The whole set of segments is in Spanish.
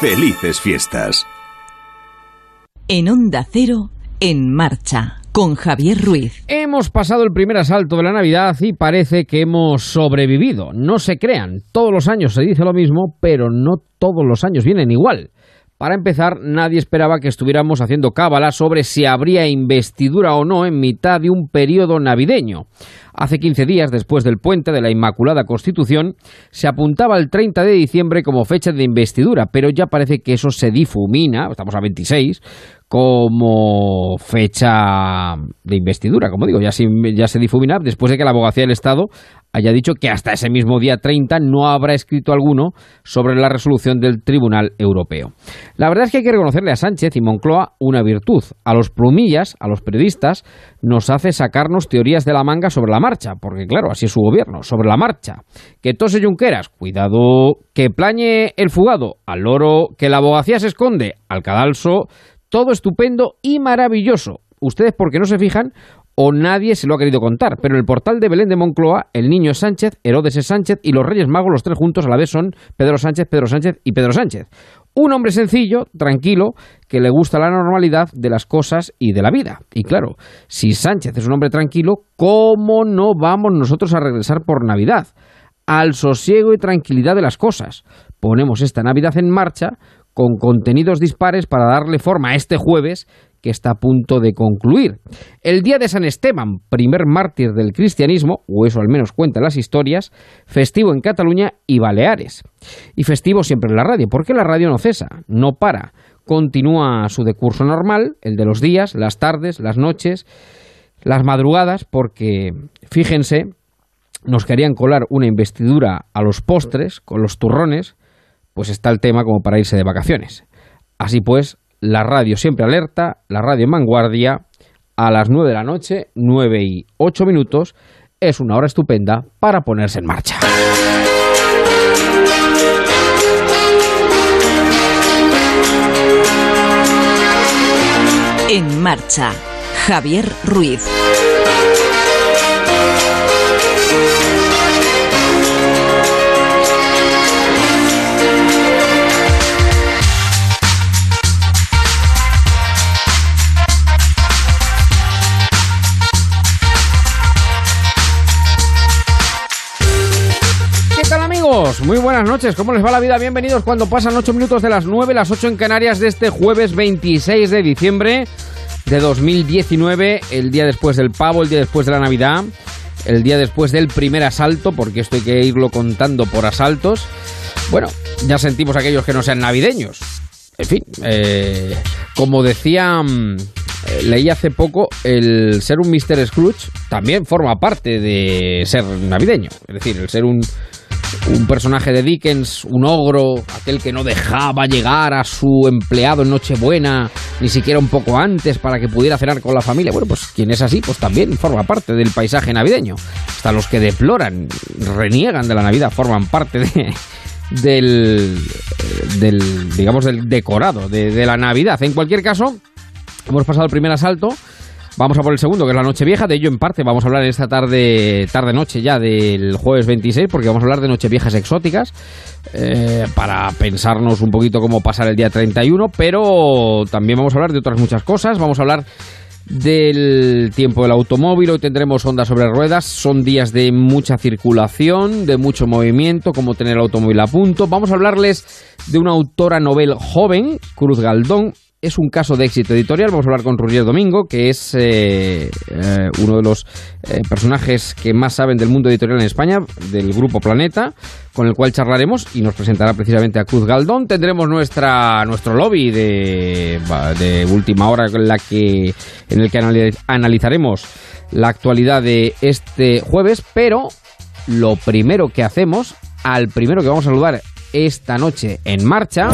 Felices fiestas. En Onda Cero, en marcha, con Javier Ruiz. Hemos pasado el primer asalto de la Navidad y parece que hemos sobrevivido. No se crean, todos los años se dice lo mismo, pero no todos los años vienen igual. Para empezar, nadie esperaba que estuviéramos haciendo cábala sobre si habría investidura o no en mitad de un periodo navideño. Hace 15 días, después del puente de la Inmaculada Constitución, se apuntaba el 30 de diciembre como fecha de investidura, pero ya parece que eso se difumina, estamos a 26, como fecha de investidura, como digo, ya se, difumina después de que la abogacía del Estado haya dicho que hasta ese mismo día 30 no habrá escrito alguno sobre la resolución del Tribunal Europeo. La verdad es que hay que reconocerle a Sánchez y Moncloa una virtud. A los plumillas, a los periodistas, nos hace sacarnos teorías de la manga sobre la marcha, porque claro, así es su gobierno, sobre la marcha. Que tose Junqueras, cuidado, que plañe el fugado, al loro, que la abogacía se esconde, al cadalso, todo estupendo y maravilloso. Ustedes, porque no se fijan, o nadie se lo ha querido contar. Pero en el portal de Belén de Moncloa, el niño es Sánchez, Herodes es Sánchez y los Reyes Magos, los tres juntos a la vez son Pedro Sánchez, Pedro Sánchez y Pedro Sánchez. Un hombre sencillo, tranquilo, que le gusta la normalidad de las cosas y de la vida. Y claro, si Sánchez es un hombre tranquilo, ¿cómo no vamos nosotros a regresar por Navidad? Al sosiego y tranquilidad de las cosas. Ponemos esta Navidad en marcha con contenidos dispares para darle forma a este jueves que está a punto de concluir. El día de San Esteban, primer mártir del cristianismo, o eso al menos cuentan las historias, festivo en Cataluña y Baleares. Y festivo siempre en la radio, porque la radio no cesa, no para, continúa su decurso normal, el de los días, las tardes, las noches, las madrugadas, porque fíjense, nos querían colar una investidura a los postres, con los turrones, pues está el tema como para irse de vacaciones. Así pues, la radio siempre alerta, la radio en vanguardia, a las 9 de la noche, 9 y 8 minutos, es una hora estupenda para ponerse en marcha. En marcha, Javier Ruiz. Muy buenas noches, ¿cómo les va la vida? Bienvenidos cuando pasan 8 minutos de las 9, las 8 en Canarias de este jueves 26 de diciembre de 2019, el día después del pavo, el día después de la Navidad, el día después del primer asalto, porque esto hay que irlo contando por asaltos. Bueno, ya sentimos aquellos que no sean navideños. En fin, eh, como decía, mm, eh, leí hace poco, el ser un Mr. Scrooge también forma parte de ser navideño. Es decir, el ser un un personaje de Dickens, un ogro, aquel que no dejaba llegar a su empleado en Nochebuena, ni siquiera un poco antes para que pudiera cenar con la familia. Bueno, pues quien es así, pues también forma parte del paisaje navideño. Hasta los que deploran, reniegan de la Navidad, forman parte de, del, del, digamos, del decorado de, de la Navidad. En cualquier caso, hemos pasado el primer asalto. Vamos a por el segundo, que es la noche vieja. De ello, en parte, vamos a hablar esta tarde, tarde-noche ya del jueves 26, porque vamos a hablar de nocheviejas exóticas, eh, para pensarnos un poquito cómo pasar el día 31, pero también vamos a hablar de otras muchas cosas. Vamos a hablar del tiempo del automóvil. Hoy tendremos ondas sobre ruedas. Son días de mucha circulación, de mucho movimiento, como tener el automóvil a punto. Vamos a hablarles de una autora novel joven, Cruz Galdón, es un caso de éxito editorial. Vamos a hablar con Roger Domingo, que es eh, eh, uno de los eh, personajes que más saben del mundo editorial en España, del grupo Planeta, con el cual charlaremos y nos presentará precisamente a Cruz Galdón. Tendremos nuestra, nuestro lobby de, de última hora en, la que, en el que analizaremos la actualidad de este jueves, pero lo primero que hacemos, al primero que vamos a saludar esta noche en marcha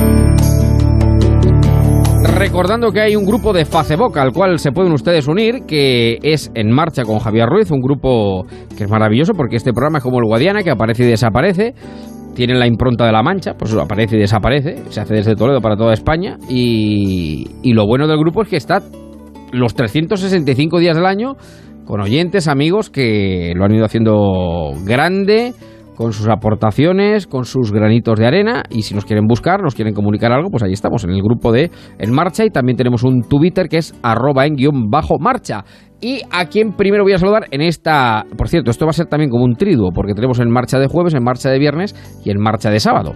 Recordando que hay un grupo de Facebook al cual se pueden ustedes unir, que es En Marcha con Javier Ruiz, un grupo que es maravilloso porque este programa es como el Guadiana, que aparece y desaparece. Tiene la impronta de la mancha, pues aparece y desaparece. Se hace desde Toledo para toda España. Y, y lo bueno del grupo es que está los 365 días del año con oyentes, amigos que lo han ido haciendo grande con sus aportaciones, con sus granitos de arena y si nos quieren buscar, nos quieren comunicar algo, pues ahí estamos en el grupo de En Marcha y también tenemos un Twitter que es arroba en guion bajo marcha. Y a quien primero voy a saludar en esta... Por cierto, esto va a ser también como un triduo, porque tenemos en marcha de jueves, en marcha de viernes y en marcha de sábado.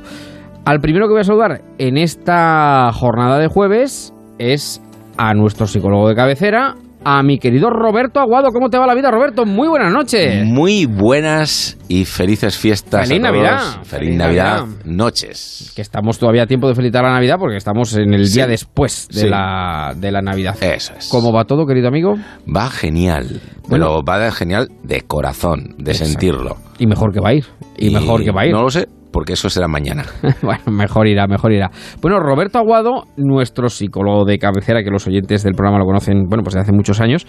Al primero que voy a saludar en esta jornada de jueves es a nuestro psicólogo de cabecera, a mi querido Roberto Aguado. ¿Cómo te va la vida, Roberto? Muy buenas noches. Muy buenas y felices fiestas. Feliz a todos. Navidad. Feliz, Feliz Navidad. Navidad. Noches. Que estamos todavía a tiempo de felicitar la Navidad porque estamos en el día después de, Sí. la, de la Navidad. Eso es. ¿Cómo va todo, querido amigo? Va genial. Bueno. Pero va de genial de corazón, de Exacto. sentirlo. Y mejor que va a ir. Y, mejor que va a ir. No lo sé, porque eso será mañana. bueno, mejor irá, mejor irá. Bueno, Roberto Aguado, nuestro psicólogo de cabecera, que los oyentes del programa lo conocen, bueno, pues de hace muchos años,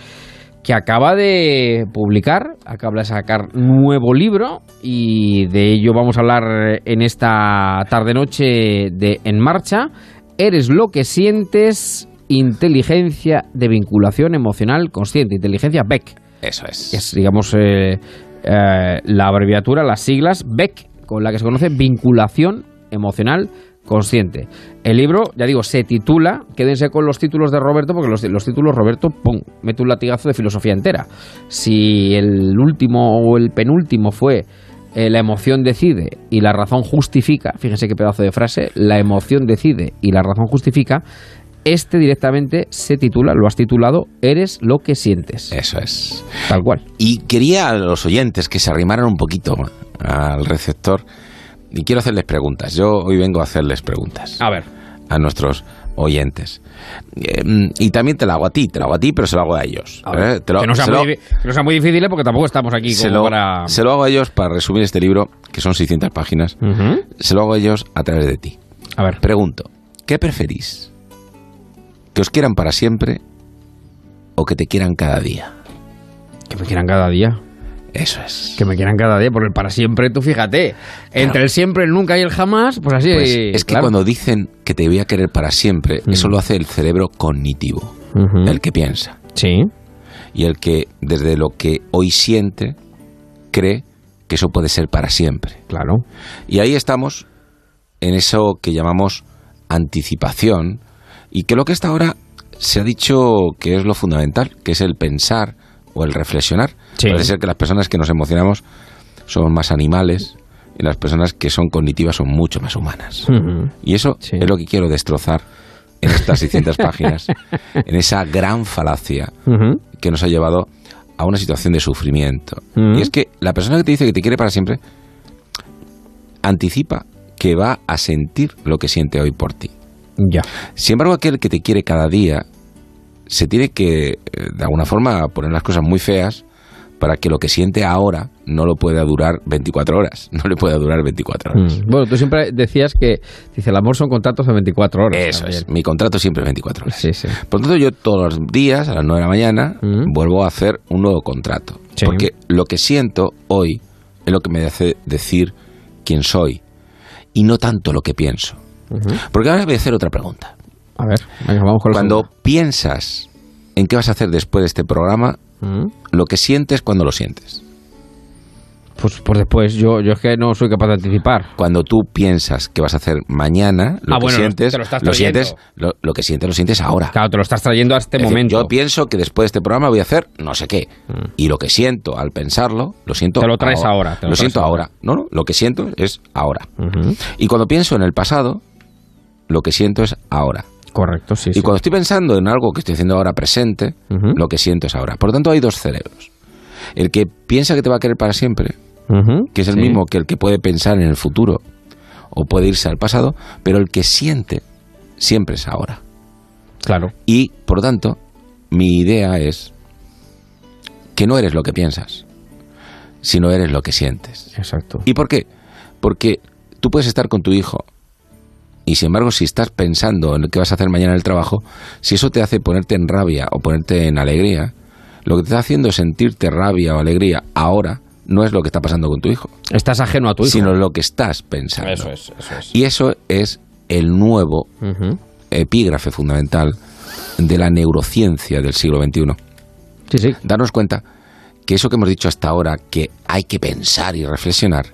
que acaba de publicar, acaba de sacar nuevo libro y de ello vamos a hablar en esta tarde-noche de En Marcha. Eres lo que sientes, inteligencia de vinculación emocional consciente, inteligencia BEC Eso es. es, digamos, eh, eh, la abreviatura, las siglas BEC, con la que se conoce vinculación emocional consciente. El libro, ya digo, se titula, quédense con los títulos de Roberto, porque los, los títulos, Roberto, pum, mete un latigazo de filosofía entera. Si el último o el penúltimo fue eh, la emoción decide y la razón justifica, fíjense qué pedazo de frase, la emoción decide y la razón justifica, este directamente se titula, lo has titulado, Eres lo que sientes. Eso es. Tal cual. Y quería a los oyentes que se arrimaran un poquito al receptor y quiero hacerles preguntas. Yo hoy vengo a hacerles preguntas A ver. a nuestros oyentes. Eh, y también te lo hago a ti, te lo hago a ti, pero se lo hago a ellos. A ver, ¿eh? Te lo- que, no sea se muy, lo- no muy difícil ¿eh? porque tampoco estamos aquí se como lo, para... se lo hago a ellos para resumir este libro, que son 600 páginas. Se lo hago a ellos a través de ti. A ver, Pregunto, ¿qué preferís? ¿Que os quieran para siempre o que te quieran cada día? que me quieran cada día. Eso es. Que me quieran cada día, porque para siempre, tú fíjate. Entre el siempre, el nunca y el jamás, pues así... Pues es que cuando dicen que te voy a querer para siempre, Mm. eso lo hace el cerebro cognitivo, el que piensa. Sí, Y el que desde lo que hoy siente, cree que eso puede ser para siempre. claro. Y ahí estamos en eso que llamamos anticipación y que lo que hasta ahora se ha dicho que es lo fundamental, que es el pensar o el reflexionar. Sí. Parece ser que las personas que nos emocionamos somos más animales y las personas que son cognitivas son mucho más humanas. Y eso Sí. es lo que quiero destrozar en estas 600 páginas, en esa gran falacia que nos ha llevado a una situación de sufrimiento. Y es que la persona que te dice que te quiere para siempre anticipa que va a sentir lo que siente hoy por ti. Ya. Sin embargo, aquel que te quiere cada día se tiene que, eh, de alguna forma, poner las cosas muy feas para que lo que siente ahora no lo pueda durar 24 horas. No le pueda durar 24 horas. Mm. Bueno, tú siempre decías que, dice, el amor son contratos de 24 horas. Eso es. Mi contrato siempre es 24 horas. Sí, sí. Por lo tanto, yo todos los días, a las 9 de la mañana, Mm. vuelvo a hacer un nuevo contrato. Sí. Porque lo que siento hoy es lo que me hace decir quién soy y no tanto lo que pienso. Porque ahora voy a hacer otra pregunta. A ver, venga, vamos con Cuando piensas en qué vas a hacer después de este programa, Mm. lo que sientes cuando lo sientes. Pues, pues después, yo, yo es que no soy capaz de anticipar. Cuando tú piensas que vas a hacer mañana, lo Ah, que bueno, sientes, te lo lo sientes, lo, lo que sientes, lo sientes ahora. Claro, te lo estás trayendo a este Es decir, momento. yo pienso que después de este programa voy a hacer no sé qué. Mm. Y lo que siento al pensarlo, lo siento Te lo traes ahora, te lo siento ahora. ahora. No, no, lo que siento es ahora. Ujú. Y cuando pienso en el pasado, lo que siento es ahora. Correcto, sí, Y sí. cuando estoy pensando en algo que estoy haciendo ahora presente, lo que siento es ahora. Por lo tanto, hay dos cerebros. El que piensa que te va a querer para siempre, que es el Sí. mismo que el que puede pensar en el futuro o puede irse al pasado, pero el que siente siempre es ahora. Claro. Y, por lo tanto, mi idea es que no eres lo que piensas, sino eres lo que sientes. Exacto. ¿Y por qué? Porque tú puedes estar con tu hijo y, sin embargo, si estás pensando en qué vas a hacer mañana en el trabajo, si eso te hace ponerte en rabia o ponerte en alegría, lo que te está haciendo sentirte rabia o alegría ahora no es lo que está pasando con tu hijo, Estás ajeno a tu hijo. sino lo que estás pensando. Eso es, eso es. Y eso es el nuevo epígrafe fundamental de la neurociencia del siglo XXI. Sí, sí. Darnos cuenta que eso que hemos dicho hasta ahora, que hay que pensar y reflexionar,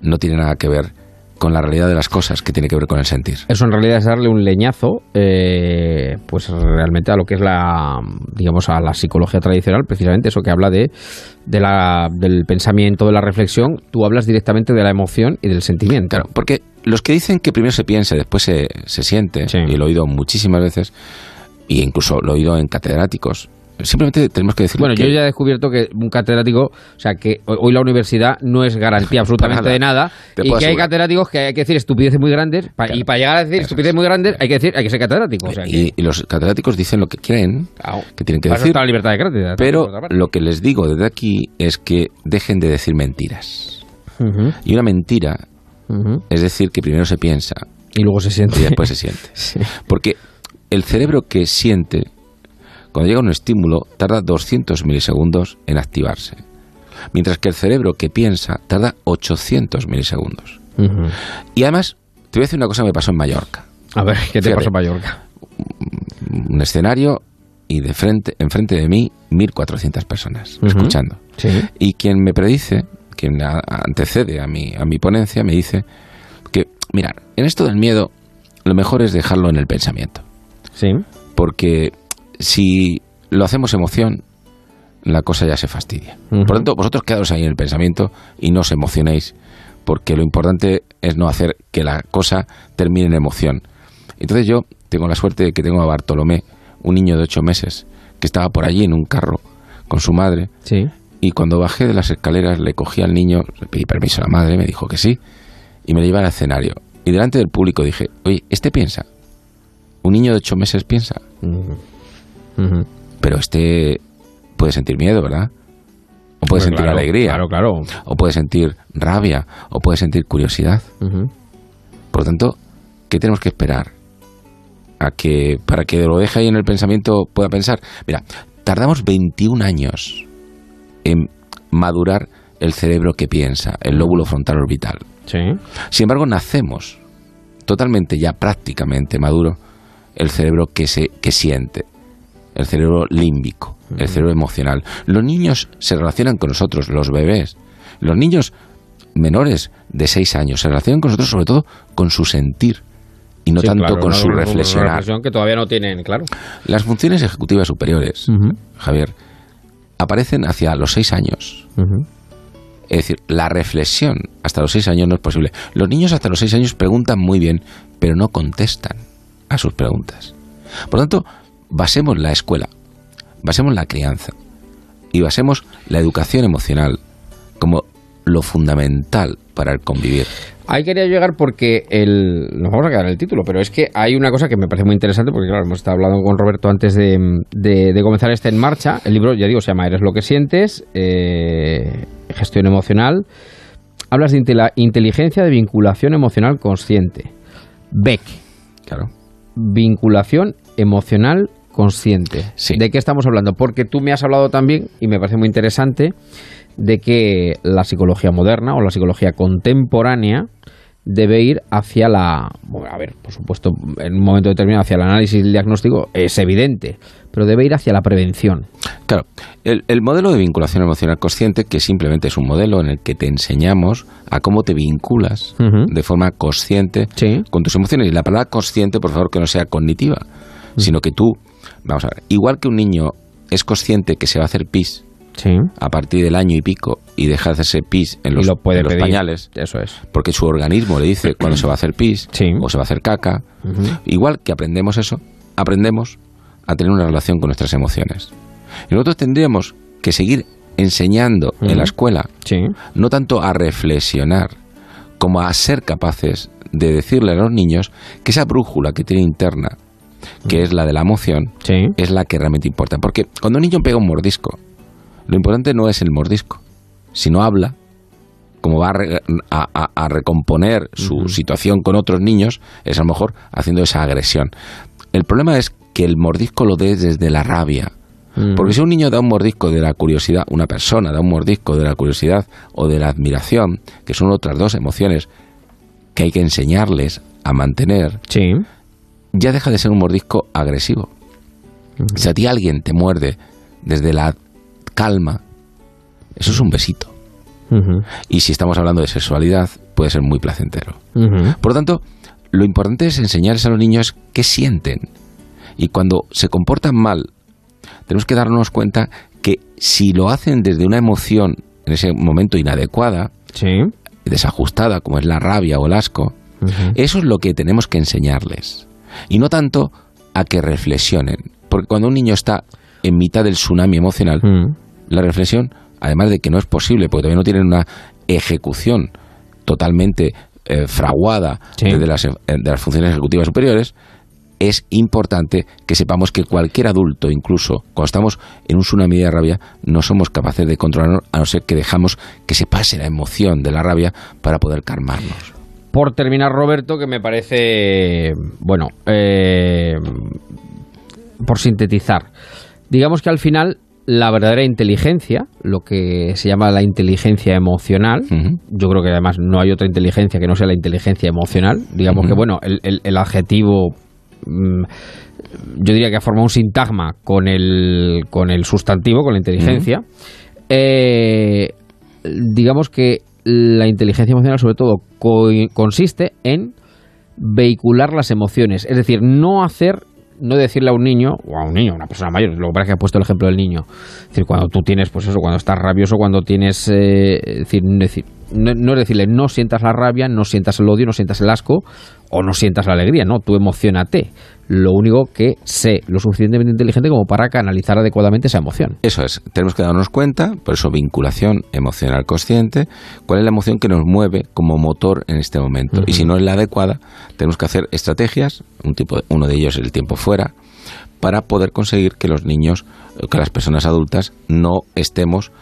no tiene nada que ver con la realidad de las cosas, que tiene que ver con el sentir. Eso en realidad es darle un leñazo, eh, pues realmente a lo que es la, digamos, a la psicología tradicional, precisamente eso que habla de, de la, del pensamiento, de la reflexión. Tú hablas directamente de la emoción y del sentimiento. Claro, porque los que dicen que primero se piensa y después se, se siente, Sí. y lo he oído muchísimas veces, e incluso lo he oído en catedráticos, simplemente tenemos que decir Bueno, que yo ya he descubierto que un catedrático, o sea, que hoy la universidad no es garantía absolutamente de nada. Te y que hay catedráticos que hay que decir estupideces muy grandes, pa- Claro. y para llegar a decir Eso estupideces es. muy grandes hay que decir, hay que ser catedrático. O sea, que- y, los catedráticos dicen lo que creen, Claro. que tienen que Para eso decir, está la libertad de cátedra. pero lo que les digo desde aquí es que dejen de decir mentiras. Y una mentira es decir que primero se piensa Y luego se siente. y después se siente. Sí. Porque el cerebro que siente, cuando llega un estímulo, tarda 200 milisegundos en activarse. Mientras que el cerebro que piensa tarda 800 milisegundos. Y además, te voy a decir una cosa que me pasó en Mallorca. A ver, ¿qué te Fíjate. pasó en Mallorca? Un escenario y de frente, enfrente de mí 1.400 personas escuchando. Sí. Y quien me predice, quien antecede a mi, a mi ponencia, me dice que, mira, en esto del miedo, lo mejor es dejarlo en el pensamiento. Sí. porque si lo hacemos emoción, la cosa ya se fastidia. Por lo tanto, vosotros quedaos ahí en el pensamiento y no os emocionéis, porque lo importante es no hacer que la cosa termine en emoción. Entonces yo tengo la suerte de que tengo a Bartolomé, un niño de ocho meses, que estaba por allí en un carro con su madre, Sí. y cuando bajé de las escaleras le cogí al niño, le pedí permiso a la madre, me dijo que sí, y me lo llevé al escenario. Y delante del público dije, oye, ¿este piensa? ¿Un niño de ocho meses piensa? Pero este puede sentir miedo, ¿verdad? O puede sentir claro, alegría, Claro, claro. o puede sentir rabia, o puede sentir curiosidad. Por lo tanto, ¿qué tenemos que esperar? A que, para que lo deje ahí en el pensamiento pueda pensar. Mira, tardamos 21 años en madurar el cerebro que piensa, el lóbulo frontal orbital. Sí. Sin embargo, nacemos totalmente ya prácticamente maduro el cerebro que se que siente, el cerebro límbico, el cerebro emocional. Los niños se relacionan con nosotros, los bebés. Los niños menores de 6 años se relacionan con nosotros sobre todo con su sentir y no Sí, tanto claro, con una- su una reflexionar. reflexión que todavía no tienen, claro. Las funciones ejecutivas superiores, Javier, aparecen hacia los 6 años. Es decir, la reflexión hasta los seis años no es posible. Los niños hasta los seis años preguntan muy bien, pero no contestan a sus preguntas. Por lo tanto, basemos la escuela, basemos la crianza y basemos la educación emocional como lo fundamental para el convivir. Ahí quería llegar porque el, nos vamos a quedar en el título, pero es que hay una cosa que me parece muy interesante porque, claro, hemos estado hablando con Roberto antes de, de- de comenzar este en marcha. El libro, ya digo, se llama Eres lo que sientes, eh, gestión emocional. Hablas de intela- inteligencia de vinculación emocional consciente. BEC, Claro. vinculación emocional consciente. Sí. ¿De qué estamos hablando? Porque tú me has hablado también, y me parece muy interesante, de que la psicología moderna o la psicología contemporánea debe ir hacia la... Bueno, a ver, por supuesto, en un momento determinado hacia el análisis y el diagnóstico es evidente, pero debe ir hacia la prevención. Claro, el, el modelo de vinculación emocional consciente, que simplemente es un modelo en el que te enseñamos a cómo te vinculas de forma consciente Sí. con tus emociones. Y la palabra consciente, por favor, que no sea cognitiva, sino que tú, vamos a ver, igual que un niño es consciente que se va a hacer pis Sí. a partir del año y pico y deja de hacerse pis en los, lo puede en los pedir. pañales, Eso es. porque su organismo le dice cuándo se va a hacer pis Sí. o se va a hacer caca. Igual que aprendemos eso, aprendemos a tener una relación con nuestras emociones. Y nosotros tendríamos que seguir enseñando en la escuela, Sí. no tanto a reflexionar, como a ser capaces de decirle a los niños que esa brújula que tiene interna, que es la de la emoción, Sí. es la que realmente importa. Porque cuando un niño pega un mordisco, lo importante no es el mordisco, sino habla, como va a, re- a- a- recomponer su situación con otros niños, es a lo mejor haciendo esa agresión. El problema es que el mordisco lo dé desde la rabia. Mm. Porque si un niño da un mordisco de la curiosidad, una persona da un mordisco de la curiosidad o de la admiración, que son otras dos emociones que hay que enseñarles a mantener, Sí. Ya deja de ser un mordisco agresivo. Si a ti alguien te muerde desde la calma, eso es un besito. Y si estamos hablando de sexualidad, puede ser muy placentero. Por lo tanto, lo importante es enseñarles a los niños qué sienten. Y cuando se comportan mal, tenemos que darnos cuenta que si lo hacen desde una emoción en ese momento inadecuada, desajustada, como es la rabia o el asco, eso es lo que tenemos que enseñarles. Y no tanto a que reflexionen. Porque cuando un niño está en mitad del tsunami emocional, mm. la reflexión, además de que no es posible, porque todavía no tienen una ejecución totalmente eh, fraguada de, las, eh, de las funciones ejecutivas superiores, es importante que sepamos que cualquier adulto, incluso cuando estamos en un tsunami de rabia, no somos capaces de controlarnos a no ser que dejamos que se pase la emoción de la rabia para poder calmarnos. Por terminar, Roberto, que me parece, bueno, eh, por sintetizar, digamos que al final la verdadera inteligencia, lo que se llama la inteligencia emocional, yo creo que además no hay otra inteligencia que no sea la inteligencia emocional, digamos que bueno, el adjetivo Mm, yo diría que ha formado un sintagma con el, con el sustantivo, con la inteligencia. Eh, digamos que la inteligencia emocional sobre todo consiste en vehicular las emociones, es decir, no hacer no decirle a un niño, o a un niño, a una persona mayor, lo que pasa es que ha puesto el ejemplo del niño. Es decir, cuando tú tienes, pues eso, cuando estás rabioso, cuando tienes, eh, decir, no, no, es decirle, no sientas la rabia, no sientas el odio, no sientas el asco, o no sientas la alegría, no, tú emocionate. Lo único que sé lo suficientemente inteligente como para canalizar adecuadamente esa emoción. Eso es, tenemos que darnos cuenta, por eso vinculación emocional consciente, cuál es la emoción que nos mueve como motor en este momento. Y si no es la adecuada, tenemos que hacer estrategias, un tipo, uno de ellos es el tiempo fuera, para poder conseguir que los niños, que las personas adultas no estemos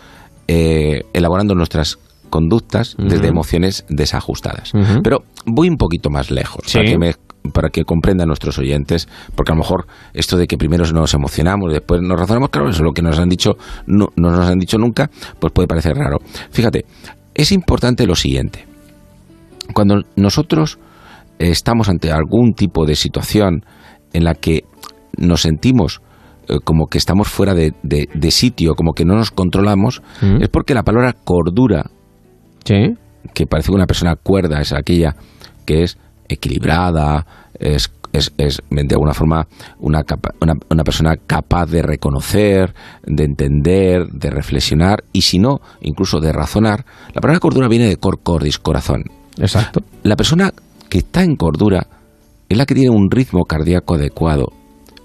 eh, elaborando nuestras conductas desde emociones desajustadas. Pero voy un poquito más lejos para, que para que comprendan nuestros oyentes, porque a lo mejor esto de que primero nos emocionamos después nos razonamos, claro, eso es lo que nos han dicho, no, no nos han dicho nunca, pues puede parecer raro. Fíjate, es importante lo siguiente. Cuando nosotros estamos ante algún tipo de situación en la que nos sentimos eh, como que estamos fuera de, sitio, como que no nos controlamos, es porque la palabra cordura que parece que una persona cuerda es aquella que es equilibrada, es, es, es de alguna forma una, una, persona capaz de reconocer, de entender, de reflexionar y si no, incluso de razonar. La palabra cordura viene de cor cordis, corazón. Exacto. La persona que está en cordura es la que tiene un ritmo cardíaco adecuado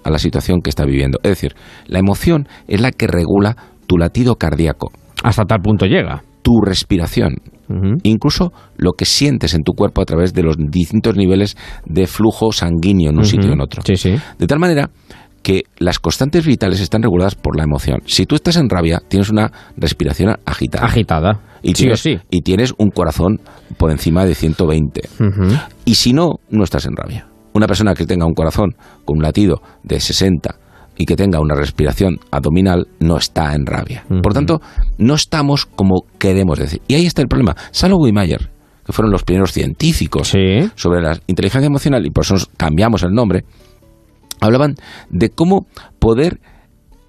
a la situación que está viviendo. Es decir, la emoción es la que regula tu latido cardíaco. Hasta tal punto llega tu respiración, incluso lo que sientes en tu cuerpo a través de los distintos niveles de flujo sanguíneo en un sitio o en otro. De tal manera que las constantes vitales están reguladas por la emoción. Si tú estás en rabia, tienes una respiración agitada. Agitada. Y tienes, sí. y tienes un corazón por encima de 120. Y si no, no estás en rabia. Una persona que tenga un corazón con un latido de 60 y que tenga una respiración abdominal no está en rabia. Por tanto, no estamos como queremos decir. Y ahí está el problema. Salo y Mayer, que fueron los primeros científicos sobre la inteligencia emocional, y por eso cambiamos el nombre, hablaban de cómo poder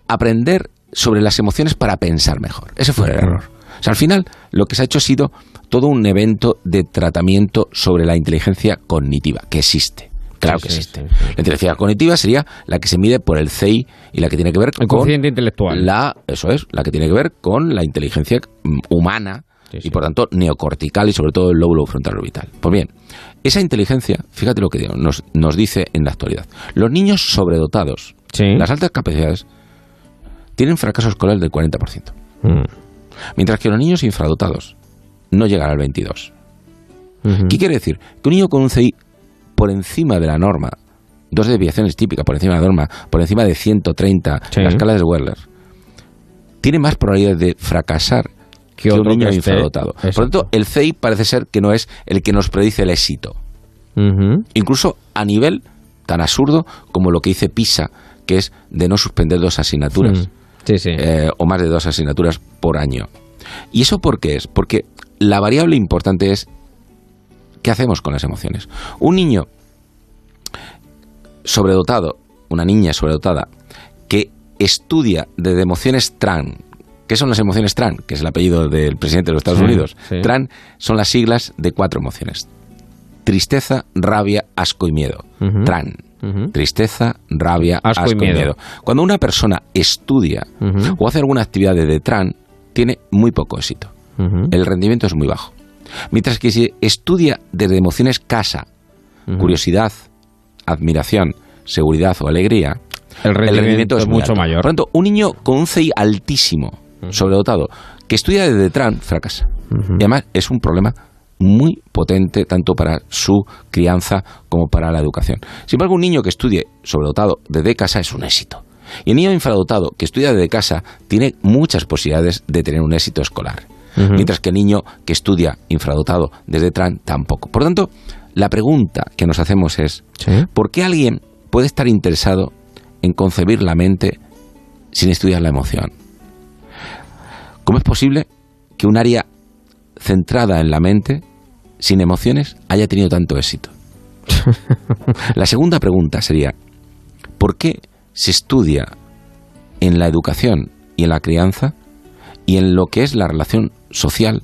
aprender sobre las emociones para pensar mejor. Ese fue el error. O sea, al final, lo que se ha hecho ha sido todo un evento de tratamiento sobre la inteligencia cognitiva, que existe. Claro que existe. La inteligencia cognitiva sería la que se mide por el CI y la que tiene que ver el con intelectual. La, eso es, la que tiene que ver con la inteligencia mm, humana y por tanto neocortical y sobre todo el lóbulo frontal orbital. Pues bien, esa inteligencia, fíjate lo que nos, nos dice en la actualidad. Los niños sobredotados, las altas capacidades, tienen fracaso escolar del 40%. Mm. Mientras que los niños infradotados no llegan al 22%. ¿Qué quiere decir? Que un niño con un CI por encima de la norma, dos desviaciones típicas por encima de la norma, por encima de 130, la escala de Werler, tiene más probabilidad de fracasar que, un niño infradotado. Por lo tanto, el CI parece ser que no es el que nos predice el éxito. Incluso a nivel tan absurdo como lo que dice PISA, que es de no suspender dos asignaturas. Eh, o más de dos asignaturas por año. ¿Y eso por qué es? Porque la variable importante es ¿Qué hacemos con las emociones? Un niño sobredotado, una niña sobredotada, que estudia desde emociones TRAN, ¿Qué son las emociones TRAN? Que es el apellido del presidente de los Estados Sí, Unidos. sí. TRAN son las siglas de cuatro emociones. Tristeza, rabia, asco y miedo. TRAN. Tristeza, rabia, Asco asco, y y, miedo. Cuando una persona estudia o hace alguna actividad de TRAN, tiene muy poco éxito. El rendimiento es muy bajo. Mientras que si estudia desde emociones casa, curiosidad, admiración, seguridad o alegría, El rendimiento, es mucho alto. mayor. Por lo tanto, un niño con un CI altísimo, sobredotado, que estudia desde TRAN, fracasa. Y además es un problema muy potente tanto para su crianza como para la educación. Sin embargo, un niño que estudie sobredotado desde casa es un éxito. Y el niño infradotado que estudia desde casa tiene muchas posibilidades de tener un éxito escolar. Mientras que el niño que estudia infradotado desde TRAN tampoco. Por lo tanto, la pregunta que nos hacemos es, Sí. ¿por qué alguien puede estar interesado en concebir la mente sin estudiar la emoción? ¿Cómo es posible que un área centrada en la mente, sin emociones, haya tenido tanto éxito? La segunda pregunta sería, ¿por qué se estudia en la educación y en la crianza y en lo que es la relación social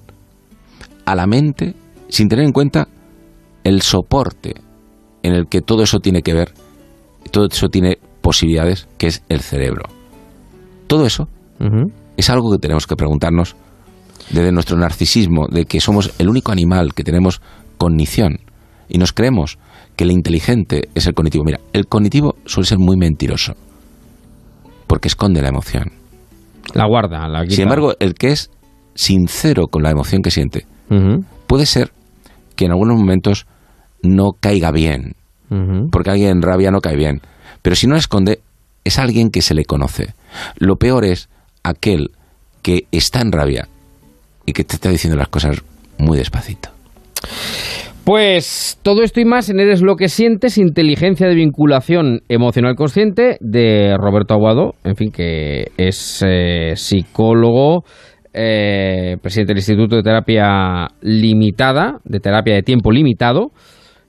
a la mente sin tener en cuenta el soporte en el que todo eso tiene que ver, todo eso tiene posibilidades, que es el cerebro? Todo eso es algo que tenemos que preguntarnos desde nuestro narcisismo, de que somos el único animal que tenemos cognición y nos creemos que el inteligente es el cognitivo. Mira, el cognitivo suele ser muy mentiroso porque esconde la emoción. La guarda, la quita. Sin embargo, el que es sincero con la emoción que siente puede ser que en algunos momentos no caiga bien, porque alguien en rabia no cae bien. Pero si no la esconde, es alguien que se le conoce. Lo peor es aquel que está en rabia y que te está diciendo las cosas muy despacito. Pues todo esto y más en Eres lo que sientes, inteligencia de vinculación emocional consciente de Roberto Aguado, en fin, que es eh, psicólogo, eh, presidente del Instituto de Terapia Limitada, de terapia de tiempo limitado.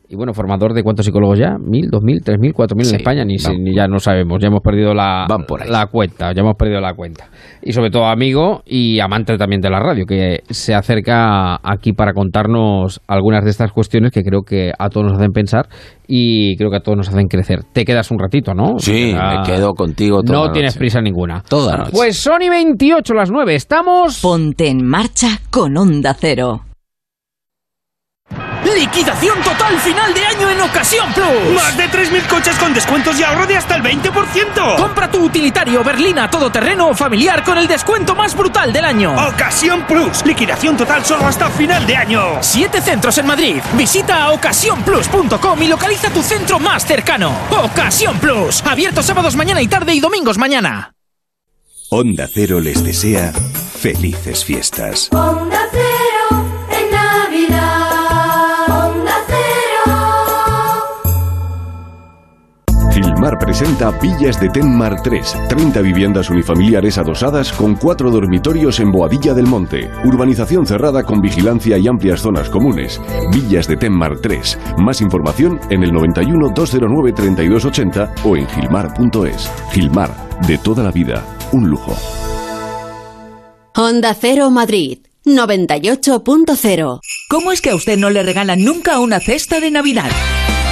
Y bueno, formador de cuántos psicólogos ya, mil, dos mil, tres mil, cuatro mil en España, ni, van- ni ya no sabemos, ya hemos perdido la, Van por ahí. la cuenta, ya hemos perdido la cuenta. Y sobre todo amigo y amante también de la radio, que se acerca aquí para contarnos algunas de estas cuestiones que creo que a todos nos hacen pensar y creo que a todos nos hacen crecer. Te quedas un ratito, ¿no? Sí, me quedo contigo toda No la tienes noche. prisa ninguna. Toda la noche. Pues Sony 28 las 9, estamos... Ponte en marcha con Onda Cero. Liquidación total final de año en Ocasión Plus. Más de 3.000 coches con descuentos y ahorro de hasta el 20%. Compra tu utilitario berlina todoterreno o familiar con el descuento más brutal del año. Ocasión Plus. Liquidación total solo hasta final de año. Siete centros en Madrid. Visita ocasiónplus.com y localiza tu centro más cercano. Ocasión Plus. Abierto sábados mañana y tarde y domingos mañana. Onda Cero les desea felices fiestas. Onda Gilmar presenta Villas de Tenmar 3, 30 viviendas unifamiliares adosadas con cuatro dormitorios en Boadilla del Monte, urbanización cerrada con vigilancia y amplias zonas comunes. Villas de Tenmar 3. Más información en el 91 209 3280 o en gilmar.es. Gilmar, de toda la vida, un lujo. Onda Cero Madrid 98.0. ¿Cómo es que a usted no le regalan nunca una cesta de Navidad?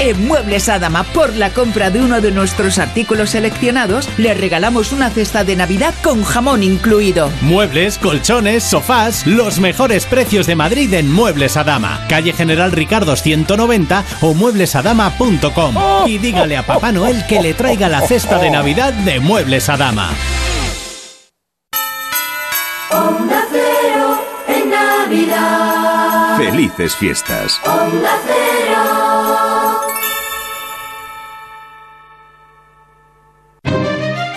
En Muebles Adama, por la compra de uno de nuestros artículos seleccionados, le regalamos una cesta de Navidad con jamón incluido. Muebles, colchones, sofás, los mejores precios de Madrid en Muebles Adama. Calle General Ricardo 190 o mueblesadama.com. Y dígale a Papá Noel que le traiga la cesta de Navidad de Muebles Adama. Onda Cero en Navidad. Felices fiestas. Onda Cero.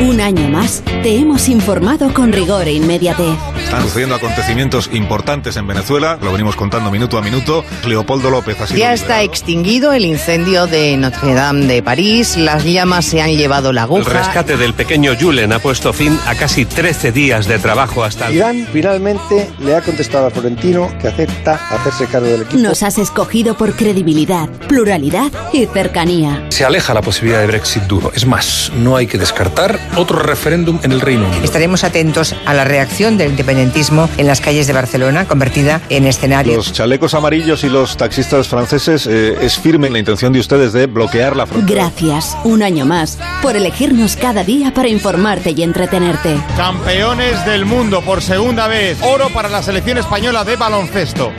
Un año más te hemos informado con rigor e inmediatez, Están sucediendo acontecimientos importantes en Venezuela, lo venimos contando minuto a minuto. Leopoldo López ha sido Ya está extinguido el incendio de Notre Dame de París, las llamas se han llevado la El aguja. rescate del pequeño Julen ha puesto fin a casi 13 días de trabajo hasta el... Irán finalmente le ha contestado a Florentino que acepta hacerse cargo del equipo. Nos has escogido por credibilidad, pluralidad y cercanía. Se aleja la posibilidad de Brexit duro. Es más, no hay que descartar otro referéndum en el Reino Unido. Estaremos atentos a la reacción del independentismo en las calles de Barcelona, convertida en escenario. Los chalecos amarillos y los taxistas franceses eh, es firme la intención de ustedes de bloquear la frontera. Gracias, un año más, por elegirnos cada día para informarte y entretenerte. Campeones del mundo por segunda vez. Oro para la selección española de baloncesto.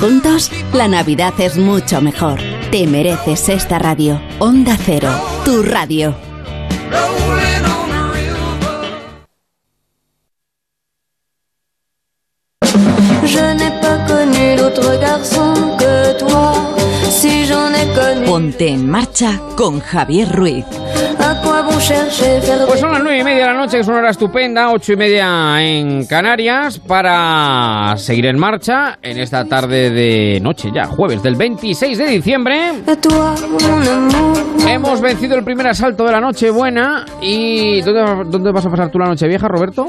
Juntos, la Navidad es mucho mejor. Te mereces esta radio. Onda Cero, tu radio. Ponte en marcha con Javier Ruiz. Pues son las nueve y media de la noche, que es una hora estupenda, ocho y media en Canarias, para seguir en marcha en esta tarde de noche ya, jueves del 26 de diciembre. Hemos vencido el primer asalto de la noche buena y ¿dónde, dónde vas a pasar tú la noche vieja, Roberto?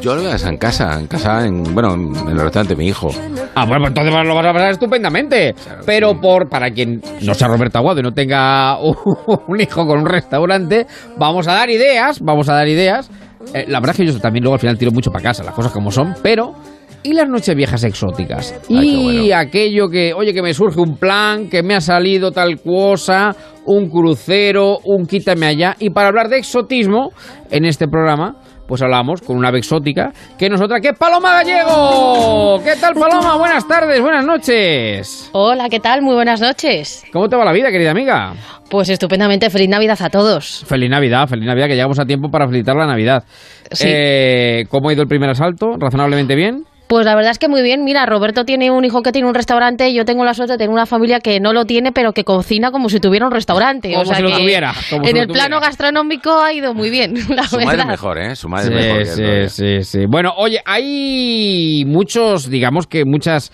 Yo lo voy a hacer en casa, en casa, en, bueno, en el restaurante de mi hijo. Ah, bueno, pues entonces lo vas a pasar estupendamente. Pero por para quien no sea Roberto Aguado y no tenga un hijo con un restaurante, vamos a dar ideas, vamos a dar ideas. Eh, la verdad es que yo también luego al final tiro mucho para casa, las cosas como son, pero y las noches viejas exóticas y aquello que, oye, que me surge un plan, que me ha salido tal cosa, un crucero, un quítame allá y para hablar de exotismo en este programa pues hablamos con una ave exótica que nosotras, que es Paloma Gallego. ¿Qué tal, Paloma? Buenas tardes, buenas noches. Hola, ¿qué tal? Muy buenas noches. ¿Cómo te va la vida, querida amiga? Pues estupendamente, feliz Navidad a todos. Feliz Navidad, feliz Navidad, que llegamos a tiempo para felicitar la Navidad. Sí. Eh, ¿Cómo ha ido el primer asalto? ¿Razonablemente bien? Pues la verdad es que muy bien. Mira, Roberto tiene un hijo que tiene un restaurante y yo tengo la suerte de tener una familia que no lo tiene, pero que cocina como si tuviera un restaurante. Como o sea si lo que tuviera, como si en lo el plano gastronómico ha ido muy bien, la Su verdad. madre es mejor, ¿eh? Su madre Sí, es mejor. que sí, todavía. sí, sí. Bueno, oye, hay muchos, digamos que muchas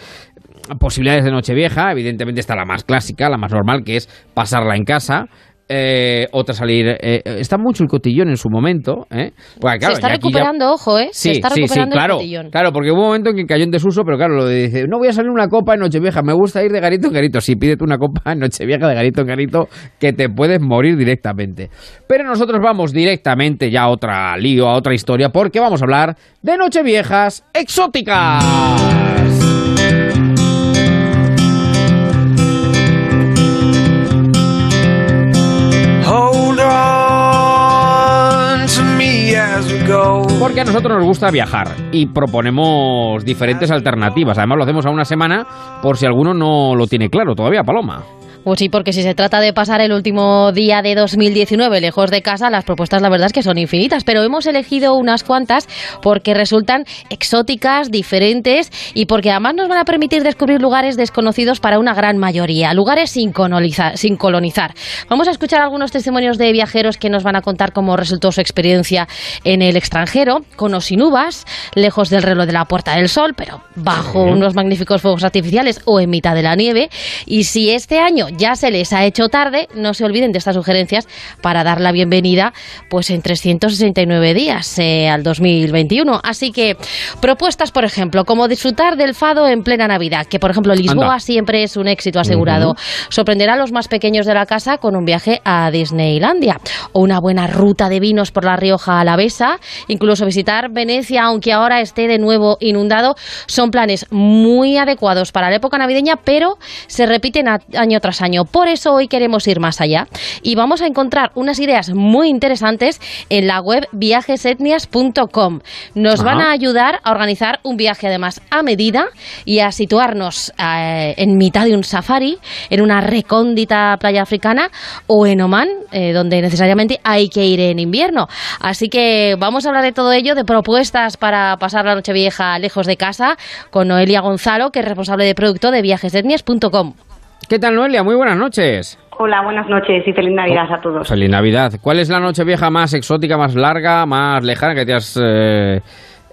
posibilidades de Nochevieja. Evidentemente está la más clásica, la más normal, que es pasarla en casa. Eh, otra salir. eh, está mucho el cotillón en su momento. ¿eh? Porque, claro, Se está ya- recuperando, ojo, ¿eh? Se Sí, está sí, sí, recuperando claro, el cotillón. claro, porque hubo un momento en que cayó en desuso, pero claro, lo de dice, no voy a salir una copa en Nochevieja, me gusta ir de garito en garito. Sí, pídete una copa en Nochevieja de garito en garito, que te puedes morir directamente. Pero nosotros vamos directamente ya a otra lío, a otra historia, porque vamos a hablar de Nocheviejas exóticas. Porque a nosotros nos gusta viajar y proponemos diferentes alternativas. Además lo hacemos a una semana por si alguno no lo tiene claro todavía, Paloma. Pues sí, porque si se trata de pasar el último día de 2019 lejos de casa, las propuestas la verdad es que son infinitas, pero hemos elegido unas cuantas porque resultan exóticas, diferentes y porque además nos van a permitir descubrir lugares desconocidos para una gran mayoría, lugares sin colonizar. Sin colonizar. Vamos a escuchar algunos testimonios de viajeros que nos van a contar cómo resultó su experiencia en el extranjero, con o sin uvas, lejos del reloj de la Puerta del Sol, pero bajo unos magníficos fuegos artificiales o en mitad de la nieve. Y si este año ya se les ha hecho tarde, no se olviden de estas sugerencias para dar la bienvenida pues en 369 días eh, al 2021. Así que propuestas, por ejemplo, como disfrutar del fado en plena Navidad, que por ejemplo Lisboa Anda. siempre es un éxito asegurado. Sorprenderá a los más pequeños de la casa con un viaje a Disneylandia o una buena ruta de vinos por la Rioja Alavesa, incluso visitar Venecia, aunque ahora esté de nuevo inundado, son planes muy adecuados para la época navideña, pero se repiten año tras año. Por eso hoy queremos ir más allá y vamos a encontrar unas ideas muy interesantes en la web viajesetnias.com. Nos van a ayudar a organizar un viaje además a medida y a situarnos eh, en mitad de un safari, en una recóndita playa africana o en Oman, eh, donde necesariamente hay que ir en invierno. Así que vamos a hablar de todo ello, de propuestas para pasar la noche vieja lejos de casa, con Noelia Gonzalo, que es responsable de producto de viajesetnias.com. ¿Qué tal, Noelia? Muy buenas noches. Hola, buenas noches y feliz Navidad a todos. Feliz Navidad. ¿Cuál es la noche vieja más exótica, más larga, más lejana que te has, eh,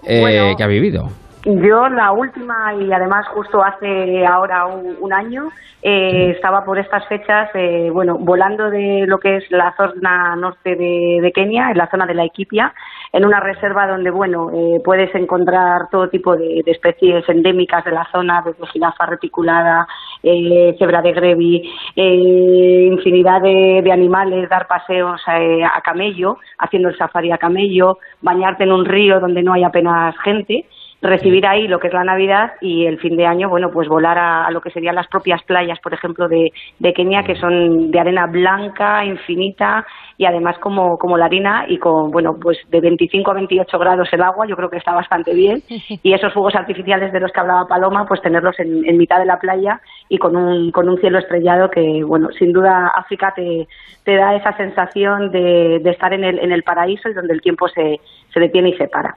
eh, que ha vivido. Yo la última y además justo hace ahora un, año eh, estaba por estas fechas, eh, bueno, volando de lo que es la zona norte de, Kenia, en la zona de la Equipia, en una reserva donde, bueno, eh, puedes encontrar todo tipo de, especies endémicas de la zona, desde jirafa reticulada, eh, cebra de grevi, eh, infinidad de, animales, dar paseos eh, a camello, haciendo el safari a camello, bañarte en un río donde no hay apenas gente recibir ahí lo que es la Navidad y el fin de año, bueno, pues volar a, a lo que serían las propias playas, por ejemplo, de, de Kenia, que son de arena blanca, infinita y además como, como la harina y con, bueno, pues de 25 a 28 grados el agua, yo creo que está bastante bien. Y esos fuegos artificiales de los que hablaba Paloma, pues tenerlos en, en mitad de la playa y con un, con un cielo estrellado que, bueno, sin duda África te, te da esa sensación de, de estar en el, en el paraíso y donde el tiempo se, se detiene y se para.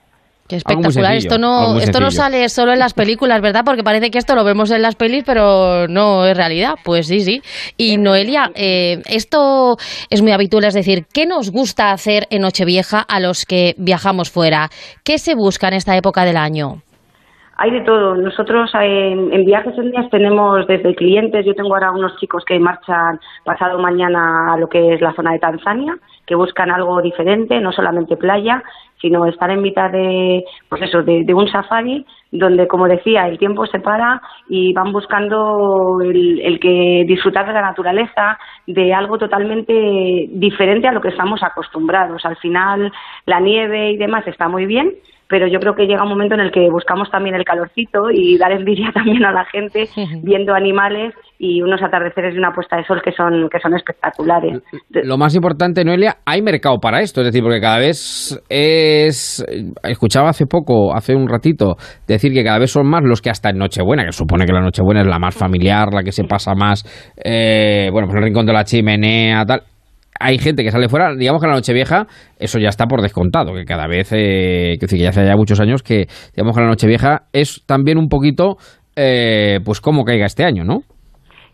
Qué espectacular. Esto no, esto no sale solo en las películas, ¿verdad? Porque parece que esto lo vemos en las pelis, pero no es realidad. Pues sí, sí. Y Noelia, eh, esto es muy habitual, es decir, ¿qué nos gusta hacer en Nochevieja a los que viajamos fuera? ¿Qué se busca en esta época del año? Hay de todo. Nosotros en, en Viajes en Días tenemos desde clientes, yo tengo ahora unos chicos que marchan pasado mañana a lo que es la zona de Tanzania, que buscan algo diferente, no solamente playa, sino estar en mitad de, pues eso, de, un safari donde, como decía, el tiempo se para y van buscando el, el que disfrutar de la naturaleza, de algo totalmente diferente a lo que estamos acostumbrados. Al final, la nieve y demás está muy bien, pero yo creo que llega un momento en el que buscamos también el calorcito y dar envidia también a la gente viendo animales y unos atardeceres y una puesta de sol que son que son espectaculares. Lo más importante, Noelia, hay mercado para esto, es decir, porque cada vez es... Escuchaba hace poco, hace un ratito, decir que cada vez son más los que hasta en Nochebuena, que supone que la Nochebuena es la más familiar, la que se pasa más, eh, bueno, pues el rincón de la chimenea, tal, hay gente que sale fuera, digamos que la Nochevieja, eso ya está por descontado, que cada vez, eh, que, ya hace ya muchos años que, digamos que la Nochevieja es también un poquito, eh, pues cómo caiga este año, ¿no?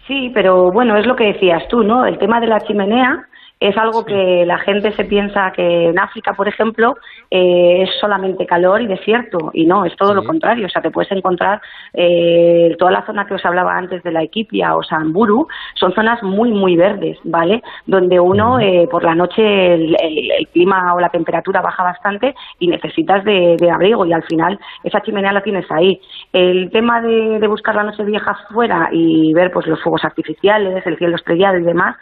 Sí, pero bueno, es lo que decías tú, ¿no? El tema de la chimenea es algo que la gente se piensa que en África, por ejemplo, eh, es solamente calor y desierto, y no, es todo lo contrario. O sea, te puedes encontrar eh, toda la zona que os hablaba antes de la Equipia o Samburu, son zonas muy, muy verdes, ¿vale? Donde uno, eh, por la noche, el, el- el clima o la temperatura baja bastante y necesitas de, de abrigo, y al final esa chimenea la tienes ahí. El tema de, de buscar la noche vieja fuera y ver pues los fuegos artificiales, el cielo estrellado y demás,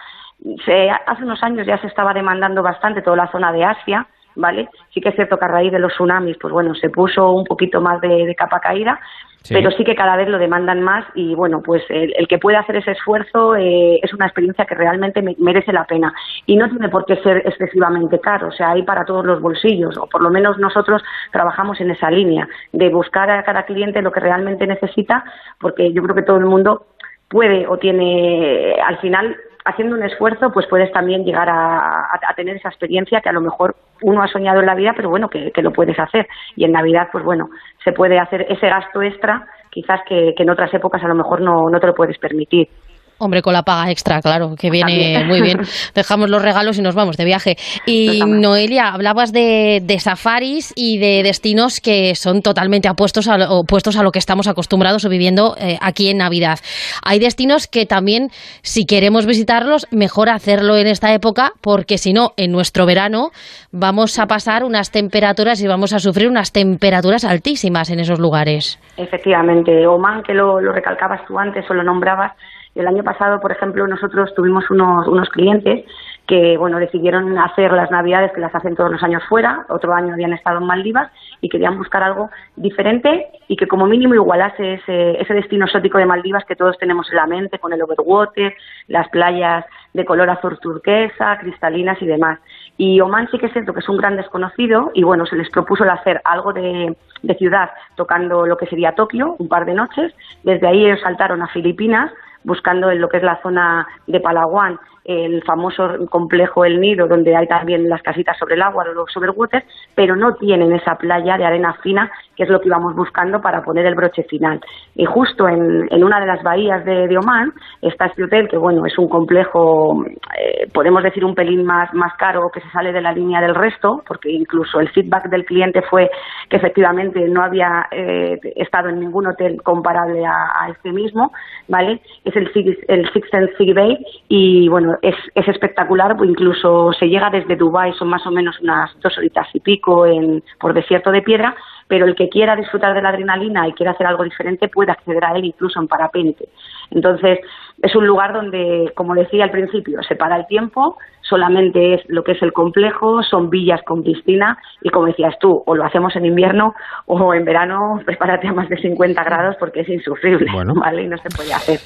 se, hace unos años ya se estaba demandando bastante toda la zona de Asia, ¿vale? Sí que es cierto que a raíz de los tsunamis, pues bueno, se puso un poquito más de, de capa caída, Sí. pero sí que cada vez lo demandan más y bueno, pues el, el que puede hacer ese esfuerzo eh, es una experiencia que realmente me- merece la pena y no tiene por qué ser excesivamente caro, o sea, hay para todos los bolsillos o por lo menos nosotros trabajamos en esa línea de buscar a cada cliente lo que realmente necesita porque yo creo que todo el mundo puede o tiene al final haciendo un esfuerzo pues puedes también llegar a, tener esa experiencia que a lo mejor uno ha soñado en la vida pero bueno que, que lo puedes hacer. Y en Navidad pues bueno se puede hacer ese gasto extra quizás que, que en otras épocas a lo mejor no, no te lo puedes permitir Hombre, con la paga extra, claro, que viene También. muy bien. Dejamos los regalos y nos vamos de viaje. Y Noelia, hablabas de, de safaris y de destinos que son totalmente opuestos a, lo- opuestos a lo que estamos acostumbrados o viviendo eh, aquí en Navidad. Hay destinos que también, si queremos visitarlos, mejor hacerlo en esta época, porque si no, en nuestro verano vamos a pasar unas temperaturas y vamos a sufrir unas temperaturas altísimas en esos lugares. Efectivamente, Oman, que lo, lo recalcabas tú antes o lo nombrabas, el año pasado, por ejemplo, nosotros tuvimos unos, unos clientes que bueno decidieron hacer las navidades que las hacen todos los años fuera, otro año habían estado en Maldivas y querían buscar algo diferente y que como mínimo igualase ese, ese destino exótico de Maldivas que todos tenemos en la mente, con el overwater, las playas de color azul turquesa, cristalinas y demás. Y Oman sí que es cierto que es un gran desconocido y bueno, se les propuso el hacer algo de, de ciudad tocando lo que sería Tokio, un par de noches. Desde ahí ellos saltaron a Filipinas buscando en lo que es la zona de Palawan el famoso complejo El Nido, donde hay también las casitas sobre el agua, los overwaters, pero no tienen esa playa de arena fina, que es lo que íbamos buscando para poner el broche final. Y justo en, en una de las bahías de, de, Oman está este hotel, que bueno, es un complejo, eh, podemos decir un pelín más, más caro, que se sale de la línea del resto, porque incluso el feedback del cliente fue que efectivamente no había eh, estado en ningún hotel comparable a, a, este mismo, ¿vale? Es el el Six Sense Bay y bueno, es, es espectacular, incluso se llega desde Dubai son más o menos unas dos horitas y pico en, por desierto de piedra, pero el que quiera disfrutar de la adrenalina y quiera hacer algo diferente puede acceder a él incluso en parapente. Entonces, es un lugar donde, como decía al principio, se para el tiempo, solamente es lo que es el complejo, son villas con piscina y como decías tú, o lo hacemos en invierno o en verano, prepárate a más de 50 grados porque es insufrible, ¿vale? Y no se puede hacer.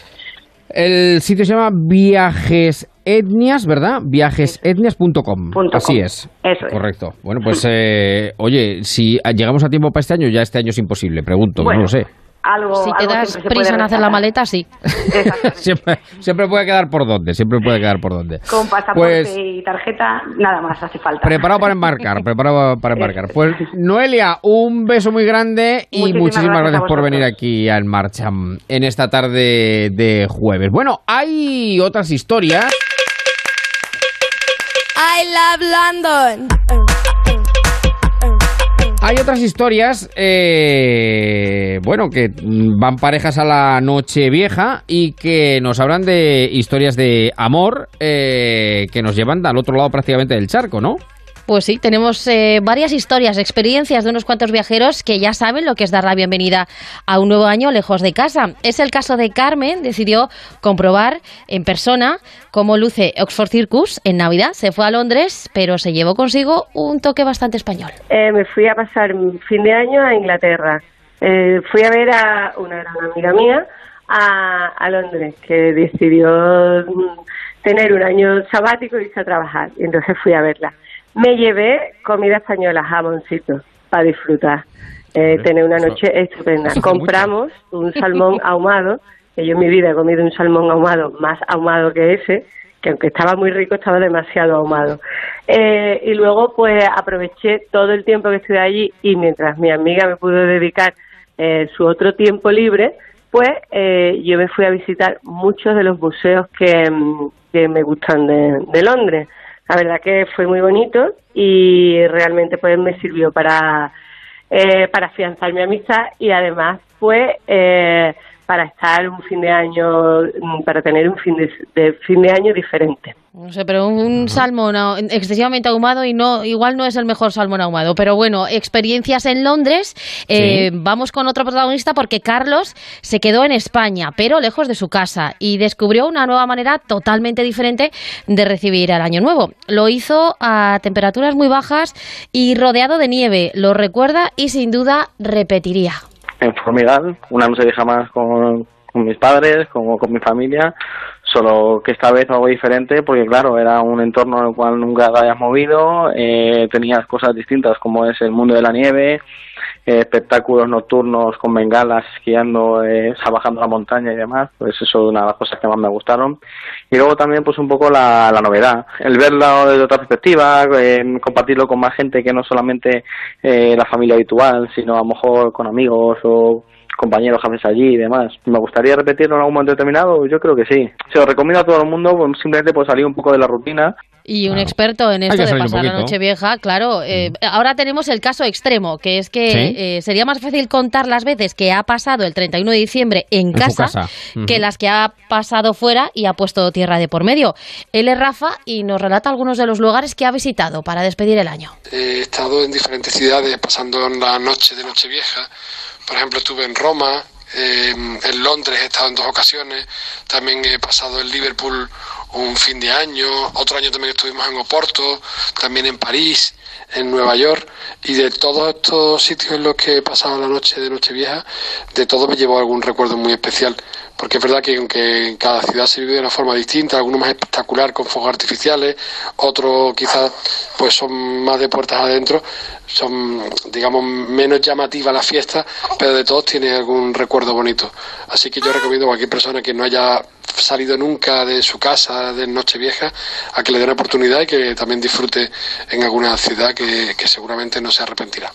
El sitio se llama Viajes Etnias, ¿verdad? Viajesetnias.com. Así es. Eso es. Correcto. Bueno, pues, eh, oye, si llegamos a tiempo para este año, ya este año es imposible, pregunto, bueno, no lo sé. Algo, si te algo das prisa en hacer la maleta, sí. siempre, siempre puede quedar por dónde, siempre puede quedar por dónde. Con pasaporte Pues- y tarjeta, nada más hace falta. Preparado para embarcar, preparado para embarcar. Pues Noelia, un beso muy grande y Muchísimas muchísimas gracias gracias, por venir aquí a En Marcha en esta tarde de jueves. Bueno, hay otras historias. I love London. Hay otras historias, eh, bueno, que van parejas a la noche vieja y que nos hablan de historias de amor eh, que nos llevan al otro lado prácticamente del charco, ¿no? Pues sí, tenemos eh, varias historias, experiencias de unos cuantos viajeros que ya saben lo que es dar la bienvenida a un nuevo año lejos de casa. Es el caso de Carmen, decidió comprobar en persona cómo luce Oxford Circus en Navidad. Se fue a Londres, pero se llevó consigo un toque bastante español. Eh, me fui a pasar fin de año a Inglaterra. Eh, fui a ver a una gran amiga mía a, a Londres, que decidió tener un año sabático y irse a trabajar. Y entonces fui a verla. Me llevé comida española, jamoncito, para disfrutar. Eh, tener una noche estupenda. Compramos un salmón ahumado, que yo en mi vida he comido un salmón ahumado más ahumado que ese, que aunque estaba muy rico, estaba demasiado ahumado. Eh, y luego, pues aproveché todo el tiempo que estuve allí y mientras mi amiga me pudo dedicar eh, su otro tiempo libre, pues eh, yo me fui a visitar muchos de los museos que, mm, que me gustan de, de Londres. La verdad que fue muy bonito y realmente pues me sirvió para eh, para afianzar mi amistad y además pues eh, para estar un fin de año mm, para tener un fin de, de fin de año diferente. No sé, pero un salmón ah, excesivamente ahumado y no, igual no es el mejor salmón ahumado. Pero bueno, experiencias en Londres. Eh, Vamos con otro protagonista porque Carlos se quedó en España, pero lejos de su casa y descubrió una nueva manera totalmente diferente de recibir el año nuevo. Lo hizo a temperaturas muy bajas y rodeado de nieve. Lo recuerda y sin duda repetiría. En Formigal, una noche vieja más con, con mis padres, con, con mi familia, solo que esta vez algo diferente porque claro, era un entorno en el cual nunca te habías movido, eh, tenías cosas distintas como es el mundo de la nieve, espectáculos nocturnos con bengalas esquiando, eh, bajando la montaña y demás, pues eso es una de las cosas que más me gustaron. Y luego también pues un poco la, la novedad, el verlo desde otra perspectiva, eh, compartirlo con más gente que no solamente eh, la familia habitual, sino a lo mejor con amigos o compañeros jefes allí y demás. ¿Me gustaría repetirlo en algún momento determinado? Yo creo que sí. Se lo recomiendo a todo el mundo, pues, simplemente por salir un poco de la rutina. Y un experto en esto de pasar la noche vieja, claro. eh, Ahora tenemos el caso extremo, que es que Sí. eh, sería más fácil contar las veces que ha pasado el 31 de diciembre en, En casa, casa. Que las que ha pasado fuera y ha puesto tierra de por medio. Él es Rafa y nos relata algunos de los lugares que ha visitado para despedir el año. He estado en diferentes ciudades pasando la noche de Nochevieja. Por ejemplo, estuve en Roma, eh, en Londres he estado en dos ocasiones. También he pasado en Liverpool un fin de año. Otro año también estuvimos en Oporto, también en París, en Nueva York. Y de todos estos sitios en los que he pasado la noche de Nochevieja, de todo me llevo algún recuerdo muy especial. Porque es verdad que aunque en cada ciudad se vive de una forma distinta, algunos más espectacular con fuegos artificiales, otros quizás pues son más de puertas adentro, son digamos menos llamativa la fiesta, pero de todos tiene algún recuerdo bonito. Así que yo recomiendo a cualquier persona que no haya salido nunca de su casa de Nochevieja, a que le den oportunidad y que también disfrute en alguna ciudad que, que seguramente no se arrepentirá.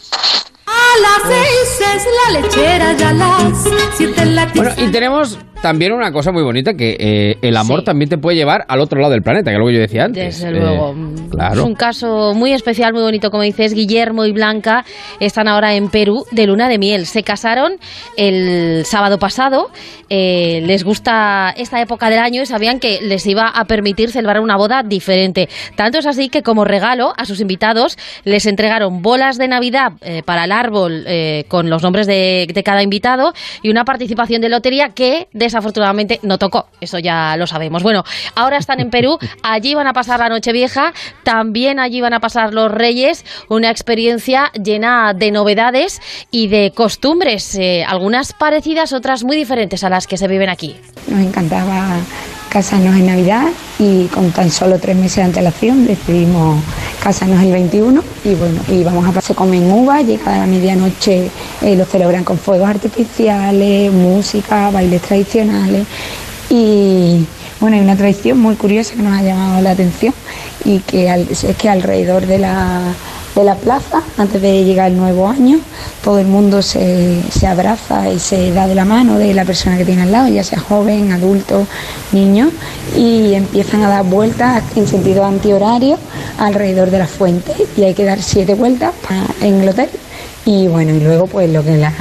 A las seis es la lechera, ya las siete la Bueno, y tenemos también una cosa muy bonita, que eh, el amor Sí. también te puede llevar al otro lado del planeta, que es lo que yo decía antes. Desde Eh, luego. claro. Es un caso muy especial, muy bonito, como dices. Guillermo y Blanca están ahora en Perú de luna de miel. Se casaron el sábado pasado. eh, les gusta esta época del año y sabían que les iba a permitir celebrar una boda diferente. Tanto es así que como regalo a sus invitados les entregaron bolas de Navidad eh, para el árbol eh, con los nombres de, de cada invitado y una participación de lotería que desafortunadamente no tocó. Eso ya lo sabemos. Bueno, ahora están en Perú. Allí van a pasar la Nochevieja. También allí van a pasar los Reyes. Una experiencia llena de novedades y de costumbres. eh, algunas parecidas, otras muy diferentes a las que se viven aquí. Nos encantaba casarnos en Navidad y con tan solo tres meses de antelación decidimos casarnos el 21 y bueno, y vamos a se comen uvas, llegada la medianoche eh, lo celebran con fuegos artificiales, música, bailes tradicionales y bueno, hay una tradición muy curiosa que nos ha llamado la atención y que es que alrededor de la, de la plaza, antes de llegar el nuevo año, todo el mundo se, se abraza y se da de la mano de la persona que tiene al lado, ya sea joven, adulto, niño, y empiezan a dar vueltas en sentido antihorario alrededor de la fuente y hay que dar siete vueltas en el hotel y bueno, y luego pues lo que la,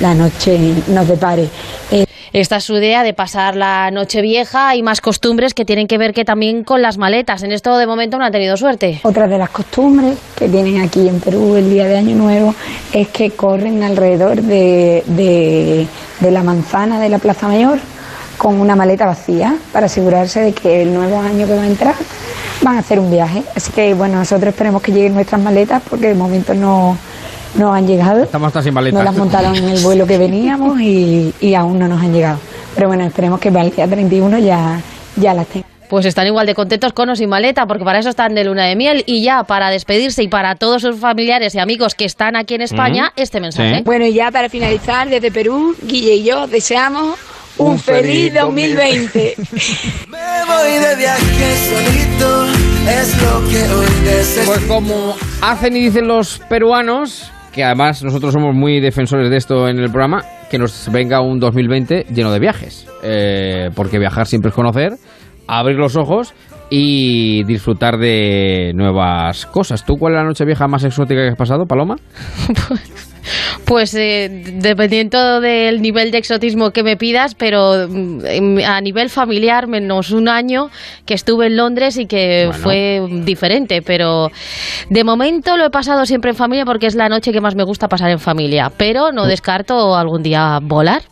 la noche nos depare. Eh, Esta es su idea de pasar la noche vieja y más costumbres que tienen que ver que también con las maletas. En esto de momento no han tenido suerte. Otra de las costumbres que tienen aquí en Perú el día de Año Nuevo es que corren alrededor de, de- de la manzana de la Plaza Mayor con una maleta vacía para asegurarse de que el nuevo año que va a entrar van a hacer un viaje. Así que bueno, nosotros esperemos que lleguen nuestras maletas porque de momento no, no han llegado. Estamos hasta sin maletas. No las montaron en el vuelo que veníamos y, y aún no nos han llegado. Pero bueno, esperemos que para el día 31 ya, ya las tengan. Pues están igual de contentos con o sin maleta, porque para eso están de luna de miel. Y ya, para despedirse y para todos sus familiares y amigos que están aquí en España, este mensaje. Bueno, y ya para finalizar, desde Perú, Guille y yo deseamos un, Un feliz feliz 2020. Me voy de viaje solito, es lo que hoy necesito. Pues como hacen y dicen los peruanos, que además nosotros somos muy defensores de esto en el programa, que nos venga un 2020 lleno de viajes. Eh, porque viajar siempre es conocer, abrir los ojos y disfrutar de nuevas cosas. ¿Tú cuál es la noche vieja más exótica que has pasado, Paloma? Pues eh, dependiendo del nivel de exotismo que me pidas, pero mm, a nivel familiar, menos un año que estuve en Londres y que Bueno. fue diferente. Pero de momento lo he pasado siempre en familia porque es la noche que más me gusta pasar en familia. Pero no descarto algún día volar.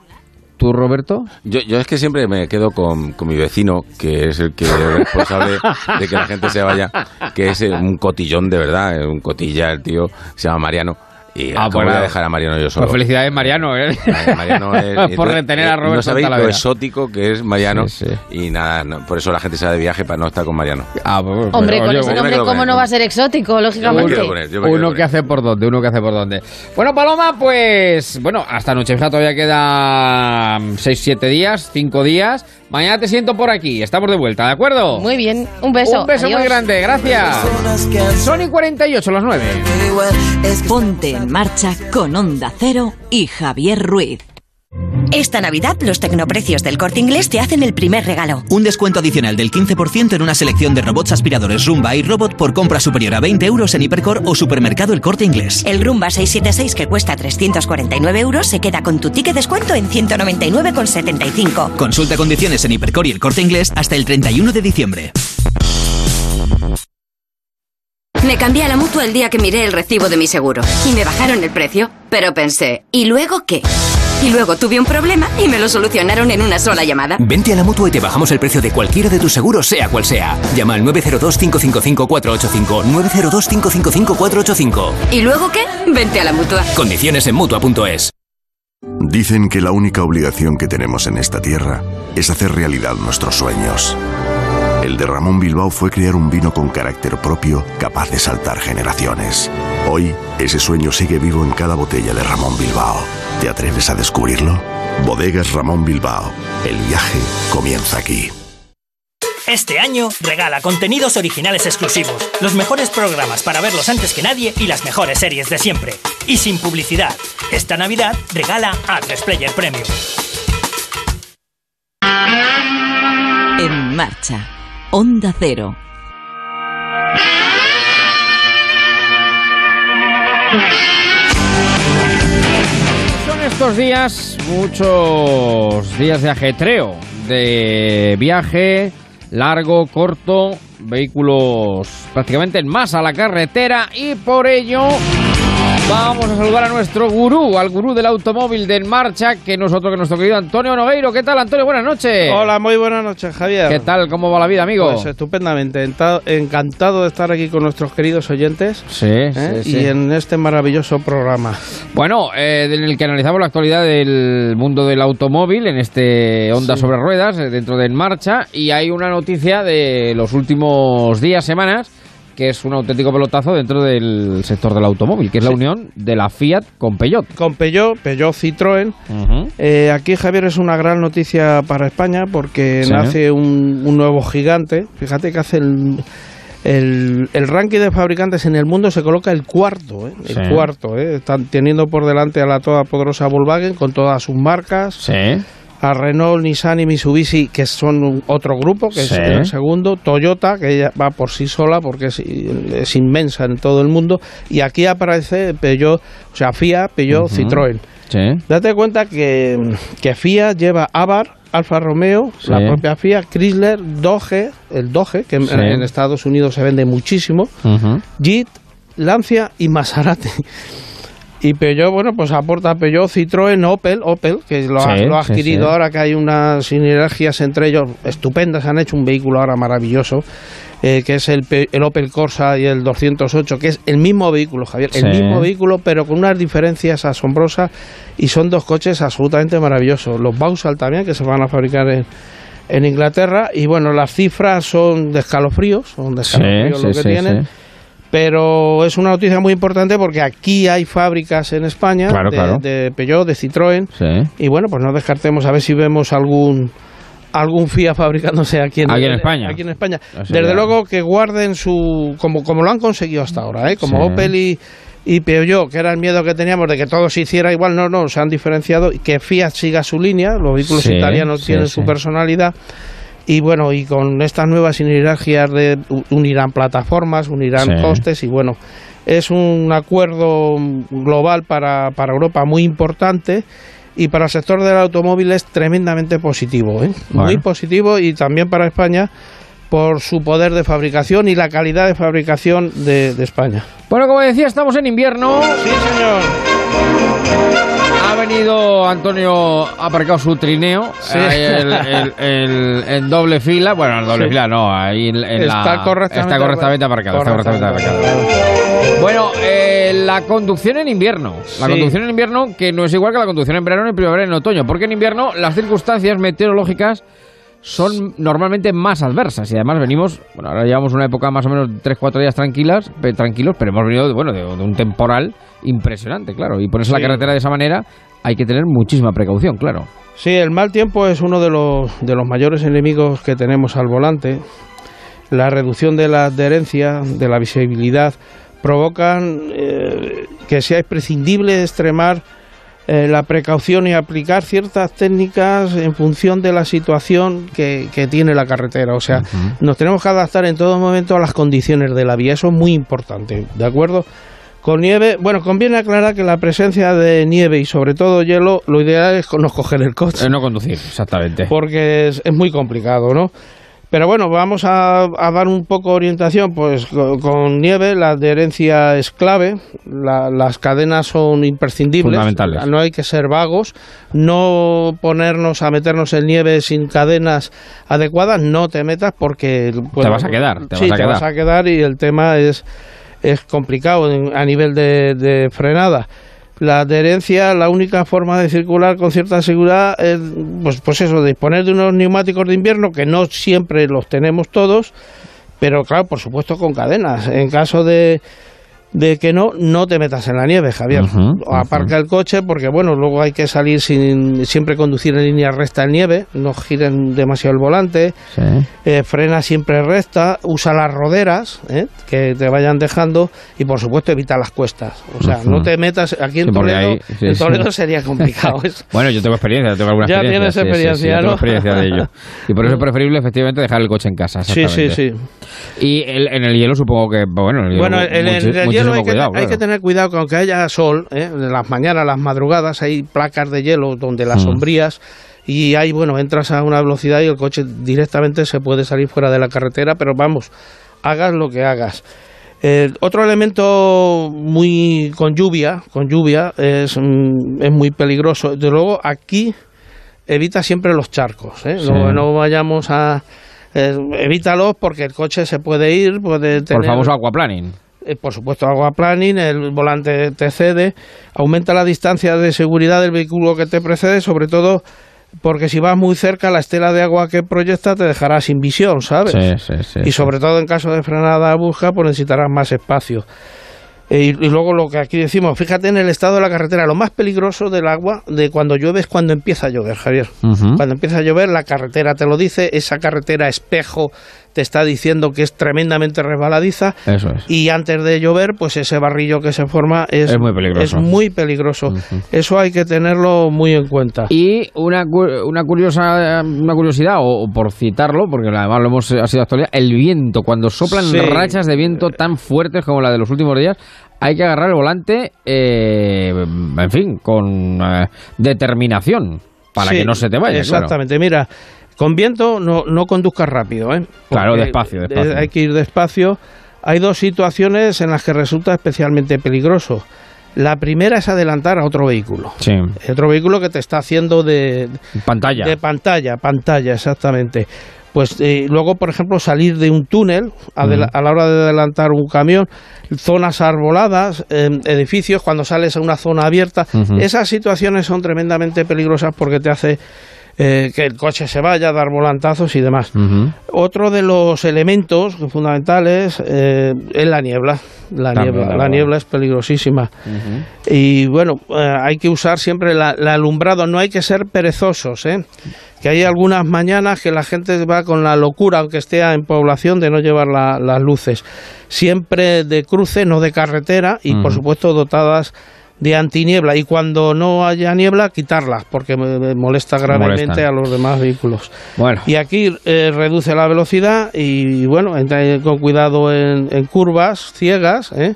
¿Tú, Roberto? Yo, yo es que siempre me quedo con, con mi vecino, que es el que es responsable de que la gente se vaya, que es un cotillón de verdad, eh, un cotilla, el tío, se llama Mariano. Y Ah, ¿cómo bueno. voy a dejar a Mariano yo solo? Pues felicidades, Mariano, ¿eh? Mariano es- Por entonces, retener a eh, Roberto No sabéis lo exótico que es Mariano. Y nada, no, por eso la gente se va de viaje para no estar con Mariano. Ah, pues, Hombre, con ese yo me nombre, ¿cómo no va a ser exótico? Lógicamente. uno que hace por dónde, uno que hace por dónde. Bueno, Paloma, pues, bueno, hasta Nochevieja todavía quedan 6-7 días, 5 días. Mañana te siento por aquí, estamos de vuelta, ¿de acuerdo? Muy bien, un beso. Un beso muy grande, gracias. Sony 48, las 9. Ponte en marcha con Onda Cero y Javier Ruiz. Esta Navidad, los tecnoprecios del corte inglés te hacen el primer regalo. Un descuento adicional del 15% en una selección de robots aspiradores Rumba y Robot por compra superior a 20 euros en Hipercor o Supermercado El Corte Inglés. El Rumba 676 que cuesta 349 euros se queda con tu ticket descuento en 199,75. Consulta condiciones en Hipercor y El Corte Inglés hasta el 31 de diciembre. Me cambié a la mutua el día que miré el recibo de mi seguro y me bajaron el precio, pero pensé, ¿y luego qué? Y luego tuve un problema y me lo solucionaron en una sola llamada. Vente a la mutua y te bajamos el precio de cualquiera de tus seguros, sea cual sea. Llama al 902-555-485. 902-555-485. ¿Y luego qué? Vente a la mutua. Condiciones en mutua.es. Dicen que la única obligación que tenemos en esta tierra es hacer realidad nuestros sueños. El de Ramón Bilbao fue crear un vino con carácter propio capaz de saltar generaciones. Hoy, ese sueño sigue vivo en cada botella de Ramón Bilbao. ¿Te atreves a descubrirlo? Bodegas Ramón Bilbao. El viaje comienza aquí. Este año regala contenidos originales exclusivos, los mejores programas para verlos antes que nadie y las mejores series de siempre. Y sin publicidad. Esta Navidad regala a Player Premium. En marcha. Onda Cero. Estos días muchos días de ajetreo, de viaje largo, corto, vehículos prácticamente en masa a la carretera y por ello Vamos a saludar a nuestro gurú, al gurú del automóvil de En Marcha, que nosotros, que nuestro querido Antonio Nogueiro. ¿Qué tal, Antonio? Buenas noches. Hola, muy buenas noches, Javier. ¿Qué tal? ¿Cómo va la vida, amigo? Pues estupendamente. Encantado de estar aquí con nuestros queridos oyentes. Sí, ¿eh? sí, Y en este maravilloso programa. Bueno, eh, en el que analizamos la actualidad del mundo del automóvil, en este Onda sobre Ruedas, eh, dentro de En Marcha, y hay una noticia de los últimos días, semanas, que es un auténtico pelotazo dentro del sector del automóvil, que es la unión de la Fiat con Peugeot. Con Peugeot, Peugeot Citroën. Eh, aquí, Javier, es una gran noticia para España porque Sí. nace un, un nuevo gigante. Fíjate que hace el, el, el ranking de fabricantes en el mundo se coloca el cuarto, ¿eh? el Sí. cuarto. ¿eh? Están teniendo por delante a la toda poderosa Volkswagen con todas sus marcas. Sí. A Renault, Nissan y Mitsubishi, que son un- otro grupo, que Sí. es el segundo. Toyota, que ella va por sí sola porque es, es inmensa en todo el mundo. Y aquí aparece Peugeot, o sea, Fiat, Peugeot. Citroën. Sí. Date cuenta que, que Fiat lleva Abarth, Alfa Romeo, Sí. la propia Fiat, Chrysler, Doge, el Doge, que en, Estados Unidos se vende muchísimo, Ujú. Jeep, Lancia y Maserati. Y Peugeot, bueno, pues aporta Peugeot, Citroën, Opel, Opel, que lo, ha, lo ha adquirido sí. ahora que hay unas sinergias entre ellos estupendas. Han hecho un vehículo ahora maravilloso, eh, que es el, el Opel Corsa y el 208, que es el mismo vehículo, Javier, el mismo vehículo, pero con unas diferencias asombrosas y son dos coches absolutamente maravillosos. Los Vauxhall también, que se van a fabricar en, en Inglaterra, y bueno, las cifras son de escalofríos, son de escalofríos Sí, lo sí, que sí, tienen. Pero es una noticia muy importante porque aquí hay fábricas en España Claro, de, claro. de Peugeot, de Citroën. Sí. Y bueno, pues no descartemos a ver si vemos algún algún Fiat fabricándose aquí en, Aquí en España. Aquí en España. Desde luego que guarden su como como lo han conseguido hasta ahora, ¿eh? como Sí. Opel y y Peugeot, que era el miedo que teníamos de que todo se hiciera igual, no, no, se han diferenciado y que Fiat siga su línea, los vehículos Sí, italianos tienen su personalidad y bueno, y con estas nuevas sinergias de unirán plataformas, unirán Sí. costes y bueno, es un acuerdo global para, para Europa muy importante y para el sector del automóvil es tremendamente positivo, ¿eh? muy positivo y también para España por su poder de fabricación y la calidad de fabricación de, de España. Bueno, como decía, estamos en invierno. Sí, señor. Ha venido Antonio, ha aparcado su trineo Sí. el- el- el- en doble fila. Bueno, en doble Sí. fila no, ahí en, en la- Está correctamente está correctamente aparcado. Está correctamente aparcado. Bueno, eh, la conducción en invierno. La Sí. conducción en invierno que no es igual que la conducción en verano, en primavera en otoño. Porque en invierno las circunstancias meteorológicas son normalmente más adversas y además venimos, bueno, ahora llevamos una época más o menos 3-4 días tranquilas, tranquilos, pero hemos venido de, bueno, de, de un temporal impresionante, claro, y ponerse la carretera de esa manera hay que tener muchísima precaución, claro. Sí, el mal tiempo es uno de los, de los mayores enemigos que tenemos al volante. La reducción de la adherencia, de la visibilidad, provocan eh, que sea imprescindible extremar eh, la precaución y aplicar ciertas técnicas en función de la situación que, que tiene la carretera. O sea, nos tenemos que adaptar en todo momento a las condiciones de la vía. Eso es muy importante, ¿de acuerdo? Con nieve, bueno, conviene aclarar que la presencia de nieve y sobre todo hielo, lo ideal es no coger el coche. Eh, no conducir, exactamente. Porque es, es muy complicado, ¿no? Pero bueno, vamos a, a dar un poco de orientación. Pues co- con, nieve la adherencia es clave, la- las cadenas son imprescindibles. Fundamentales. No hay que ser vagos, no ponernos a meternos en nieve sin cadenas adecuadas, no te metas porque... Te vas a quedar, te sí, vas a te quedar. vas a quedar y el tema es, es complicado en- a nivel de, de frenada. La adherencia, la única forma de circular con cierta seguridad es, pues, pues eso, disponer de unos neumáticos de invierno que no siempre los tenemos todos, pero claro, por supuesto con cadenas. En caso de, de que no, no te metas en la nieve, Javier. Aparca el coche porque, bueno, luego hay que salir sin siempre conducir en línea recta en nieve, no giren demasiado el volante, eh, frena siempre recta, usa las roderas eh, que te vayan dejando y, por supuesto, evita las cuestas. O sea, no te metas aquí en Sí, Toledo, ahí- sí, en sí. Toledo sería complicado. eso. Bueno, yo tengo experiencia, tengo alguna Ya experiencia. tienes sí, sí, sí, experiencia, de ello. Y por eso es preferible, efectivamente, dejar el coche en casa. Sí, sí, exactamente. Y el- en el hielo supongo que, bueno, en el hielo, Bueno, el, muchísimo hay que, cuidado, hay que claro. tener cuidado que aunque haya sol, ¿eh? en las mañanas, las madrugadas, hay placas de hielo donde las Mm. sombrías y ahí, bueno, entras a una velocidad y el coche directamente se puede salir fuera de la carretera, pero vamos, hagas lo que hagas. Eh, otro elemento muy con lluvia, con lluvia es, mm, es muy peligroso. Desde luego aquí evita siempre los charcos, ¿eh? Sí. no, no vayamos a eh, evítalos porque el coche se puede ir, puede tener Por famoso aquaplaning. Eh, por supuesto, aquaplaning, el volante te cede, aumenta la distancia de seguridad del vehículo que te precede, sobre todo porque si vas muy cerca, la estela de agua que proyecta te dejará sin visión, ¿sabes? Sí, sí, sí. y sobre todo en caso de frenada brusca, pues necesitarás más espacio. Eh, Y, y luego lo que aquí decimos, fíjate en el estado de la carretera, lo más peligroso del agua de cuando llueve es cuando empieza a llover, Javier. Cuando empieza a llover, la carretera te lo dice, esa carretera espejo te está diciendo que es tremendamente resbaladiza Eso es. y antes de llover, pues ese barrillo que se forma es, Es muy peligroso. es muy peligroso. Eso hay que tenerlo muy en cuenta. Y una, cu- una curiosa una curiosidad, o, o por citarlo, porque además lo hemos ha sido actualidad, el viento, cuando soplan Sí. rachas de viento tan fuertes como la de los últimos días, hay que agarrar el volante, eh, en fin, con eh, determinación, para Sí, que no se te vaya. claro. Exactamente, mira, con viento no, no conduzcas rápido, ¿eh? Claro, despacio, despacio. Hay que ir despacio. Hay dos situaciones en las que resulta especialmente peligroso. La primera es adelantar a otro vehículo. Sí. Otro vehículo que te está haciendo de, Pantalla. de pantalla, pantalla, exactamente. Pues eh, luego, por ejemplo, salir de un túnel a la hora de adelantar un camión, zonas arboladas, eh, edificios, cuando sales a una zona abierta. Esas situaciones son tremendamente peligrosas porque te hace eh, que el coche se vaya, dar volantazos y demás. Otro de los elementos fundamentales eh, es la niebla. La También, niebla, claro. la niebla es peligrosísima. Y bueno, eh, hay que usar siempre la, el alumbrado, no hay que ser perezosos, ¿eh? Que hay algunas mañanas que la gente va con la locura, aunque esté en población, de no llevar la- las luces. Siempre de cruce, no de carretera, y por supuesto dotadas de antiniebla. Y cuando no haya niebla, quitarlas, porque molesta gravemente Molestan. a los demás vehículos. Bueno. Y aquí eh, reduce la velocidad y, bueno, entra con cuidado en, en curvas ciegas, ¿eh?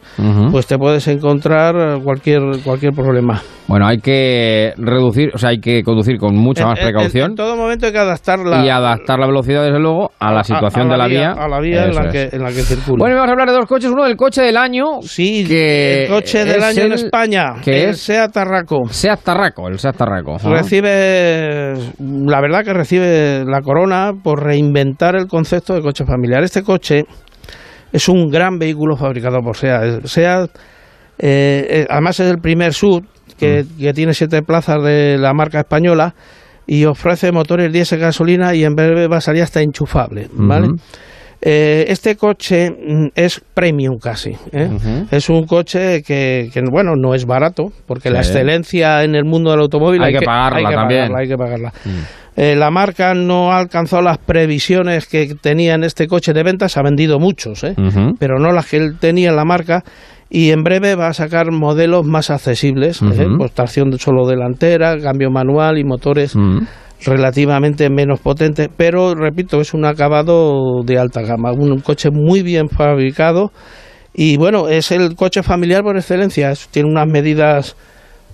Pues te puedes encontrar cualquier, cualquier problema. Bueno, hay que reducir, o sea, hay que conducir con mucha más En- precaución En, todo momento hay que adaptar la, y adaptar la velocidad, desde luego, a la situación a de la vía. A la vía en la, que, en la que circula. Bueno, vamos a hablar de dos coches. Uno del coche del año. Sí, que el coche del año en España, Que el es Seat Tarraco. Seat Tarraco, el Seat Tarraco. Recibe, la verdad que recibe la corona por reinventar el concepto de coche familiar. Este coche es un gran vehículo fabricado por SEAT. SEAT, eh, eh, además es el primer sub que, que tiene siete plazas de la marca española y ofrece motores diésel gasolina y en breve va a salir hasta enchufable, ¿vale? Eh, este coche mm, es premium casi. ¿eh? Es un coche que, que, bueno, no es barato, porque la excelencia en el mundo del automóvil Hay que pagarla hay que también. pagarla, hay que pagarla. Eh, la marca no ha alcanzado las previsiones que tenía en este coche de ventas, ha vendido muchos, pero no las que él tenía en la marca. Y en breve va a sacar modelos más accesibles, ¿eh? Ujú. pues tracción solo delantera, cambio manual y motores relativamente menos potentes, pero repito, es un acabado de alta gama, un coche muy bien fabricado y bueno, es el coche familiar por excelencia, tiene unas medidas,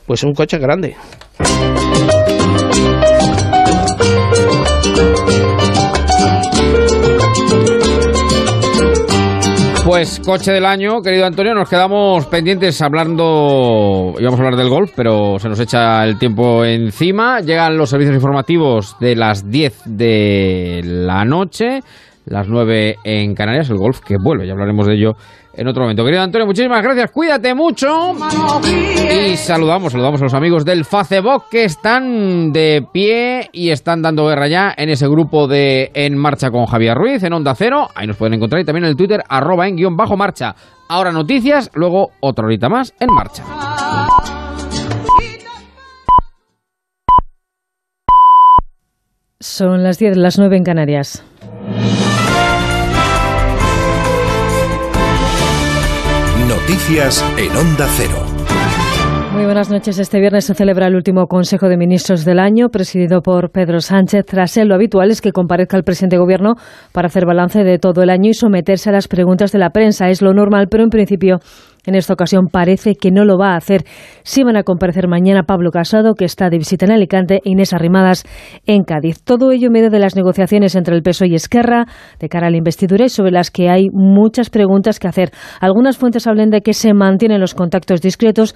pues un coche grande. Pues coche del año, querido Antonio, nos quedamos pendientes hablando, íbamos a hablar del golf, pero se nos echa el tiempo encima. Llegan los servicios informativos de las 10 de la noche, las 9 en Canarias, el golf que vuelve, ya hablaremos de ello en otro momento. Querido Antonio, muchísimas gracias, cuídate mucho. Y saludamos, saludamos a los amigos del Facebook que están de pie y están dando guerra ya en ese grupo de En Marcha con Javier Ruiz, en Onda Cero. Ahí nos pueden encontrar y también en el Twitter, arroba en guion bajo marcha. Ahora noticias, luego otra horita más en marcha. Son las 10, las 9 en Canarias. Noticias en Onda Cero. Muy buenas noches. Este viernes se celebra el último Consejo de Ministros del año, presidido por Pedro Sánchez. Tras él, lo habitual es que comparezca el presidente de Gobierno para hacer balance de todo el año y someterse a las preguntas de la prensa. Es lo normal, pero en principio en esta ocasión parece que no lo va a hacer. Sí van a comparecer mañana Pablo Casado, que está de visita en Alicante, e Inés Arrimadas en Cádiz. Todo ello en medio de las negociaciones entre el PSOE y Esquerra de cara a la investidura y sobre las que hay muchas preguntas que hacer. Algunas fuentes hablan de que se mantienen los contactos discretos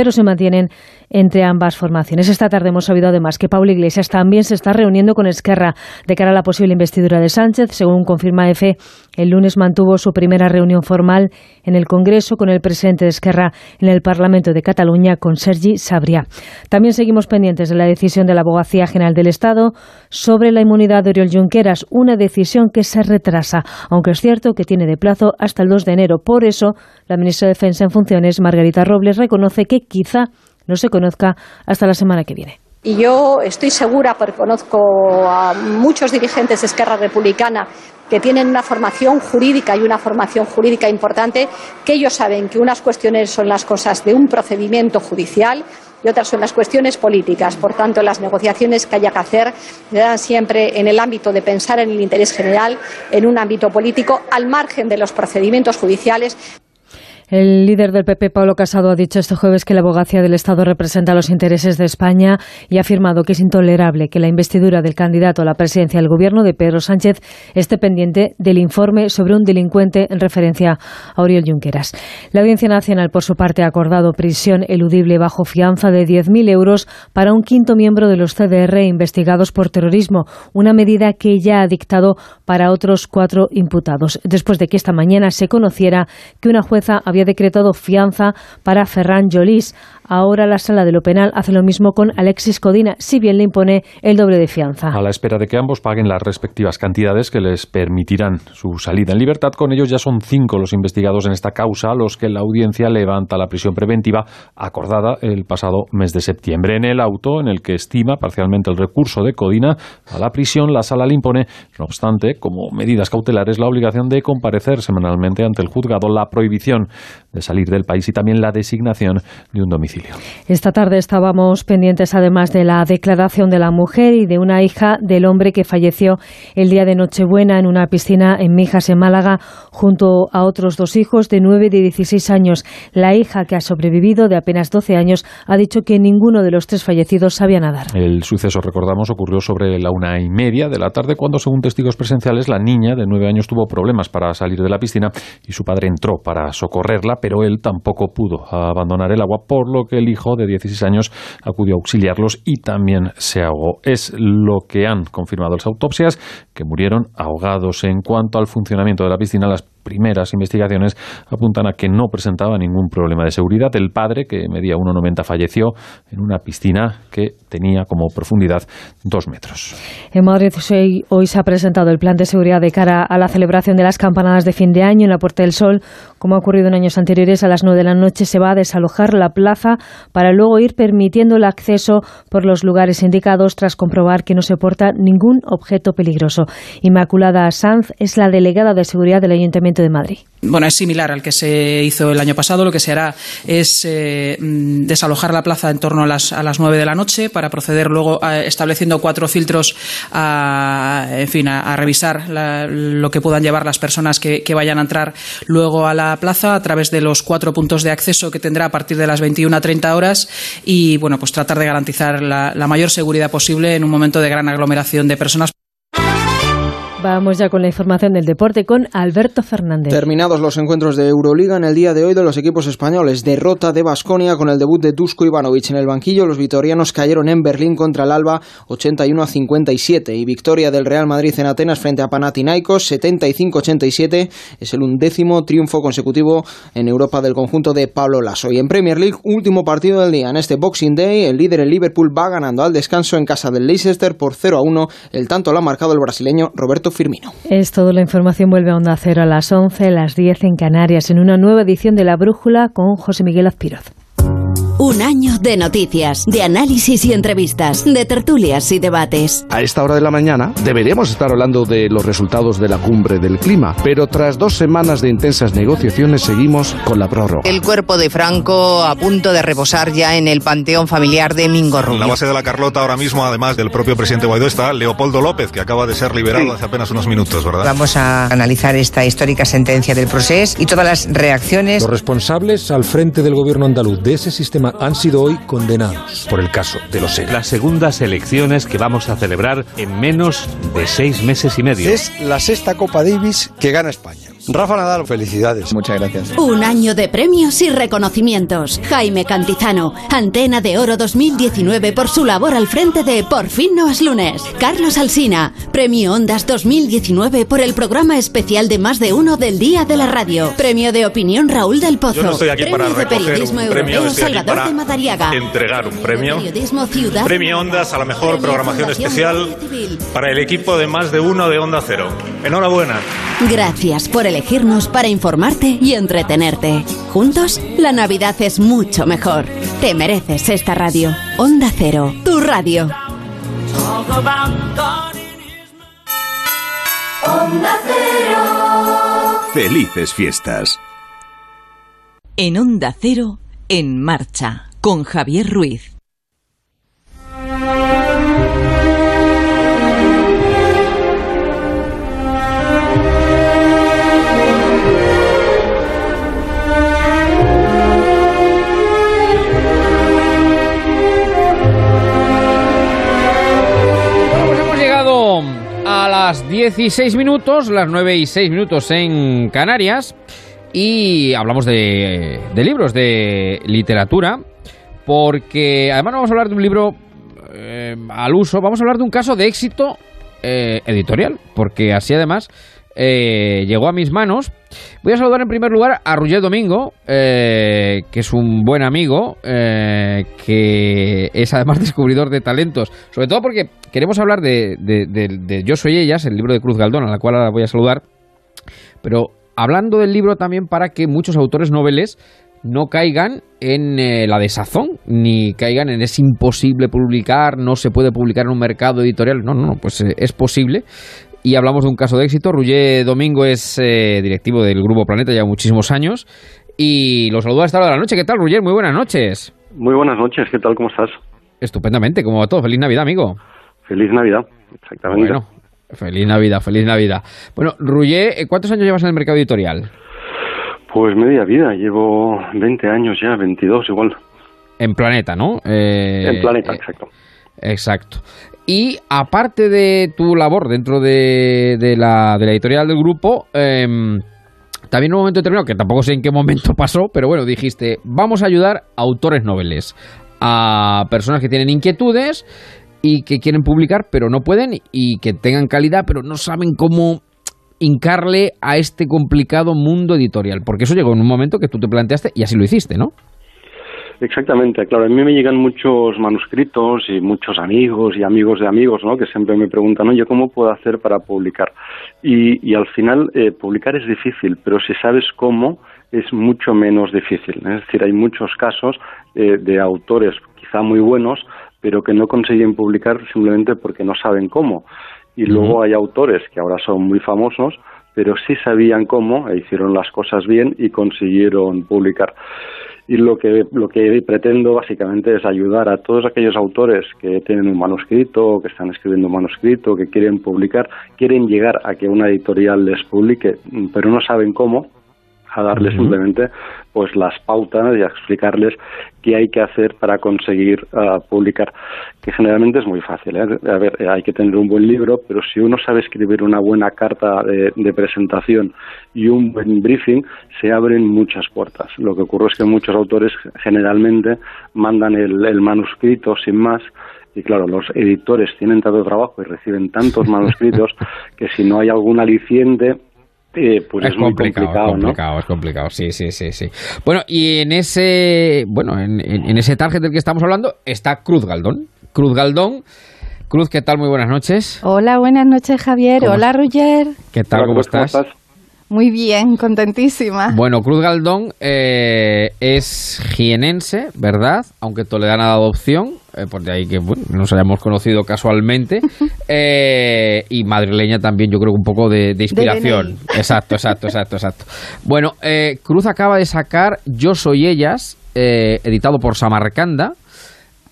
pero se mantienen entre ambas formaciones. Esta tarde hemos sabido además que Pablo Iglesias también se está reuniendo con Esquerra de cara a la posible investidura de Sánchez. Según confirma EFE, el lunes mantuvo su primera reunión formal en el Congreso con el presidente de Esquerra en el Parlamento de Cataluña, con Sergi Sabrià. También seguimos pendientes de la decisión de la Abogacía General del Estado sobre la inmunidad de Oriol Junqueras, una decisión que se retrasa, aunque es cierto que tiene de plazo hasta el 2 de enero. Por eso, la ministra de Defensa en funciones, Margarita Robles, reconoce que quizá no se conozca hasta la semana que viene. Y yo estoy segura, porque conozco a muchos dirigentes de Esquerra Republicana que tienen una formación jurídica y una formación jurídica importante, que ellos saben que unas cuestiones son las cosas de un procedimiento judicial y otras son las cuestiones políticas. Por tanto, las negociaciones que haya que hacer se dan siempre en el ámbito de pensar en el interés general, en un ámbito político, al margen de los procedimientos judiciales. El líder del PP, Pablo Casado, ha dicho este jueves que la abogacía del Estado representa los intereses de España y ha afirmado que es intolerable que la investidura del candidato a la presidencia del Gobierno de Pedro Sánchez esté pendiente del informe sobre un delincuente en referencia a Oriol Junqueras. La Audiencia Nacional, por su parte, ha acordado prisión eludible bajo fianza de 10.000 euros para un quinto miembro de los CDR investigados por terrorismo, una medida que ya ha dictado para otros cuatro imputados, después de que esta mañana se conociera que una jueza había decretado fianza para Ferran Jolís. Ahora la sala de lo penal hace lo mismo con Alexis Codina, si bien le impone el doble de fianza. A la espera de que ambos paguen las respectivas cantidades que les permitirán su salida en libertad, con ellos ya son cinco los investigados en esta causa, los que la audiencia levanta la prisión preventiva acordada el pasado mes de septiembre. En el auto en el que estima parcialmente el recurso de Codina a la prisión, la sala le impone, no obstante, como medidas cautelares, la obligación de comparecer semanalmente ante el juzgado, la prohibición de salir del país y también la designación de un domicilio. Esta tarde estábamos pendientes además de la declaración de la mujer y de una hija del hombre que falleció el día de Nochebuena en una piscina en Mijas, en Málaga, junto a otros dos hijos de 9 y de 16 años. La hija que ha sobrevivido, de apenas 12 años, ha dicho que ninguno de los tres fallecidos sabía nadar. El suceso, recordamos, ocurrió sobre la una y media de la tarde cuando, según testigos presenciales, la niña de 9 años tuvo problemas para salir de la piscina y su padre entró para socorrerla, pero él tampoco pudo abandonar el agua, por lo que el hijo de 16 años acudió a auxiliarlos y también se ahogó. Es lo que han confirmado las autopsias, que murieron ahogados. En cuanto al funcionamiento de la piscina, las primeras investigaciones apuntan a que no presentaba ningún problema de seguridad. El padre, que medía 1,90, falleció en una piscina que tenía como profundidad dos metros. En Madrid hoy se ha presentado el plan de seguridad de cara a la celebración de las campanadas de fin de año en la Puerta del Sol. Como ha ocurrido en años anteriores, a las 9 de la noche se va a desalojar la plaza para luego ir permitiendo el acceso por los lugares indicados tras comprobar que no se porta ningún objeto peligroso. Inmaculada Sanz es la delegada de seguridad del Ayuntamiento de Madrid. Bueno, es similar al que se hizo el año pasado. Lo que se hará es eh, mm, desalojar la plaza en torno a las, a las 9 de la noche para proceder luego a, estableciendo cuatro filtros a, en fin, a, revisar lo que puedan llevar las personas que, vayan a entrar luego a la plaza a través de los cuatro puntos de acceso que tendrá a partir de las 21 a 30 horas y, bueno, pues tratar de garantizar la, la mayor seguridad posible en un momento de gran aglomeración de personas. Vamos ya con la información del deporte con Alberto Fernández. Terminados los encuentros de Euroliga en el día de hoy de los equipos españoles. Derrota de Basconia con el debut de Dusko Ivanovic en el banquillo. Los vitorianos cayeron en Berlín contra el Alba 81 a 57 y victoria del Real Madrid en Atenas frente a Panathinaikos 75-87 es el undécimo triunfo consecutivo en Europa del conjunto de Pablo Lasso. Y en Premier League, último partido del día. En este Boxing Day, el líder el Liverpool va ganando al descanso en casa del Leicester por 0 a 1. El tanto lo ha marcado el brasileño Roberto Firmino. Es todo, la información vuelve a Onda Cero a las 11, las 10 en Canarias, en una nueva edición de La Brújula con José Miguel Azpiroz. Un año de noticias, de análisis y entrevistas, de tertulias y debates. A esta hora de la mañana deberíamos estar hablando de los resultados de la cumbre del clima, pero tras dos semanas de intensas negociaciones seguimos con la prórroga. El cuerpo de Franco a punto de reposar ya en el panteón familiar de Mingo Rubio. En la base de la Carlota ahora mismo, además del propio presidente Guaidó, está Leopoldo López, que acaba de ser liberado hace apenas unos minutos, ¿verdad? Vamos a analizar esta histórica sentencia del proceso y todas las reacciones. Los responsables al frente del gobierno andaluz de ese sistema han sido hoy condenados por el caso de los ERE. Las segundas elecciones que vamos a celebrar en menos de seis meses y medio. Es la sexta Copa Davis que gana España. Rafa Nadal, felicidades. Muchas gracias. Un año de premios y reconocimientos. Jaime Cantizano, Antena de Oro 2019 por su labor al frente de Por fin no es lunes. Carlos Alsina, Premio Ondas 2019 por el programa especial de Más de Uno del Día de la Radio. Premio de Opinión Raúl del Pozo. Yo no estoy aquí premio para de Periodismo un premio, Europeo Salvador para de Madariaga. entregar un premio. Periodismo Ciudad. Premio Ondas a la mejor Premio programación Fundación especial para el equipo de más de uno de Onda Cero. Enhorabuena. Gracias por elegirnos para informarte y entretenerte. Juntos, la Navidad es mucho mejor. Te mereces esta radio. Onda Cero, tu radio. Onda Cero. Felices fiestas. En Onda Cero, en marcha, con Javier Ruiz. Las 16 minutos, las 9 y 6 minutos en Canarias, y hablamos de, de libros, de literatura, porque además no vamos a hablar de un libro eh, al uso, vamos a hablar de un caso de éxito eh, editorial, porque así además eh, llegó a mis manos. Voy a saludar en primer lugar a Roger Domingo, eh, que es un buen amigo, eh, que es además descubridor de talentos, sobre todo porque queremos hablar de, de- de- de Yo Soy Ellas, el libro de Cruz Galdón, a la cual ahora voy a saludar, pero hablando del libro también para que muchos autores noveles no caigan en eh, la desazón, ni caigan en es imposible publicar, no se puede publicar en un mercado editorial. No, no, no, pues eh, es posible. Y hablamos de un caso de éxito. Rullé Domingo es eh, directivo del Grupo Planeta ya muchísimos años. Y lo saludo a esta hora de la noche. ¿Qué tal, Ruller? Muy buenas noches. Muy buenas noches, ¿qué tal? ¿Cómo estás? Estupendamente, como va todo. Feliz Navidad, amigo. Feliz Navidad, exactamente. Bueno, feliz Navidad, feliz Navidad. Bueno, Rullé, ¿cuántos años llevas en el mercado editorial? Pues media vida, llevo 20 años ya, 22 igual. En Planeta, ¿no? Eh, en Planeta, eh, exacto. Exacto. Y aparte de tu labor dentro de, de la, de la editorial del grupo, em, también en un momento determinado, que tampoco sé en qué momento pasó, pero bueno, dijiste, vamos a ayudar a autores noveles, a personas que tienen inquietudes y que quieren publicar, pero no pueden, y que tengan calidad, pero no saben cómo hincarle a este complicado mundo editorial. Porque eso llegó en un momento que tú te planteaste y así lo hiciste, ¿no? Exactamente, claro, a mí me llegan muchos manuscritos y muchos amigos y amigos de amigos, ¿no? Que siempre me preguntan, oye, ¿cómo puedo hacer para publicar? Y, y al final, eh, publicar es difícil, pero si sabes cómo, es mucho menos difícil. Es decir, hay muchos casos eh, de autores quizá muy buenos, pero que no consiguen publicar simplemente porque no saben cómo. Y luego hay autores que ahora son muy famosos, pero sí sabían cómo, e hicieron las cosas bien y consiguieron publicar. Y lo que, lo que pretendo básicamente es ayudar a todos aquellos autores que tienen un manuscrito, que están escribiendo un manuscrito, que quieren publicar, quieren llegar a que una editorial les publique, pero no saben cómo, a darles simplemente pues las pautas y a explicarles qué hay que hacer para conseguir ah, publicar, que generalmente es muy fácil. ¿eh? A ver, eh, hay que tener un buen libro, pero si uno sabe escribir una buena carta de, de presentación y un buen briefing, se abren muchas puertas. Lo que ocurre es que muchos autores generalmente mandan el, el manuscrito sin más y claro, los editores tienen tanto trabajo y reciben tantos manuscritos que si no hay algún aliciente, eh, pues es, muy complicado, es complicado, es complicado, sí, sí, sí, sí. Bueno, y en ese, bueno, en, en- en ese target del que estamos hablando está Cruz Galdón. Cruz Galdón, Cruz, ¿qué tal? Muy buenas noches. Hola, buenas noches, Javier. Hola, Roger. ¿Qué tal? ¿Cómo, estás? Muy bien, contentísima. Bueno, Cruz Galdón eh, es jienense, ¿verdad? Aunque Toledana de adopción, eh, por de ahí que bueno, nos hayamos conocido casualmente. eh, y madrileña también, yo creo que un poco de, de inspiración. exacto, exacto, exacto, exacto. Bueno, eh, Cruz acaba de sacar Yo Soy Ellas, eh, editado por Samarcanda.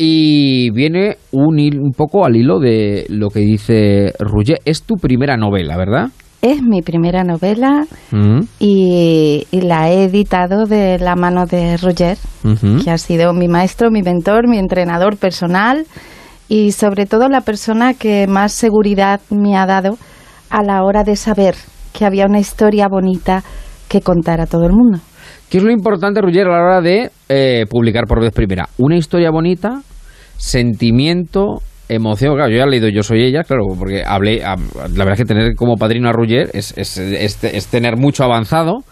Y viene un, un poco al hilo de lo que dice Rouget. Es tu primera novela, ¿verdad? Es mi primera novela Mm, y, y la he editado de la mano de Roger, que ha sido mi maestro, mi mentor, mi entrenador personal y sobre todo la persona que más seguridad me ha dado a la hora de saber que había una historia bonita que contar a todo el mundo. ¿Qué es lo importante, Rugger, a la hora de eh, publicar por vez primera? Una historia bonita, sentimiento, emoción. Claro, yo ya he leído Yo Soy Ella, claro, porque hablé. a- la verdad es que tener como padrino a Rugger es, es, tener mucho avanzado.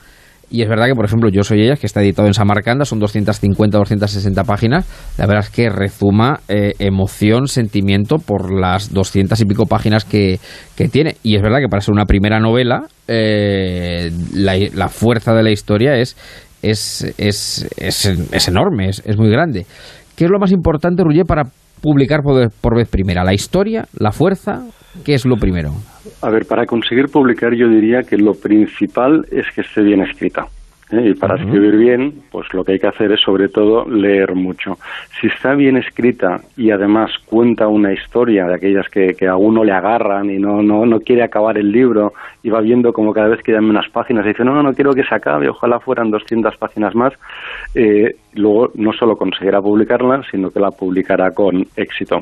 Y es verdad que, por ejemplo, Yo Soy Ella, que está editado en Samarcanda, son 250, 260 páginas. La verdad es que rezuma eh, emoción, sentimiento por las 200 y pico páginas que, que tiene. Y es verdad que para ser una primera novela, eh, la, la fuerza de la historia es, es, es, es, es enorme, es, muy grande. ¿Qué es lo más importante, Rugger, para publicar por, por vez primera? ¿La historia? ¿La fuerza? ¿Qué es lo primero? A ver, para conseguir publicar yo diría que lo principal es que esté bien escrita. ¿Eh? Y para escribir bien, pues lo que hay que hacer es sobre todo leer mucho. Si está bien escrita y además cuenta una historia de aquellas que, que a uno le agarran y no, no, no quiere acabar el libro y va viendo como cada vez quedan unas páginas y dice, no, no, no quiero que se acabe, ojalá fueran 200 páginas más, eh, luego no solo conseguirá publicarla, sino que la publicará con éxito.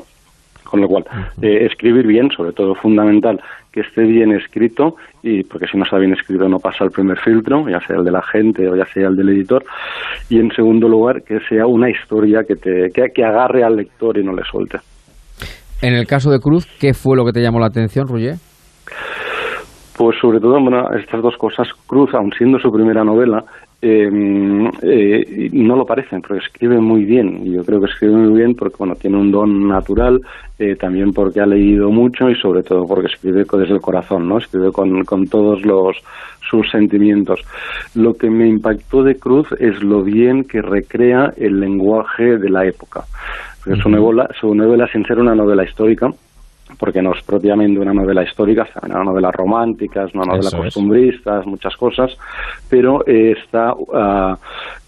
Con lo cual, eh, escribir bien, sobre todo fundamental, que esté bien escrito, y porque si no está bien escrito no pasa el primer filtro, ya sea el de la gente o ya sea el del editor. Y en segundo lugar, que sea una historia que, te, que, que agarre al lector y no le suelte. En el caso de Cruz, ¿qué fue lo que te llamó la atención, Rugger? Pues sobre todo, bueno, estas dos cosas, Cruz, aun siendo su primera novela, eh, eh, no lo parece, porque escribe muy bien. Y yo creo que escribe muy bien porque, bueno, tiene un don natural, eh, también porque ha leído mucho y sobre todo porque escribe desde el corazón, ¿no? Escribe con, con todos los sus sentimientos. Lo que me impactó de Cruz es lo bien que recrea el lenguaje de la época. Porque su novela, su novela, sin ser una novela histórica, porque no es propiamente una novela histórica, es una novela romántica, es una novela Eso costumbrista, es muchas cosas, pero eh, está, ah,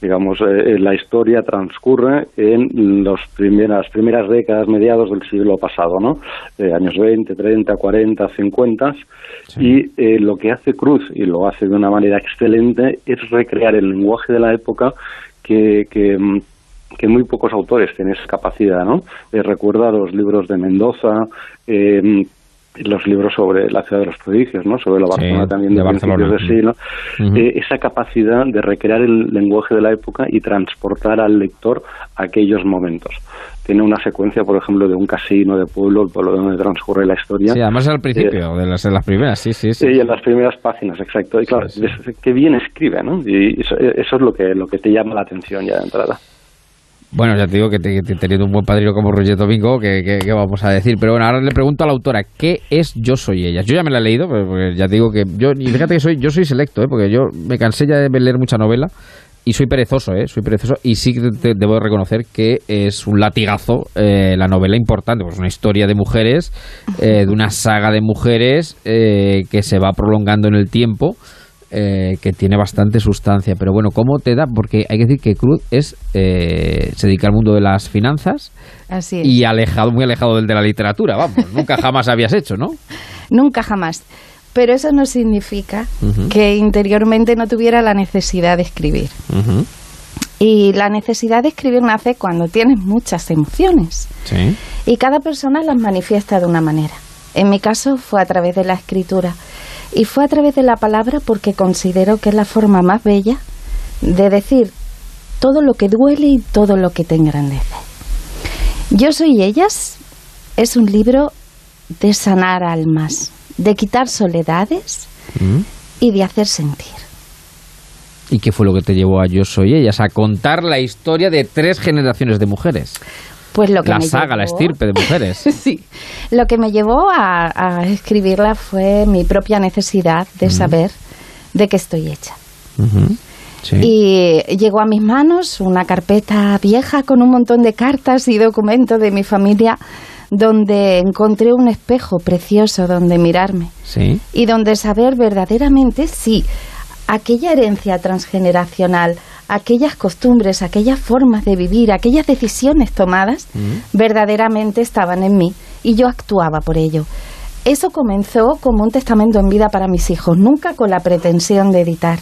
digamos, eh, la historia transcurre en las primeras, primeras décadas, mediados del siglo pasado, ¿no? Eh, años 20, 30, 40, 50, y eh, lo que hace Cruz, y lo hace de una manera excelente, es recrear el lenguaje de la época que... que mm, que muy pocos autores tienen esa capacidad, ¿no? Eh, recuerda los libros de Mendoza, eh, los libros sobre la ciudad de los prodigios, ¿no? Sobre la Sí, Barcelona también de de, principios de siglo. Eh, esa capacidad de recrear el lenguaje de la época y transportar al lector a aquellos momentos. Tiene una secuencia, por ejemplo, de un casino de pueblo, el pueblo donde transcurre la historia. Sí, además al Eh, principio, de, las, de las primeras, sí, sí, sí. Sí, en las primeras páginas, exacto. Y claro, ves qué bien escribe, ¿no? Y eso, eso es lo que, lo que te llama la atención ya de entrada. Bueno, ya te digo que, te- que teniendo un buen padrino como Roger Domingo, que, que- que vamos a decir. Pero bueno, ahora le pregunto a la autora, ¿qué es Yo Soy Ellas? Yo ya me la he leído, porque ya te digo que yo, y fíjate que soy, yo soy selecto, ¿eh? porque yo me cansé ya de leer mucha novela y soy perezoso, ¿eh? Soy perezoso y sí que debo reconocer que es un latigazo eh, la novela importante, pues una historia de mujeres, eh, de una saga de mujeres eh, que se va prolongando en el tiempo eh, que tiene bastante sustancia. Pero bueno, ¿cómo te da? Porque hay que decir que Cruz es eh, se dedica al mundo de las finanzas Así es. y alejado, muy alejado del de la literatura, vamos. Nunca jamás habías hecho, ¿no? Nunca jamás. Pero eso no significa que interiormente no tuviera la necesidad de escribir. Y la necesidad de escribir nace cuando tienes muchas emociones. Sí. Y cada persona las manifiesta de una manera. En mi caso fue a través de la escritura. Y fue a través de la palabra porque considero que es la forma más bella de decir todo lo que duele y todo lo que te engrandece. Yo soy ellas es un libro de sanar almas, de quitar soledades y de hacer sentir. ¿Y qué fue lo que te llevó a Yo Soy Ellas? A contar la historia de tres generaciones de mujeres. Pues lo que la me saga, la estirpe de mujeres. sí. Lo que me llevó a, a escribirla fue mi propia necesidad de saber de qué estoy hecha. Sí. Y llegó a mis manos una carpeta vieja con un montón de cartas y documentos de mi familia donde encontré un espejo precioso donde mirarme Sí. y donde saber verdaderamente si aquella herencia transgeneracional, aquellas costumbres, aquellas formas de vivir, aquellas decisiones tomadas, verdaderamente estaban en mí y yo actuaba por ello. Eso comenzó como un testamento en vida para mis hijos, nunca con la pretensión de editar.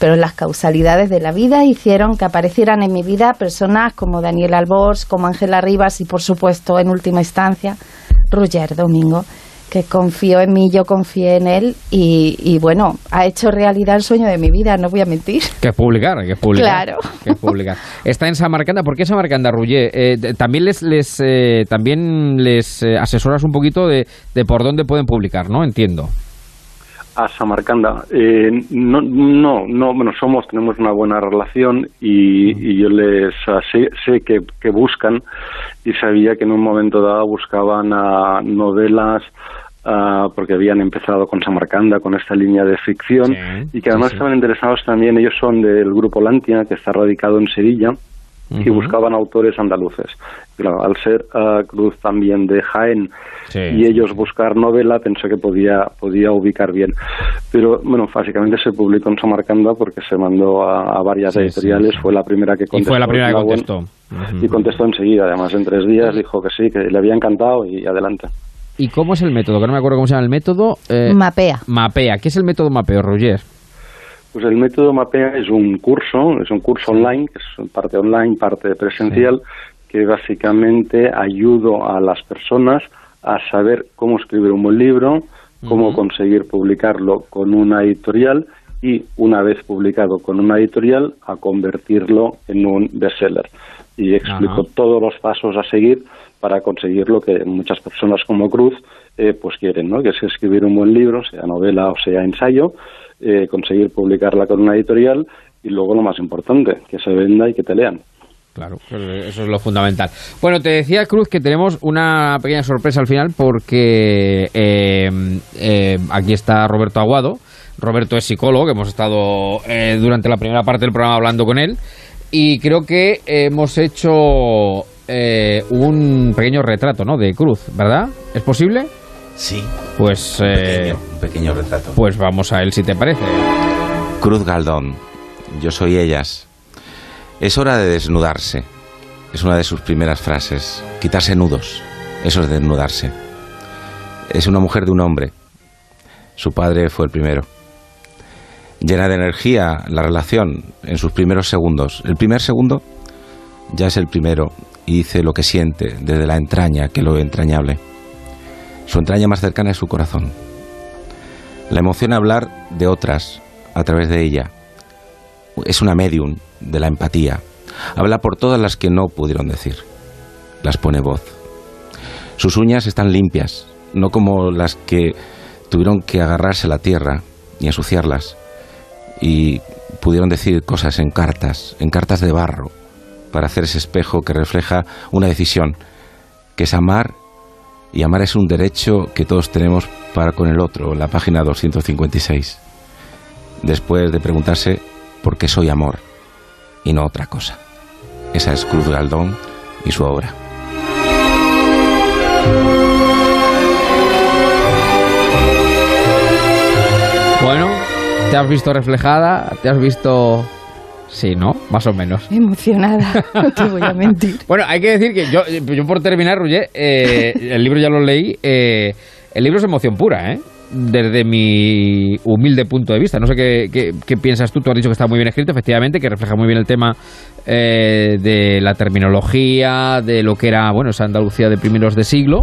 Pero las causalidades de la vida hicieron que aparecieran en mi vida personas como Daniel Albors, como Ángela Rivas y, por supuesto, en última instancia, Roger Domingo, que confió en mí, yo confié en él y, y, bueno, ha hecho realidad el sueño de mi vida, no voy a mentir. Que es publicar, que es publicar. Claro. Que es publicar. Está en Samarcanda. ¿Por qué Samarcanda, Rullé? Eh, también les, les, eh, también les eh, asesoras un poquito de, de por dónde pueden publicar, ¿no? Entiendo. A Samarcanda. Eh, no, no, no, bueno, somos, tenemos una buena relación y, y yo les ah, sé, sé que, que buscan y sabía que en un momento dado buscaban novelas ah, porque habían empezado con Samarcanda, con esta línea de ficción y que además estaban interesados también, ellos son del grupo Lantia, que está radicado en Sevilla y buscaban autores andaluces. Claro, al ser ah, Cruz también de Jaén y ellos buscar novela, pensé que podía, podía ubicar bien. Pero bueno, básicamente se publicó en Samarcanda porque se mandó a, a varias Sí, editoriales, fue la primera que Y contestó. fue la primera que contestó. Y contestó enseguida, además en tres días dijo que sí, que le había encantado y adelante. ¿Y cómo es el método? Que no me acuerdo cómo se llama el método. Eh, Mapea. Mapea. ¿Qué es el método Mapeo, Roger? Pues el método Mapea es un curso, es un curso online, que es parte online, parte presencial, que básicamente ayudo a las personas a saber cómo escribir un buen libro, cómo conseguir publicarlo con una editorial y una vez publicado con una editorial a convertirlo en un bestseller. Y explico todos los pasos a seguir para conseguir lo que muchas personas como Cruz eh, pues quieren, ¿no? que es escribir un buen libro, sea novela o sea ensayo, eh, conseguir publicarla con una editorial y luego lo más importante, que se venda y que te lean. Claro, pues eso es lo fundamental. Bueno, te decía Cruz que tenemos una pequeña sorpresa al final porque eh, eh, aquí está Roberto Aguado. Roberto es psicólogo, hemos estado eh, durante la primera parte del programa hablando con él. Y creo que hemos hecho eh, un pequeño retrato ¿no? de Cruz, ¿verdad? ¿Es posible? Sí. Pues, eh, Un pequeño retrato. pues vamos a él si te parece. Cruz Galdón. Yo soy ellas. Es hora de desnudarse. Es una de sus primeras frases. Quitarse nudos. Eso es desnudarse. Es una mujer de un hombre. Su padre fue el primero. Llena de energía la relación en sus primeros segundos. El primer segundo ya es el primero y dice lo que siente desde la entraña que lo entrañable. Su entraña más cercana es su corazón. La emociona hablar de otras a través de ella. Es una medium de la empatía. Habla por todas las que no pudieron decir. Las pone voz. Sus uñas están limpias, no como las que tuvieron que agarrarse a la tierra y ensuciarlas. Y pudieron decir cosas en cartas, en cartas de barro, para hacer ese espejo que refleja una decisión, que es amar y amar es un derecho que todos tenemos para con el otro, la página 256. Después de preguntarse por qué soy amor y no otra cosa. Esa es Cruz Galdón y su obra. Bueno, te has visto reflejada, te has visto... Sí, ¿no? Más o menos. Emocionada, no te voy a mentir. Bueno, hay que decir que yo, yo por terminar, Roger, eh, el libro ya lo leí. eh, el libro es emoción pura, ¿eh? Desde mi humilde punto de vista. No sé qué, qué- qué piensas tú. Tú has dicho que está muy bien escrito, efectivamente, que refleja muy bien el tema eh, de la terminología, de lo que era, bueno, esa Andalucía de primeros de siglo.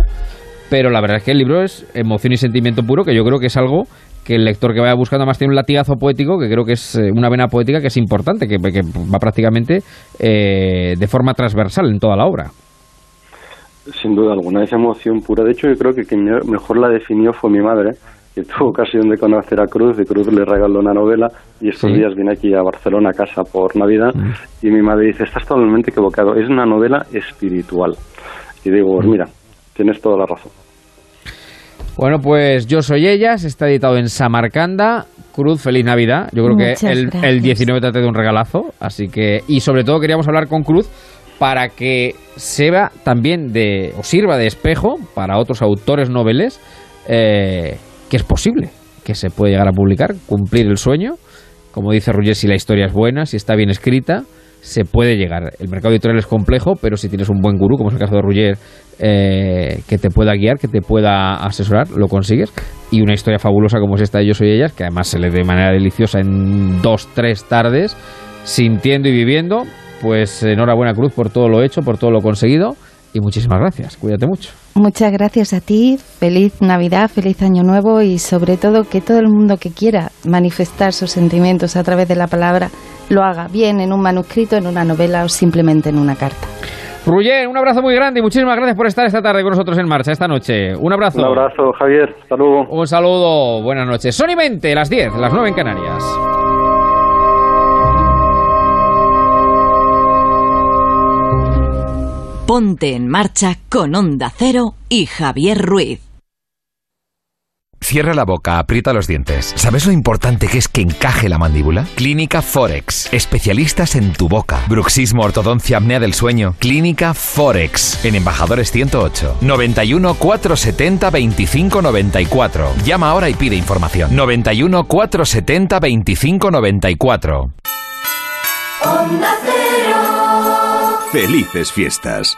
Pero la verdad es que el libro es emoción y sentimiento puro, que yo creo que es algo que el lector que vaya buscando más tiene un latigazo poético, que creo que es eh, una vena poética que es importante, que, que va prácticamente eh, de forma transversal en toda la obra. Sin duda alguna, esa emoción pura. De hecho, yo creo que quien me- mejor la definió fue mi madre, que tuvo ocasión de conocer a Cruz, y Cruz le regaló una novela, y estos Sí. días vine aquí a Barcelona a casa por Navidad, y mi madre dice, estás totalmente equivocado, es una novela espiritual. Y digo, pues mira, tienes toda la razón. Bueno, pues Yo Soy Ellas, está editado en Samarcanda. Cruz, feliz Navidad. Yo creo Muchas que el, el 19 te traído un regalazo. Así que, y sobre todo queríamos hablar con Cruz para que sirva también de, o sirva de espejo para otros autores noveles eh, que es posible, que se puede llegar a publicar, cumplir el sueño. Como dice Ruller, si la historia es buena, si está bien escrita, se puede llegar. El mercado editorial es complejo, pero si tienes un buen gurú, como es el caso de Ruller, eh, que te pueda guiar, que te pueda asesorar, lo consigues. Y una historia fabulosa como es esta de Yo Soy Ellas, que además se lee de manera deliciosa en dos, tres tardes, sintiendo y viviendo. Pues enhorabuena Cruz por todo lo hecho, por todo lo conseguido. Y muchísimas gracias. Cuídate mucho. Muchas gracias a ti, feliz Navidad, feliz Año Nuevo y sobre todo que todo el mundo que quiera manifestar sus sentimientos a través de la palabra lo haga bien en un manuscrito, en una novela o simplemente en una carta. Ruller, un abrazo muy grande y muchísimas gracias por estar esta tarde con nosotros en marcha, esta noche. Un abrazo. Un abrazo, Javier. Hasta luego. Un saludo, buenas noches. Son y 20, las 10, las 9 en Canarias. Ponte en marcha con Onda Cero y Javier Ruiz. Cierra la boca, aprieta los dientes. ¿Sabes lo importante que es que encaje la mandíbula? Clínica Forex. Especialistas en tu boca. Bruxismo, ortodoncia, apnea del sueño. Clínica Forex. En Embajadores 108. 91 470 25 94. Llama ahora y pide información. 91 470 25 94. Onda Cero. Felices fiestas.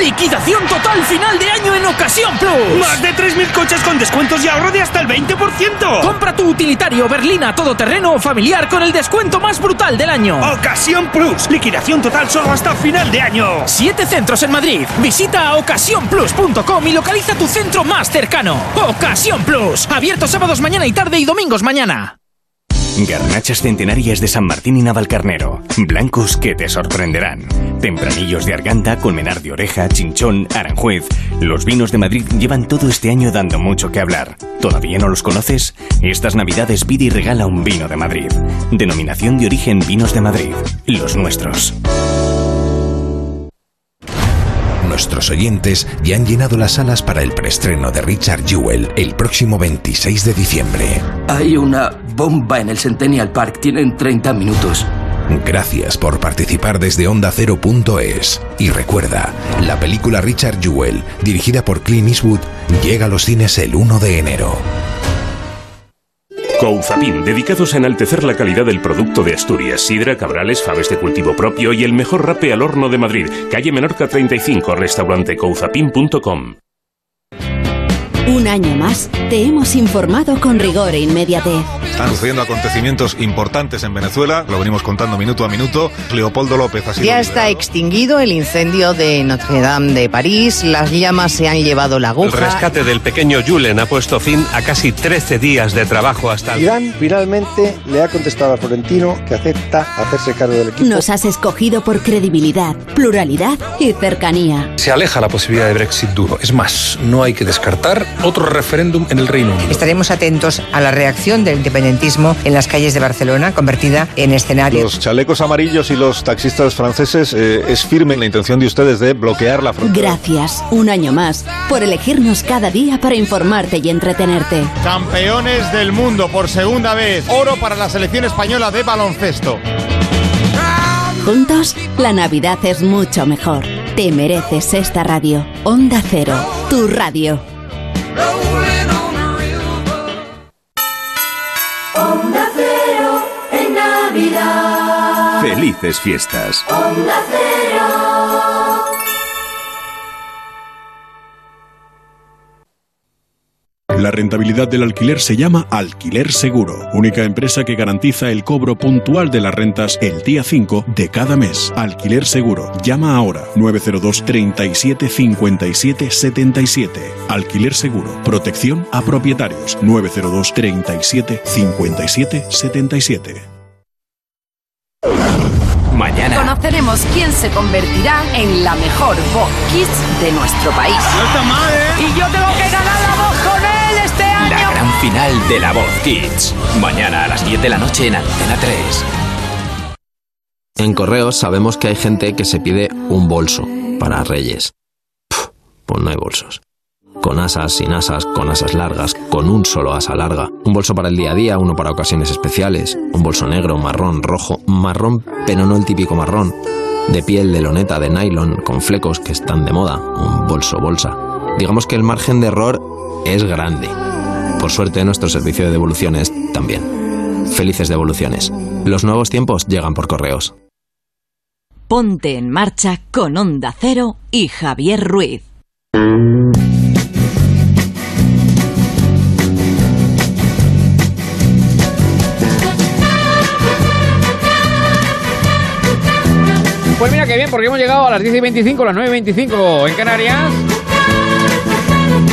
¡Liquidación total final de año en Ocasión Plus! ¡Más de 3.000 coches con descuentos y ahorro de hasta el 20%! Compra tu utilitario Berlina todoterreno o familiar con el descuento más brutal del año. ¡Ocasión Plus! Liquidación total solo hasta final de año. Siete centros en Madrid. Visita ocasiónplus.com y localiza tu centro más cercano. Ocasión Plus. Abierto sábados mañana y tarde y domingos mañana. Garnachas centenarias de San Martín y Navalcarnero. Blancos que te sorprenderán. Tempranillos de Arganda, Colmenar de Oreja, Chinchón, Aranjuez. Los vinos de Madrid llevan todo este año dando mucho que hablar. ¿Todavía no los conoces? Estas navidades pide regala un vino de Madrid. Denominación de origen Vinos de Madrid. Los nuestros. Nuestros oyentes ya han llenado las salas para el preestreno de Richard Jewell el próximo 26 de diciembre. Hay una bomba en el Centennial Park. Tienen 30 minutos. Gracias por participar desde OndaCero.es. Y recuerda, la película Richard Jewell, dirigida por Clint Eastwood, llega a los cines el 1 de enero. Couzapin, dedicados a enaltecer la calidad del producto de Asturias. Sidra, cabrales, faves de cultivo propio y el mejor rape al horno de Madrid. Calle Menorca 35, restaurante couzapin.com. Un año más te hemos informado con rigor e inmediatez. Están sucediendo acontecimientos importantes en Venezuela, lo venimos contando minuto a minuto. Leopoldo López ha sido Ya está extinguido el incendio de Notre Dame de París, las llamas se han llevado la El aguja. rescate del pequeño Julen ha puesto fin a casi 13 días de trabajo hasta el... Irán finalmente le ha contestado a Florentino que acepta hacerse cargo del equipo. Nos has escogido por credibilidad, pluralidad y cercanía. Se aleja la posibilidad de Brexit duro. Es más, no hay que descartar otro referéndum en el Reino Unido. Estaremos atentos a la reacción del independentismo en las calles de Barcelona, convertida en escenario. Los chalecos amarillos y los taxistas franceses eh, es firme la intención de ustedes de bloquear la frontera. Gracias, un año más, por elegirnos cada día para informarte y entretenerte. Campeones del mundo por segunda vez. Oro para la selección española de baloncesto. Juntos, la Navidad es mucho mejor. Te mereces esta radio. Onda Cero, tu radio. Onda Cero en Navidad. Felices fiestas. Onda Cero. La rentabilidad del alquiler se llama Alquiler Seguro, única empresa que garantiza el cobro puntual de las rentas el día 5 de cada mes. Alquiler Seguro. Llama ahora 902 37 57 77. Alquiler Seguro. Protección a propietarios 902 37 57 77. Mañana. Conoceremos quién se convertirá en la mejor voz kids de nuestro país. No está mal, ¿eh? Y yo tengo que ganar la final de La Voz Kids. Mañana a las 10 de la noche en Antena 3. En correos sabemos que hay gente que se pide un bolso para Reyes. Pff, pues no hay bolsos. Con asas, sin asas, con asas largas, con un solo asa larga. Un bolso para el día a día, uno para ocasiones especiales. Un bolso negro, marrón, rojo. Marrón, pero no el típico marrón. De piel, de loneta, de nylon, con flecos que están de moda. Un bolso bolsa. Digamos que el margen de error es grande. Por suerte, nuestro servicio de devoluciones también. Felices devoluciones. Los nuevos tiempos llegan por correos. Ponte en marcha con Onda Cero y Javier Ruiz. Pues mira que bien, porque hemos llegado a las 10 y 25, las 9 y 25 en Canarias.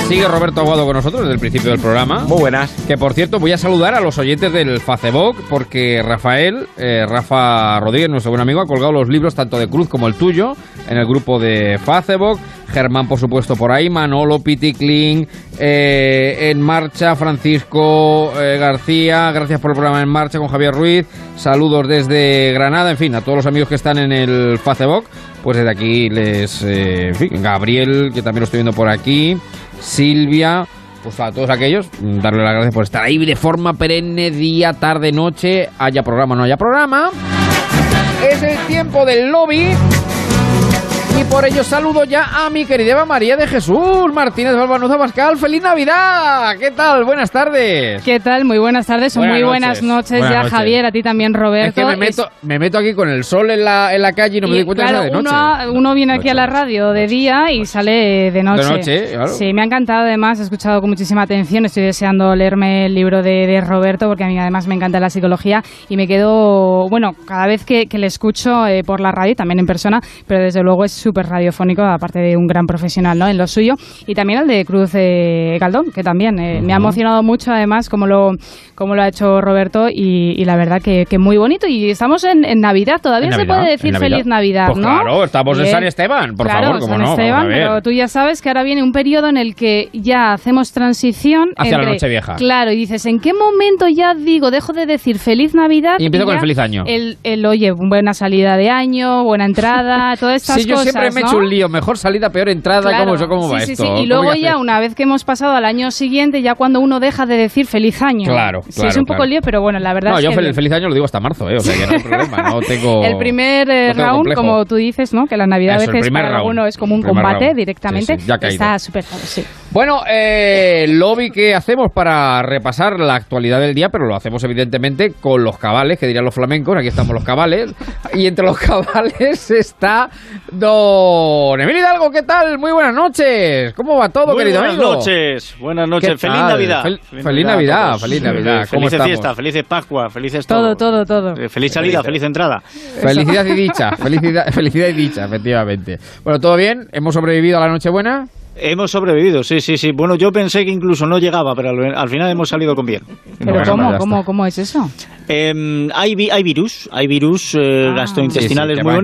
Sigue Roberto Aguado con nosotros desde el principio del programa. Muy buenas. Que por cierto, voy a saludar a los oyentes del Facebook porque Rafael, eh, Rafa Rodríguez, nuestro buen amigo, ha colgado los libros tanto de Cruz como el tuyo en el grupo de Facebook. Germán, por supuesto, por ahí. Manolo, Piticlin, eh, En Marcha, Francisco eh, García. Gracias por el programa En Marcha con Javier Ruiz. Saludos desde Granada. En fin, a todos los amigos que están en el Facebook. Pues desde aquí les... en fin, Gabriel, que también lo estoy viendo por aquí. Silvia, pues a todos aquellos, darle las gracias por estar ahí de forma perenne, día, tarde, noche, haya programa o no haya programa. Es el tiempo del lobby. Y por ello saludo ya a mi querida Eva María de Jesús Martínez Balbanuza Pascal. ¡Feliz Navidad! ¿Qué tal? Buenas tardes. ¿Qué tal? Muy buenas tardes o Buenas muy noches. buenas noches Buenas ya, noches. Javier, a ti también, Roberto. Es que me Es- meto, me meto aquí con el sol en la, en la calle y no me doy cuenta claro, que de noche. uno, uno viene aquí a la radio de día y sale de noche. De noche, claro. Sí, me ha encantado además, he escuchado con muchísima atención, estoy deseando leerme el libro de, de Roberto porque a mí además me encanta la psicología y me quedo, bueno, cada vez que, que le escucho eh, por la radio, también en persona, pero desde luego es súper radiofónico, aparte de un gran profesional ¿no? en lo suyo, y también el de Cruz eh, Galdón, que también eh, me ha emocionado mucho además como lo, como lo ha hecho Roberto y, y la verdad que, que muy bonito y estamos en, en Navidad, todavía En se Navidad, puede en decir Navidad. feliz Navidad, Pues ¿no? claro, estamos en Bien. San Esteban, por Claro, favor, San no, Esteban, pero tú ya sabes que ahora viene un periodo en el que ya hacemos transición Hacia la entre- Nochevieja. Claro, y dices, ¿en qué momento ya digo, dejo de decir feliz Navidad? Y empiezo con ya el feliz año. El, el, oye, buena salida de año, buena entrada, todas estas Sí, cosas, siempre me he ¿no? hecho un lío. Mejor salida, peor entrada. Claro, ¿Cómo, eso- cómo va sí, sí, esto? sí. ¿Cómo Y luego ya, hacer? una vez que hemos pasado al año siguiente, ya cuando uno deja de decir feliz año. Claro, Sí, es un poco claro. lío, pero bueno, la verdad No, es yo que... el feliz año lo digo hasta marzo, ¿eh? O sea, que no hay problema. No tengo... El primer eh, no tengo round, complejo. como tú dices, ¿no? Que la Navidad Eso, a veces para round. alguno es como un combate round. directamente. Ya. Está súper sí. Bueno, eh, lobby que hacemos para repasar la actualidad del día, pero lo hacemos evidentemente con los cabales, que dirían los flamencos. Aquí estamos los cabales. Y entre los cabales está Don Emilio Hidalgo. ¿Qué tal? Muy buenas noches. ¿Cómo va todo, Muy querido buenas amigo? noches, buenas ¿Qué noches, feliz? Navidad. Fel- feliz Navidad, feliz Navidad. ¿Cómo Felices estamos? fiestas, felices Pascua, felices Todo, todo, todo. Eh, Feliz salida, feliz entrada. Felicidad y dicha, felicidad, felicidad y dicha, efectivamente. Bueno, ¿todo bien? ¿Hemos sobrevivido a la Nochebuena? Hemos sobrevivido, sí, sí, sí. Bueno, yo pensé que incluso no llegaba, pero al, al final hemos salido con bien. Pero ¿cómo, ya cómo, ¿cómo es eso? Eh, hay, vi- hay virus, hay virus eh, Ah. gastrointestinales Sí, sí, que muy van,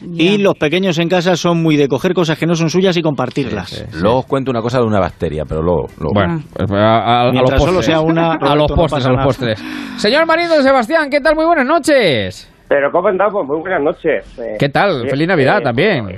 bonitos. Y los pequeños en casa son muy de coger cosas que no son suyas y compartirlas. Luego os cuento una cosa de una bacteria, pero luego... luego. Bueno, pues a, a- a los Mientras solo postres. sea una, a los Roberto, no postres, pasa a los nada. postres. Señor Marido de Sebastián, ¿qué tal? Muy buenas noches. Pero ¿cómo andamos? Muy buenas noches. Eh, ¿Qué tal? eh, Feliz Navidad eh, también. eh,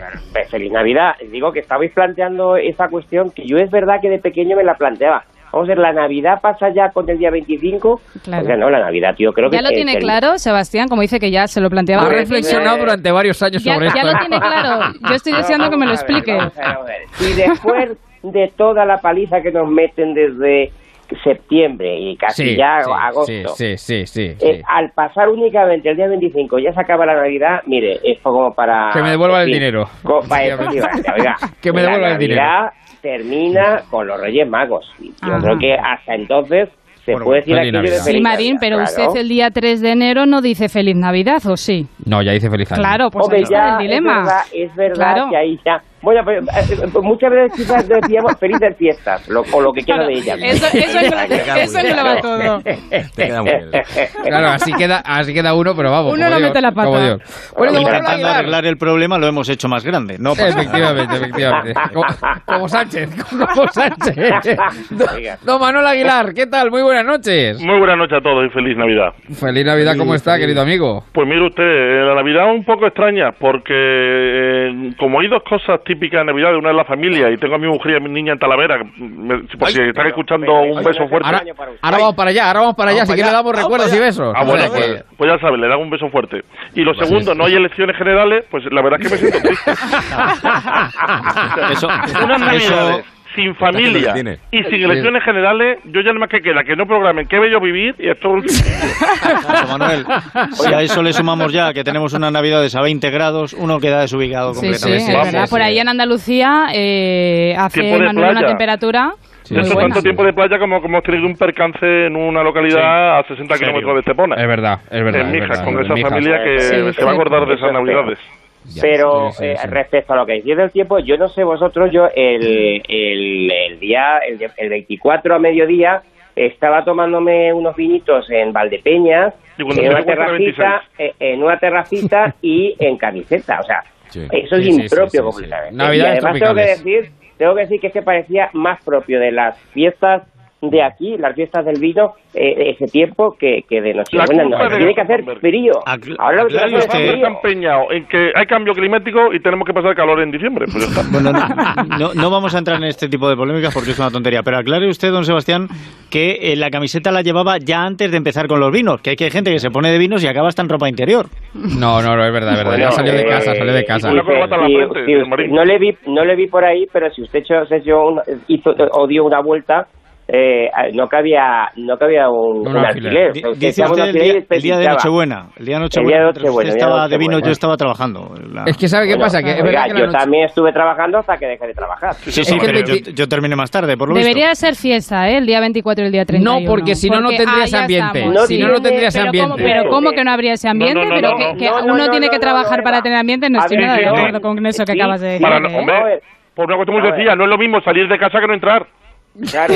Feliz Navidad. Digo que estabais planteando esa cuestión que yo es verdad que de pequeño me la planteaba. Vamos a ver, ¿la Navidad pasa ya con el día 25? Claro. Porque no, la Navidad, tío, creo Ya que... lo eh, tiene que- claro, Sebastián, como dice que ya se lo planteaba. Ha reflexionado durante varios años Ya, sobre ya esto. lo tiene claro. Yo estoy deseando que me lo explique. Vamos a ver, vamos a ver. Y después de toda la paliza que nos meten desde septiembre y casi Sí, ya sí, agosto, Sí, sí, sí. sí, eh, sí. al pasar únicamente el día 25 ya se acaba la Navidad, mire, es como para... Que me devuelvan el dinero. co- para- oiga, Que me la devuelvan el dinero. Navidad termina con los Reyes Magos. Yo Ajá. creo que hasta entonces se Bueno, puede decir feliz de Navidad. Sí, Marín, Navidad, pero claro. usted el día 3 de enero no dice feliz Navidad, ¿o sí? No, ya hice feliz año. Claro, pues Hombre, ahí está ya el dilema. es verdad, es verdad Claro. que ahí ya Bueno, pues, eh, muchas veces quizás decíamos felices fiestas, lo- o lo que queda de ellas. Eso, eso, engloba- eso engloba todo. Te queda muy bien. Claro, así queda, así queda uno, pero vamos. Uno como no Dios, mete la pata. como Dios. Bueno, Manuel Intentando Aguilar. arreglar el problema lo hemos hecho más grande. No. Efectivamente, efectivamente. Como, como Sánchez, como Sánchez. Don, don Manuel Aguilar, ¿qué tal? Muy buenas noches. Muy buenas noches a todos y feliz Navidad. Feliz Navidad, ¿cómo está, querido amigo? Pues mire usted, eh, la Navidad un poco extraña porque eh, como hay dos cosas típicas de Navidad, una es la familia y tengo a mi mujer y a mi niña en Talavera, me- por si están escuchando un beso fuerte. Ahora, ahora vamos para allá, ahora vamos para allá, si quiere le damos recuerdos y besos. Ah, bueno, pues, pues ya sabes, le dan un beso fuerte. Y lo segundo, no hay elecciones generales, pues la verdad es que me siento triste. Eso- eso- sin familia y sin elecciones generales, yo ya no más que queda que no programen qué bello vivir y esto Manuel, si a eso le sumamos ya que tenemos unas navidades a 20 grados, uno queda desubicado Sí, sí, completamente. es verdad. Por ahí en Andalucía eh, hace Manuel una temperatura muy Eso buena. tanto tiempo de playa como como hemos tenido un percance en una localidad a 60 kilómetros de Estepona. Es verdad, es verdad. En es Mijas, con esa familia que Sí, se va a sí. acordar de esas Eso Pero Sí, sí, eh, sí. respecto a lo que decís del tiempo, yo no sé vosotros, yo el, el, el día, el, el 24 a mediodía, estaba tomándome unos vinitos en Valdepeñas, cuando en una terracita, eh, en una terracita y en camiseta, o sea, eso es Sí, sí, sí, impropio sí, sí. completamente. Y además tengo que decir, tengo que decir que es que parecía más propio de las fiestas de aquí, las fiestas del vino, eh, ese tiempo que, que de La Nochebuena. No, de tiene que hacer frío. Ahora lo que Claro, está empeñado en que hay cambio climático y tenemos que pasar calor en diciembre. Pues ya está. Bueno, no, no- no vamos a entrar en este tipo de polémicas porque es una tontería, pero aclare usted, don Sebastián, que eh, la camiseta la llevaba ya antes de empezar con los vinos, que hay que hay gente que se pone de vinos y acaba hasta en ropa interior. No, no, no, es verdad, es verdad. Ya Bueno, salió de eh, casa, salió de casa. no le vi no le vi por ahí pero si usted se un- hizo o dio una vuelta eh, no cabía no cabía un, Un un alquiler. alquiler Di- O sea, usted Dice el día, el día de. Nochebuena. El día de Nochebuena, usted Nochebuena, estaba día de vino, Nochebuena. yo estaba trabajando. La- Es que ¿sabe qué Bueno, pasa? Que oiga, que yo noche- también estuve trabajando hasta que dejé de trabajar Sí, sí, pero yo, yo terminé más tarde, por lo Debería visto. de ser fiesta, ¿eh? El día 24 y el día 31. No, porque si no, no Porque- tendría ah, ese ya ambiente. Si no, no tendría ese pero ¿cómo, ambiente. pero ¿cómo que no habría ese ambiente? No, no, no, pero no, que, no. No, no, uno no, tiene no, que no, trabajar no, para no. tener ambiente. No estoy nada de acuerdo con eso que acabas de decir. No- ¿eh? hombre, por una cuestión muy sencilla, no es lo mismo salir de casa que no entrar. Claro.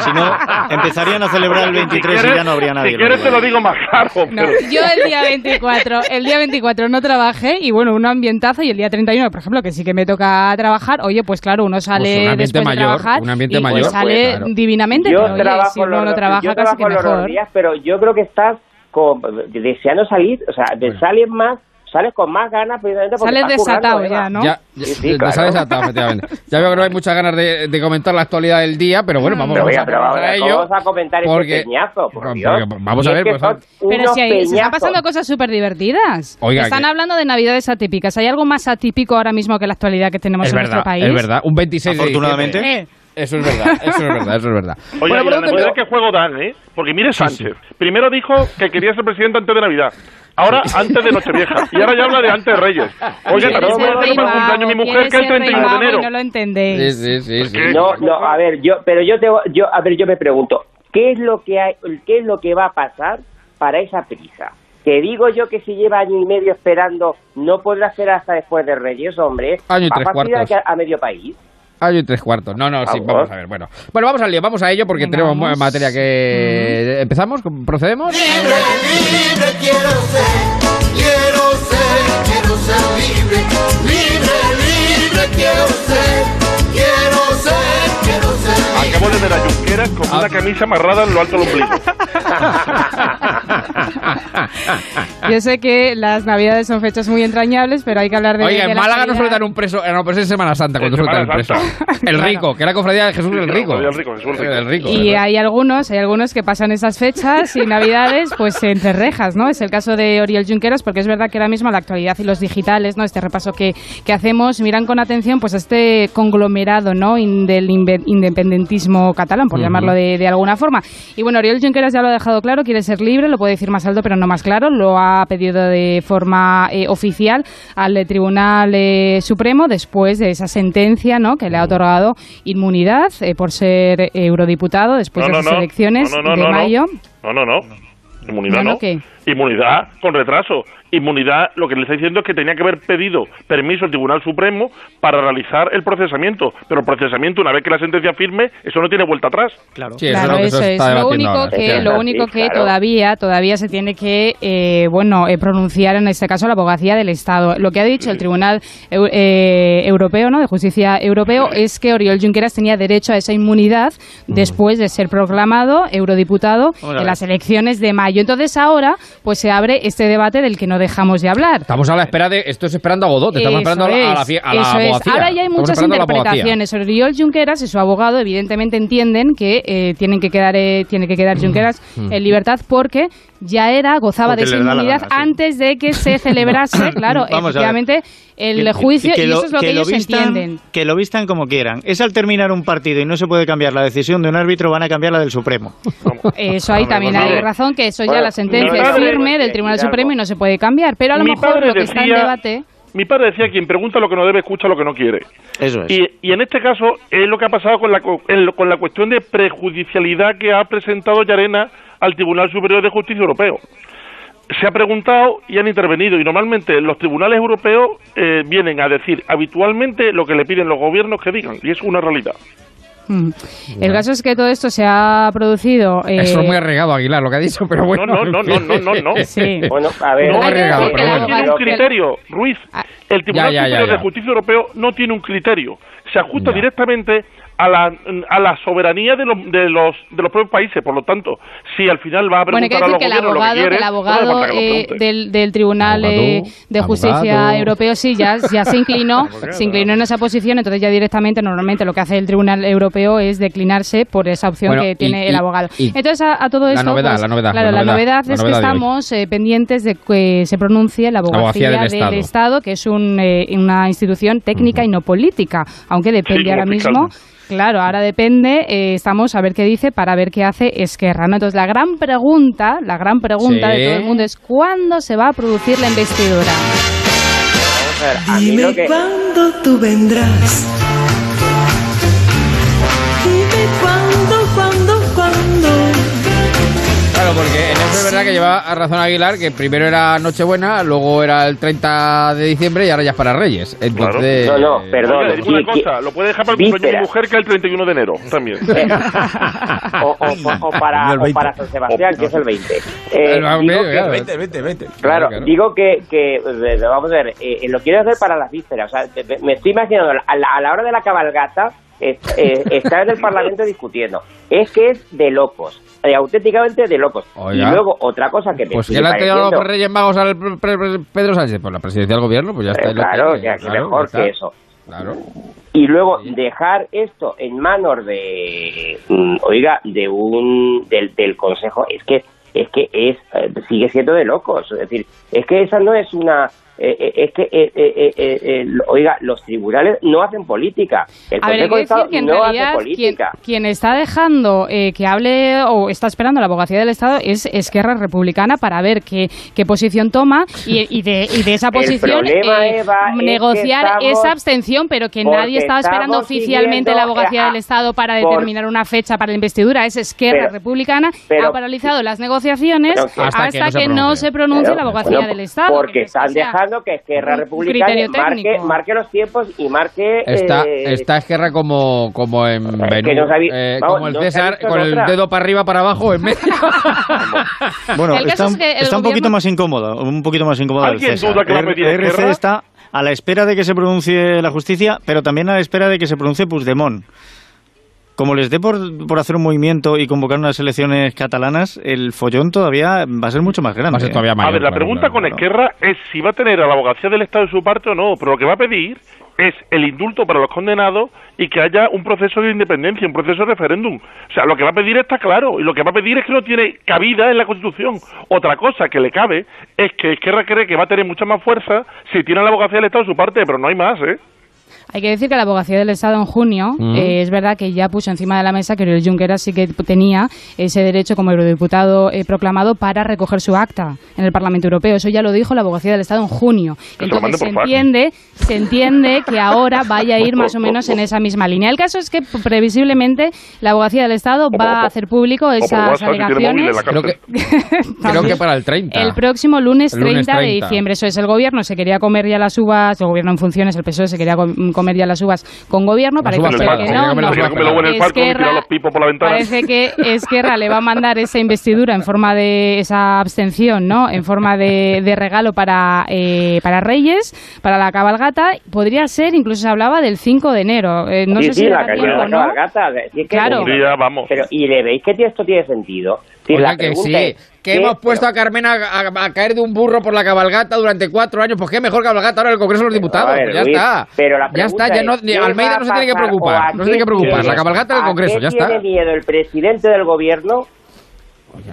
Si no, empezarían a celebrar el 23 y ya no habría nadie. Si quieres te lo digo más claro. No, pero- yo el día 24, el día 24 no trabajé y bueno, un ambientazo y el día 31, por ejemplo, que sí que me toca trabajar, oye, pues claro, uno sale Pues un ambiente después mayor, de trabajar un ambiente y pues mayor, sale claro. divinamente, yo pero oye, trabajo si uno los no trabaja yo casi que trabajo los mejor. días pero yo creo que estás con, deseando salir o sea de sales más sales con más ganas precisamente porque Sales currando, desatado ya, ¿no? Ya, ya, Sí, sí, ya claro. ha desatado, efectivamente. Ya veo que no hay muchas ganas de, de comentar la actualidad del día, pero bueno, vamos, Pero, vamos a pero vamos, a ¿cómo ello. vamos a comentar porque- este peñazo? Por porque- Dios. vamos Y a es ver, que pues, Pero si hay, se están pasando cosas súper divertidas. Oiga, Están que- hablando de navidades atípicas. ¿Hay algo más atípico ahora mismo que la actualidad que tenemos Es en verdad, nuestro país? es verdad. Un 26 de Afortunadamente. diciembre. Eso es verdad, eso es verdad, eso es verdad. Oye, Bueno, ¿por la Navidad qué juego dan, ¿eh? Porque mire Sánchez. Primero dijo que quería ser presidente antes de Navidad. Ahora antes de Nochevieja. Y ahora ya habla de antes de Reyes. Oye, ser puedo rey hacer para cumpleaños mi mujer, que el quiere ser rey 31 de enero. no lo entendéis. Sí, sí, sí. No, no, a ver, yo, pero yo te, yo, a ver, yo me pregunto, ¿qué es lo que hay, qué es lo que va a pasar para esa prisa? Que digo yo que si lleva año y medio esperando, no podrá hacer hasta después de Reyes, hombre. Año y a tres fastidiar cuartos. a, a medio país. Año y tres cuartos. No, no, sí, Vamos. vamos a ver. Bueno, bueno vamos al lío, vamos a ello porque Venga, tenemos vamos. materia que... ¿Empezamos? ¿Procedemos? Libre quiero ser, quiero ser, quiero ser libre, libre, libre quiero ser, quiero ser, quiero ser. Acabo de ver a Junqueras con Ah. una camisa amarrada en lo alto del ombligo. Yo sé que las navidades son fechas muy entrañables, pero hay que hablar de. Oiga, de en la Málaga no calidad. sueltan un preso, eh, no, pues es Semana Santa cuando sueltan un preso. El rico, que era cofradía de Jesús el rico. Jesús el rico. El rico. Y hay algunos, hay algunos que pasan esas fechas y navidades pues entre rejas, ¿no? Es el caso de Oriol Junqueras porque es verdad que ahora mismo la actualidad y los digitales, ¿no? Este repaso que, que hacemos miran con atención pues a este conglomerado, ¿no? In- del independentismo catalán, por llamarlo de, de alguna forma. Y bueno, Oriol Junqueras ya lo ha dejado claro, quiere ser libre, lo puede decir más alto pero no más claro, lo ha pedido de forma eh, oficial al Tribunal eh, Supremo después de esa sentencia, ¿no? Que le ha otorgado inmunidad eh, por ser eurodiputado después No, de no, las no. elecciones No, no, no, de no, no. mayo. No, no, no. Inmunidad No, no. no, ¿qué? Inmunidad con retraso. Inmunidad lo que le está diciendo es que tenía que haber pedido permiso al Tribunal Supremo para realizar el procesamiento, pero el procesamiento una vez que la sentencia firme, eso no tiene vuelta atrás. Claro, Claro, eso es. Lo único que, lo único que todavía, todavía se tiene que, eh, bueno, eh, pronunciar en este caso la abogacía del Estado. Lo que ha dicho el Tribunal eh, Europeo, ¿no? De Justicia Europeo, es que Oriol Junqueras tenía derecho a esa inmunidad después de ser proclamado eurodiputado en las elecciones de mayo. Entonces ahora, pues se abre este debate del que no dejamos de hablar. Estamos a la espera de. Esto es esperando a Godot. Estamos Eso esperando a la, a la, es, a la eso es. abogacía. Ahora ya hay Estamos muchas interpretaciones. Oriol Junqueras y su abogado evidentemente entienden que eh, tienen que quedar eh, tiene que quedar Junqueras en libertad porque ya era gozaba Porque de esa inmunidad gana, sí. antes de que se celebrase, claro, efectivamente el Que- juicio que y lo- eso es lo que, ellos vistan, entienden. Que lo vistan como quieran. Es al terminar un partido y no se puede cambiar la decisión de un árbitro, van a cambiar la del Supremo. Eso ahí también hay razón que eso ya la sentencia es firme del Tribunal Supremo y no se puede cambiar, pero a lo mejor lo que está en debate Mi padre decía, quien pregunta lo que no debe, escucha lo que no quiere. Eso es. Y, y en este caso es lo que ha pasado con la, con la cuestión de prejudicialidad que ha presentado Llarena al Tribunal Superior de Justicia Europeo. Se ha preguntado y han intervenido y normalmente los tribunales europeos eh, vienen a decir habitualmente lo que le piden los gobiernos que digan y es una realidad. Mm. El caso es que todo esto se ha producido. eh, Eso es muy arriesgado, Aguilar, lo que ha dicho, pero bueno. No, no, no, no, no, no. Sí. Bueno, a ver, No, pero no bueno. tiene un criterio, Ruiz. El Tribunal Ya, ya, ya, de Justicia Europeo no tiene un criterio. Se ajusta Ya. directamente a la, a la soberanía de los, de, los, de los propios países. Por lo tanto, si al final va a Bueno, hay que preguntar decir a que el abogado, lo que quiere, que el abogado que lo eh, del, del Tribunal eh, de Justicia abogado. Europeo sí ya, ya se inclinó, se inclinó en esa posición, entonces ya directamente normalmente lo que hace el Tribunal Europeo es declinarse por esa opción Bueno, que y- tiene y- el abogado. y Entonces a, a todo la esto, novedad, pues, la novedad, claro, la la novedad, la es novedad que de hoy. estamos eh, pendientes de que se pronuncie la abogacía, abogacía del del, Estado. Estado. que es un, eh, una institución técnica y no política, aunque depende ahora fiscal. mismo Claro, ahora depende, eh, estamos a ver qué dice para ver qué hace Esquerra. ¿no? Entonces, la gran pregunta, la gran pregunta Sí. de todo el mundo es ¿cuándo se va a producir la investidura? vamos a ver, a mí lo que... cuándo tú vendrás. Claro, porque en eso es verdad que lleva a razón Aguilar, que primero era Nochebuena, luego era el 30 de diciembre y ahora ya es para Reyes. Entonces... No, no, perdón. Oiga, le digo una cosa, lo puede dejar para el cumpleaños de mujer que es el 31 de enero también. o, o- o para, o 20. para San Sebastián, que es el 20. Eh, El- digo que- el- 20, 20, 20. Claro, claro. digo que, que eh, vamos a ver, eh, lo quiero hacer para las vísperas. O sea, me- me estoy imaginando a la, a la hora de la cabalgata es- eh, estar en el Parlamento discutiendo. Es que es de locos, eh, auténticamente de locos. Oiga. Y luego otra cosa que me Pues sigue ¿qué le han pareciendo- los Reyes Magos al pre- pre- pre- Pedro Sánchez? Pues la presidencia del gobierno, pues ya está. Eh, lo claro, que- que claro, mejor ya está. que eso. Claro. y luego dejar esto en manos de mm, oiga de un del, del consejo es que es que es eh, sigue siendo de locos es decir es que esa no es una eh, eh, es que eh, eh, eh, eh, eh, oiga los tribunales no hacen política el A ver, hay consejo que de Estado decir que en no hace realidad quien, política quien está dejando eh, que hable o está esperando la abogacía del Estado es Esquerra Republicana para ver qué, qué posición toma y, y de, y de esa posición problema, eh, Eva, es que negociar estamos- esa abstención, pero que nadie estaba esperando oficialmente la abogacía eh, del Estado para por- determinar una fecha para la investidura. Es Esquerra Pero- Republicana, pero- ha paralizado las negociaciones que- hasta, que, no se pronuncie Pero, la abogacía bueno, del Estado. porque que están sea dejando que Esquerra Republicana marque, marque los tiempos y marque Está, eh, está Esquerra como, como en Benú, no eh, vamos, como el no César, con el otra. dedo para arriba, para abajo, en medio. Bueno, El está, es que el está un poquito más incómodo, un poquito más incómodo. el ¿Alguien César. duda que? RC está a la espera de que se pronuncie la justicia, pero también a la espera de que se pronuncie Puigdemont. Como les dé por, por hacer un movimiento y convocar unas elecciones catalanas, el follón todavía va a ser mucho más grande. Va a ser todavía A mayor. ver, la claro, pregunta claro, con claro. Esquerra es si va a tener a la abogacía del Estado de su parte o no, pero lo que va a pedir es el indulto para los condenados y que haya un proceso de independencia, un proceso de referéndum. O sea, lo que va a pedir está claro y lo que va a pedir es que no tiene cabida en la Constitución. Otra cosa que le cabe es que Esquerra cree que va a tener mucha más fuerza si tiene a la abogacía del Estado de su parte, pero no hay más, ¿eh? Hay que decir que la abogacía del Estado en junio Mm. eh, es verdad que ya puso encima de la mesa que Oriol Junqueras sí que tenía ese derecho como eurodiputado eh, proclamado para recoger su acta en el Parlamento Europeo. Eso ya lo dijo la abogacía del Estado en junio. Que Entonces se entiende, se entiende que ahora vaya a ir más o menos en esa misma línea. El caso es que previsiblemente la abogacía del Estado va a hacer público esas alegaciones. Creo que, creo que para el 30. El próximo lunes El lunes 30, de 30. diciembre. Eso es, el gobierno se quería comer ya las uvas, el gobierno en funciones, el PSOE se quería com- comer ya las uvas con gobierno. Las Parece ser que no, Esquerra-. Parece que Esquerra le va a mandar esa investidura en forma de esa abstención, ¿no? En forma de, de regalo para, eh, para Reyes, para la cabalgata. Podría ser, incluso se hablaba del 5 de enero. Eh, no sí, sé sí, si la la ¿no? cabalgata. Si es que- Claro. Un día, vamos. Pero, ¿y le veis que esto tiene sentido? Si Oiga, la que pregunta sí, es, que ¿qué- hemos puesto a Carmen a, a- a caer de un burro por la cabalgata durante cuatro años. Pues qué mejor cabalgata ahora en el Congreso de los Diputados. Ver, Pues ya Luis, está. pero la ya está, ya no, es, ni- ¿qué Almeida no se tiene que preocupar. No se tiene que preocupar. La cabalgata del Congreso, ya está. tiene miedo el presidente del gobierno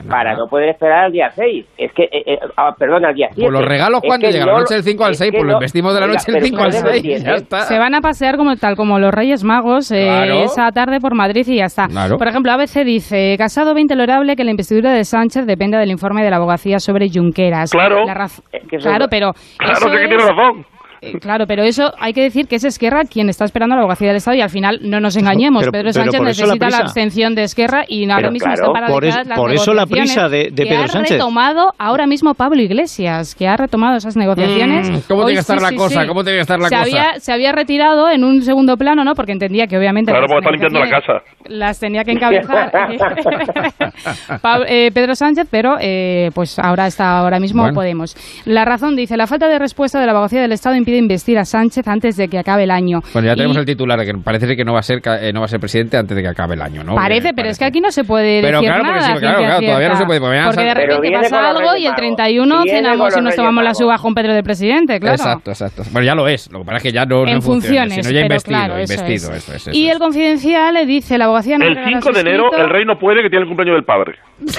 para no poder esperar al día 6? Es que, eh, eh, ah, perdón, al día 7. Pues los regalos, Es ¿cuándo que llegan? no ¿La noche del 5 al es 6? que Pues lo investimos de la noche del pero 5 al ustedes no 6. Ya entienden. está. Se van a pasear como tal como los Reyes Magos eh, Claro. esa tarde por Madrid y ya está. Claro. Por ejemplo, ABC dice, Casado 20 loable que la investidura de Sánchez dependa del informe de la abogacía sobre Junqueras. Claro. La raz- eso claro, pero Claro, eso que es- tiene razón. Eh, Claro, pero eso hay que decir que es Esquerra quien está esperando a la abogacía del Estado y al final no nos engañemos. Pero- Pedro pero Sánchez por la necesita la, prisa. abstención de Esquerra y ahora Pero mismo claro, están por paralizadas eso- las por eso la prisa de- de que Pedro ha Sánchez. retomado ahora mismo Pablo Iglesias, que ha retomado esas negociaciones. Mm, ¿cómo tiene que estar sí, la sí, cosa? sí. ¿Cómo tiene que estar la se cosa? Había, se había retirado en un segundo plano, ¿no? Porque entendía que obviamente... Claro, las porque está limpiando la casa. Las tenía que encabezar Pab- eh, Pedro Sánchez, pero eh, pues ahora está ahora mismo Bueno. Podemos. La razón dice, la falta de respuesta de la abogacía del Estado impide investir a Sánchez antes de que acabe el año. Bueno, ya tenemos Y el titular de que parece que no va a ser ca- eh, no va a ser presidente antes de que acabe el año, ¿no? Parece, pero es que aquí no se puede Pero decir claro, porque nada. sí, a claro, claro, todavía no se puede, porque Porque de repente pasa algo y el Magos. 31 Viene con cenamos y nos tomamos Magos. uvas con Pedro de presidente, claro. Exacto, exacto. Bueno, ya lo es. Lo que pasa es que ya no, no en funciones, Si no, ya pero investido, claro, eso investido. es. Eso es, eso y el confidencial le dice, la abogacía no El entregará 5 de enero el rey no puede que tiene el cumpleaños del padre.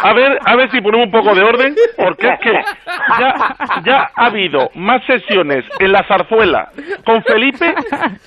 A ver, a ver si ponemos un poco de orden, porque es que ya, ya ha habido más sesiones en la zarzuela con Felipe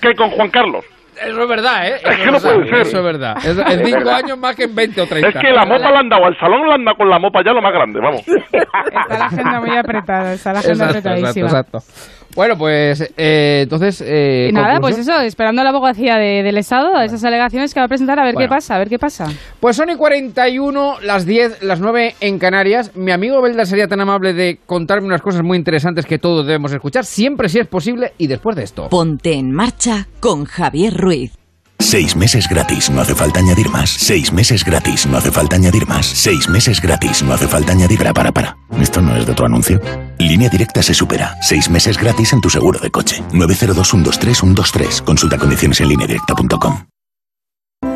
que con Juan Carlos. Eso es verdad, ¿eh? Es Eso que no puede ser. Eso es verdad. Es, en cinco años más que en 20 o 30. Es que la mopa la han dado al salón, la han dado con la mopa ya lo más grande, vamos. Está la agenda muy apretada, está la agenda Exacto, apretadísima. exacto, exacto. Bueno, pues eh, entonces... Eh, Y nada, pues eso, esperando a la abogacía de- del Estado, a esas alegaciones que va a presentar, a ver Bueno. qué pasa, a ver qué pasa. Pues son y 41, las 10, las 9 en Canarias. Mi amigo Belda sería tan amable de contarme unas cosas muy interesantes que todos debemos escuchar, siempre si es posible, y después de esto. Ponte en marcha con Javier Ruiz. Seis meses gratis, no hace falta añadir más. Seis meses gratis, no hace falta añadir más. Seis meses gratis, no hace falta añadir... Para, para, para. ¿Esto no es de tu anuncio? Línea directa se supera. Seis meses gratis en tu seguro de coche. 902-123-123. Consulta condiciones en lineadirecta.com.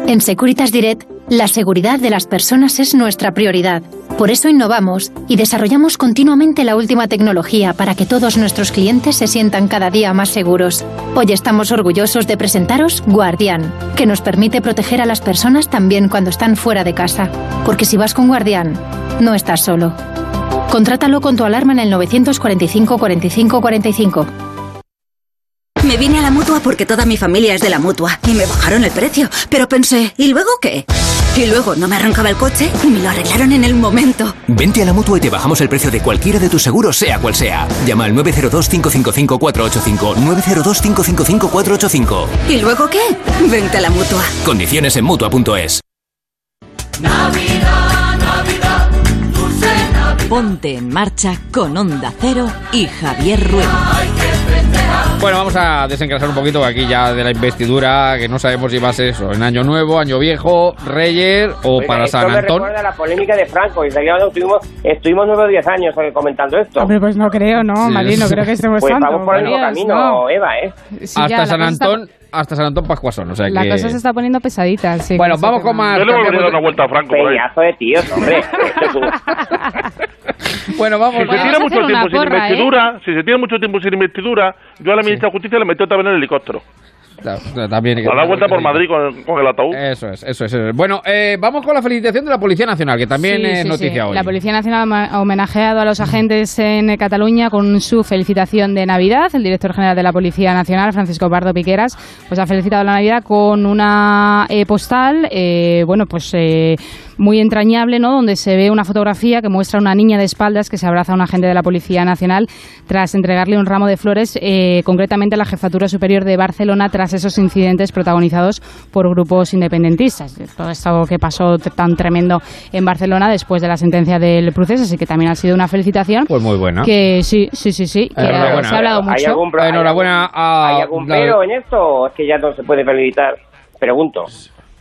En Securitas Direct, la seguridad de las personas es nuestra prioridad. Por eso innovamos y desarrollamos continuamente la última tecnología para que todos nuestros clientes se sientan cada día más seguros. Hoy estamos orgullosos de presentaros Guardián, que nos permite proteger a las personas también cuando están fuera de casa. Porque si vas con Guardián, no estás solo. Contrátalo con tu alarma en el 945 45 45. Me vine a la mutua porque toda mi familia es de la mutua y me bajaron el precio. Pero pensé, ¿y luego qué? Y luego no me arrancaba el coche y me lo arreglaron en el momento. Vente a la mutua y te bajamos el precio de cualquiera de tus seguros, sea cual sea. Llama al 902-555-485. 902-555-485. ¿Y luego qué? Vente a la mutua. Condiciones en mutua.es. Ponte en marcha con Onda Cero y Javier Ruiz. Bueno, vamos a desengrasar un poquito aquí ya de la investidura, que no sabemos si va a ser eso, en Año Nuevo, Año Viejo, Reyes o Oiga, para esto San me Antón. recuerda a la polémica de Franco. Y de aquí estuvimos, estuvimos 9 o 10 años comentando esto. Hombre, pues no creo, no, Sí. Marín, no creo que estemos Pues tanto. vamos por el mismo camino, no. Eva, ¿eh? Sí, ya, hasta la San cosa está- Antón, hasta San Antón Pascuasón, o sea La que... cosa se está poniendo pesadita, sí. Bueno, vamos con más... Yo le voy a dar una vuelta a Franco. Peñazo de tíos, hombre. Bueno, vamos, Si se tira mucho tiempo una sin porra, ¿eh? investidura, si se tira mucho tiempo sin investidura, yo a la ministra de Justicia le meto también el helicóptero. También, A dar vuelta por Madrid con, con el ataúd. Eso es, eso es. eso es. Bueno, eh, vamos con la felicitación de la Policía Nacional, que también Sí, es sí, noticia sí. hoy. La Policía Nacional ha homenajeado a los agentes en Cataluña con su felicitación de Navidad. El director general de la Policía Nacional, Francisco Pardo Piqueras, pues ha felicitado la Navidad con una eh, postal, eh, bueno, pues eh, muy entrañable, ¿no? Donde se ve una fotografía que muestra a una niña de espaldas que se abraza a un agente de la Policía Nacional tras entregarle un ramo de flores, eh, concretamente a la Jefatura Superior de Barcelona, tras esos incidentes protagonizados por grupos independentistas. Todo esto que pasó tan tremendo en Barcelona después de la sentencia del proceso, así que también ha sido una felicitación. Pues muy buena. Que sí, sí, sí, sí. que Enhorabuena. se ha hablado ¿Hay mucho. algún, hay Enhorabuena algún- a ¿Hay algún pero en esto o es que ya no se puede felicitar? Pregunto.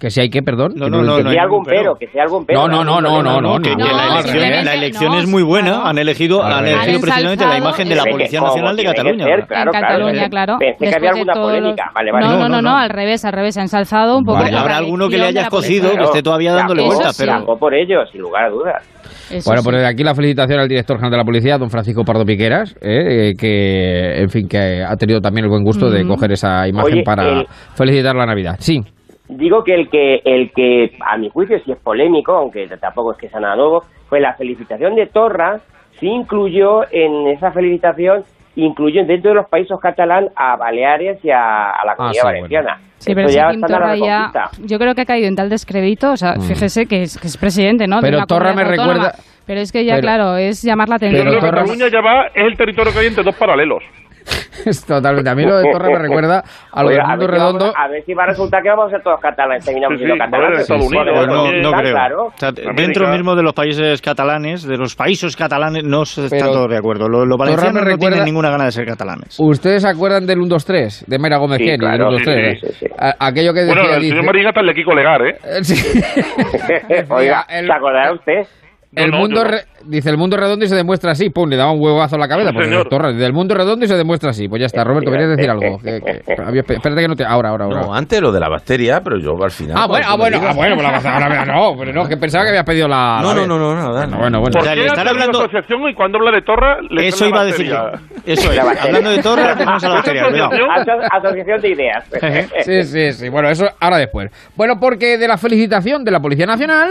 Que si hay que, perdón. No, que no, no, que no sea algún pero. que sea algún pero. No, no, no, no, no, no, la elección, es muy buena. Han elegido, han elegido precisamente la imagen de la Policía ¿cómo Nacional de Cataluña. en. Cataluña, claro. Pensé que había de alguna polémica. Vale, vale. No, no, No, al revés, al revés. Se ha ensalzado un poco. Habrá alguno que le hayas cogido, que esté todavía dándole vueltas, pero... Por ello, sin lugar a dudas. Eso Bueno, pues desde aquí la felicitación al director general de la policía, don Francisco Pardo Piqueras, eh, eh, que, en fin, que ha tenido también el buen gusto de Mm. coger esa imagen Oye, para el- felicitar la Navidad. Sí. Digo que el que, el que a mi juicio sí es polémico, aunque tampoco es que sea nada nuevo, fue la felicitación de Torra, sí incluyó en esa felicitación, incluyó dentro de los países catalán a Baleares y a, a la comunidad sí, bueno. valenciana. Sí, pero ya la Torra ya, yo creo que ha caído en tal descrédito, o sea, Mm. fíjese que es, que es presidente, ¿no? De Pero una Torra me autónoma. recuerda- Pero es que ya, pero- claro, es llamar la atención. Torra- Cataluña ya va, es el territorio que hay entre dos paralelos. Es totalmente. A mí lo de Torre me recuerda a lo del a mundo vamos- redondo. a ver si va a resultar que vamos a ser todos catalanes, terminamos Sí, siendo sí, catalanes. Bueno, Unidos, Pues no, creo. claro. O sea, América. dentro mismo de los países catalanes, de los países catalanes, no se está Pero- todo de acuerdo. Los lo Torra me valencianos no tienen ninguna gana de ser catalanes. ¿Ustedes se acuerdan del 1-2-3? De Mera Gómez Sí, Kenny, claro, del sí, 1-2-3. sí, sí, sí. A- Aquello que decía... Bueno, el dice- señor el de Kiko Legar, ¿eh? Sí. Oiga, el- ¿se acordará usted? El No, no, mundo no. re- dice el mundo redondo y se demuestra así, pum, le daba un huevazo a la cabeza, señor. Torres, del mundo redondo y se demuestra así, pues ya está, Roberto, querías decir algo. Que- que- había- espérate que no te, ahora, ahora, ahora. No, antes lo de la bacteria, pero yo al final. Ah, bueno, ah, bueno, ah, bueno, pues la ahora no, pero no, que pensaba que habías pedido la. No, la no, no, no, nada. Bueno, bueno, bueno. ¿Por O sea, le están hablando- la asociación y cuando habla de Torra le Eso iba a decir? Eso es. Hablando de Torra, tenemos a la bacteria. Asociación de ideas. Sí, sí, sí. Bueno, eso ahora después. Bueno, porque de la felicitación de la Policía Nacional.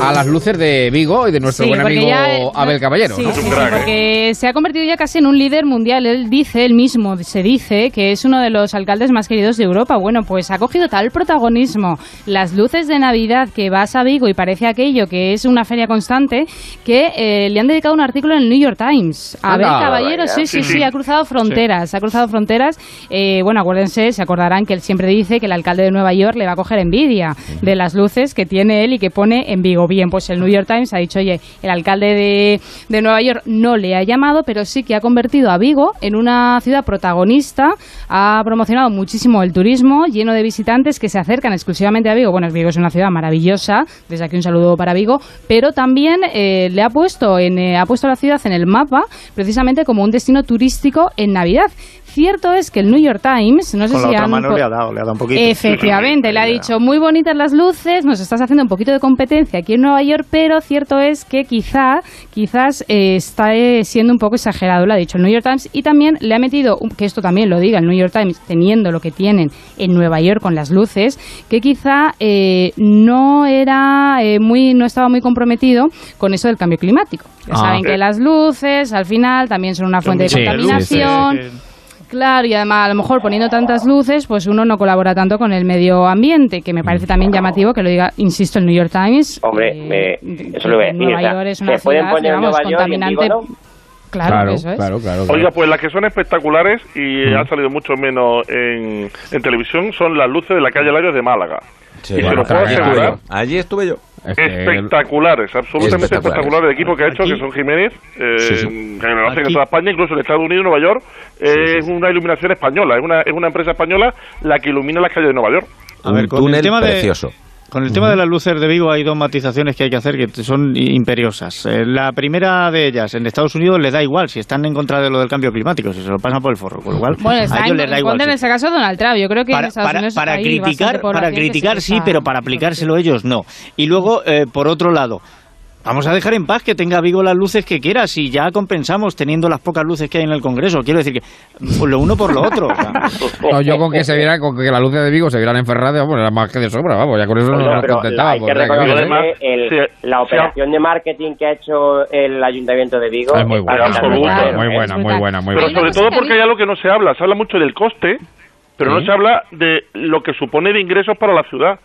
A las luces de Vigo y de nuestro Sí, buen porque amigo ya, eh, Abel Caballero, sí, ¿no? sí, Un sí, crack, ¿eh? porque se ha convertido ya casi en un líder mundial. Él dice, él mismo se dice que es uno de los alcaldes más queridos de Europa. Bueno, pues ha cogido tal protagonismo las luces de Navidad que vas a Vigo y parece aquello que es una feria constante que eh, le han dedicado un artículo en el New York Times. Abel Anda. Caballero, sí, sí, sí, ha cruzado fronteras, ha cruzado fronteras. Eh, bueno, acuérdense, se acordarán que él siempre dice que el alcalde de Nueva York le va a coger envidia de las luces que tiene él y que pone en Vigo. Bien, pues el New York Times ha dicho, oye, el alcalde de, de Nueva York no le ha llamado, pero sí que ha convertido a Vigo en una ciudad protagonista, ha promocionado muchísimo el turismo, lleno de visitantes que se acercan exclusivamente a Vigo. Bueno, Vigo es una ciudad maravillosa, desde aquí un saludo para Vigo, pero también eh, le ha puesto, en, eh, ha puesto la ciudad en el mapa precisamente como un destino turístico en Navidad. Cierto es que el New York Times, no sé Con la si otra han mano le ha dado, le ha dado un poquito. Efectivamente, le ha dicho muy bonitas las luces, nos estás haciendo un poquito de competencia aquí en Nueva York, pero cierto es que quizá, quizás eh, está eh, siendo un poco exagerado, lo ha dicho el New York Times, y también le ha metido, que esto también lo diga el New York Times, teniendo lo que tienen en Nueva York con las luces, que quizá eh, no era eh, muy, no estaba muy comprometido con eso del cambio climático. Ya Ah. saben que las luces al final también son una fuente de Sí, sí, sí, contaminación. Claro, y además a lo mejor poniendo tantas luces, pues uno no colabora tanto con el medio ambiente, que me parece también llamativo que lo diga, insisto, el New York Times. Hombre, eh, me- eso lo voy a decir. Nueva o sea, York es una se pueden ciudad, poner digamos, Nueva York contaminante. ¿no? Claro, eso es. claro, claro. Oiga, pues las que son espectaculares y han salido mucho menos en, en televisión son las luces de la calle Larios de Málaga. Sí, y se bueno, lo puedo allí estuve asegurar. yo. Allí estuve yo. Es que- Espectaculares, absolutamente Espectaculares. espectaculares. El equipo que ha hecho, Aquí- que son Jiménez, eh, Sí, sí. que lo hacen en toda España, incluso en Estados Unidos y Nueva York, eh, es una iluminación española, es una, es una empresa española la que ilumina las calles de Nueva York. A ver, un con el túnel tema de- precioso. Con el tema de las luces de Vigo hay dos matizaciones que hay que hacer que son imperiosas. Eh, la primera de ellas, en Estados Unidos les da igual si están en contra de lo del cambio climático, si se lo pasan por el forro, con lo cual Bueno, está a ellos en, les da igual. en ese caso Donald Trump. Yo creo que en para, Estados para- Unidos para hay criticar, para criticar sí, pero para aplicárselo ellos no. Y luego, eh, por otro lado, Vamos a dejar en paz que tenga Vigo las luces que quiera, si ya compensamos teniendo las pocas luces que hay en el Congreso. Quiero decir que pues, lo uno por lo otro. o sea. No, yo con que se viera, con que las luces de Vigo se vieran en Ferrari, vamos, era más que de sobra, vamos, ya con eso Oiga, nos contentaba. hay que reconocer que el- Sí, la operación de marketing que ha hecho el Ayuntamiento de Vigo Es muy buena, muy buena, muy ¿eh? buena, muy buena, muy Pero buena. sobre todo porque hay algo que no se habla. Se habla mucho del coste, pero no se habla de lo que supone de ingresos para la ciudad.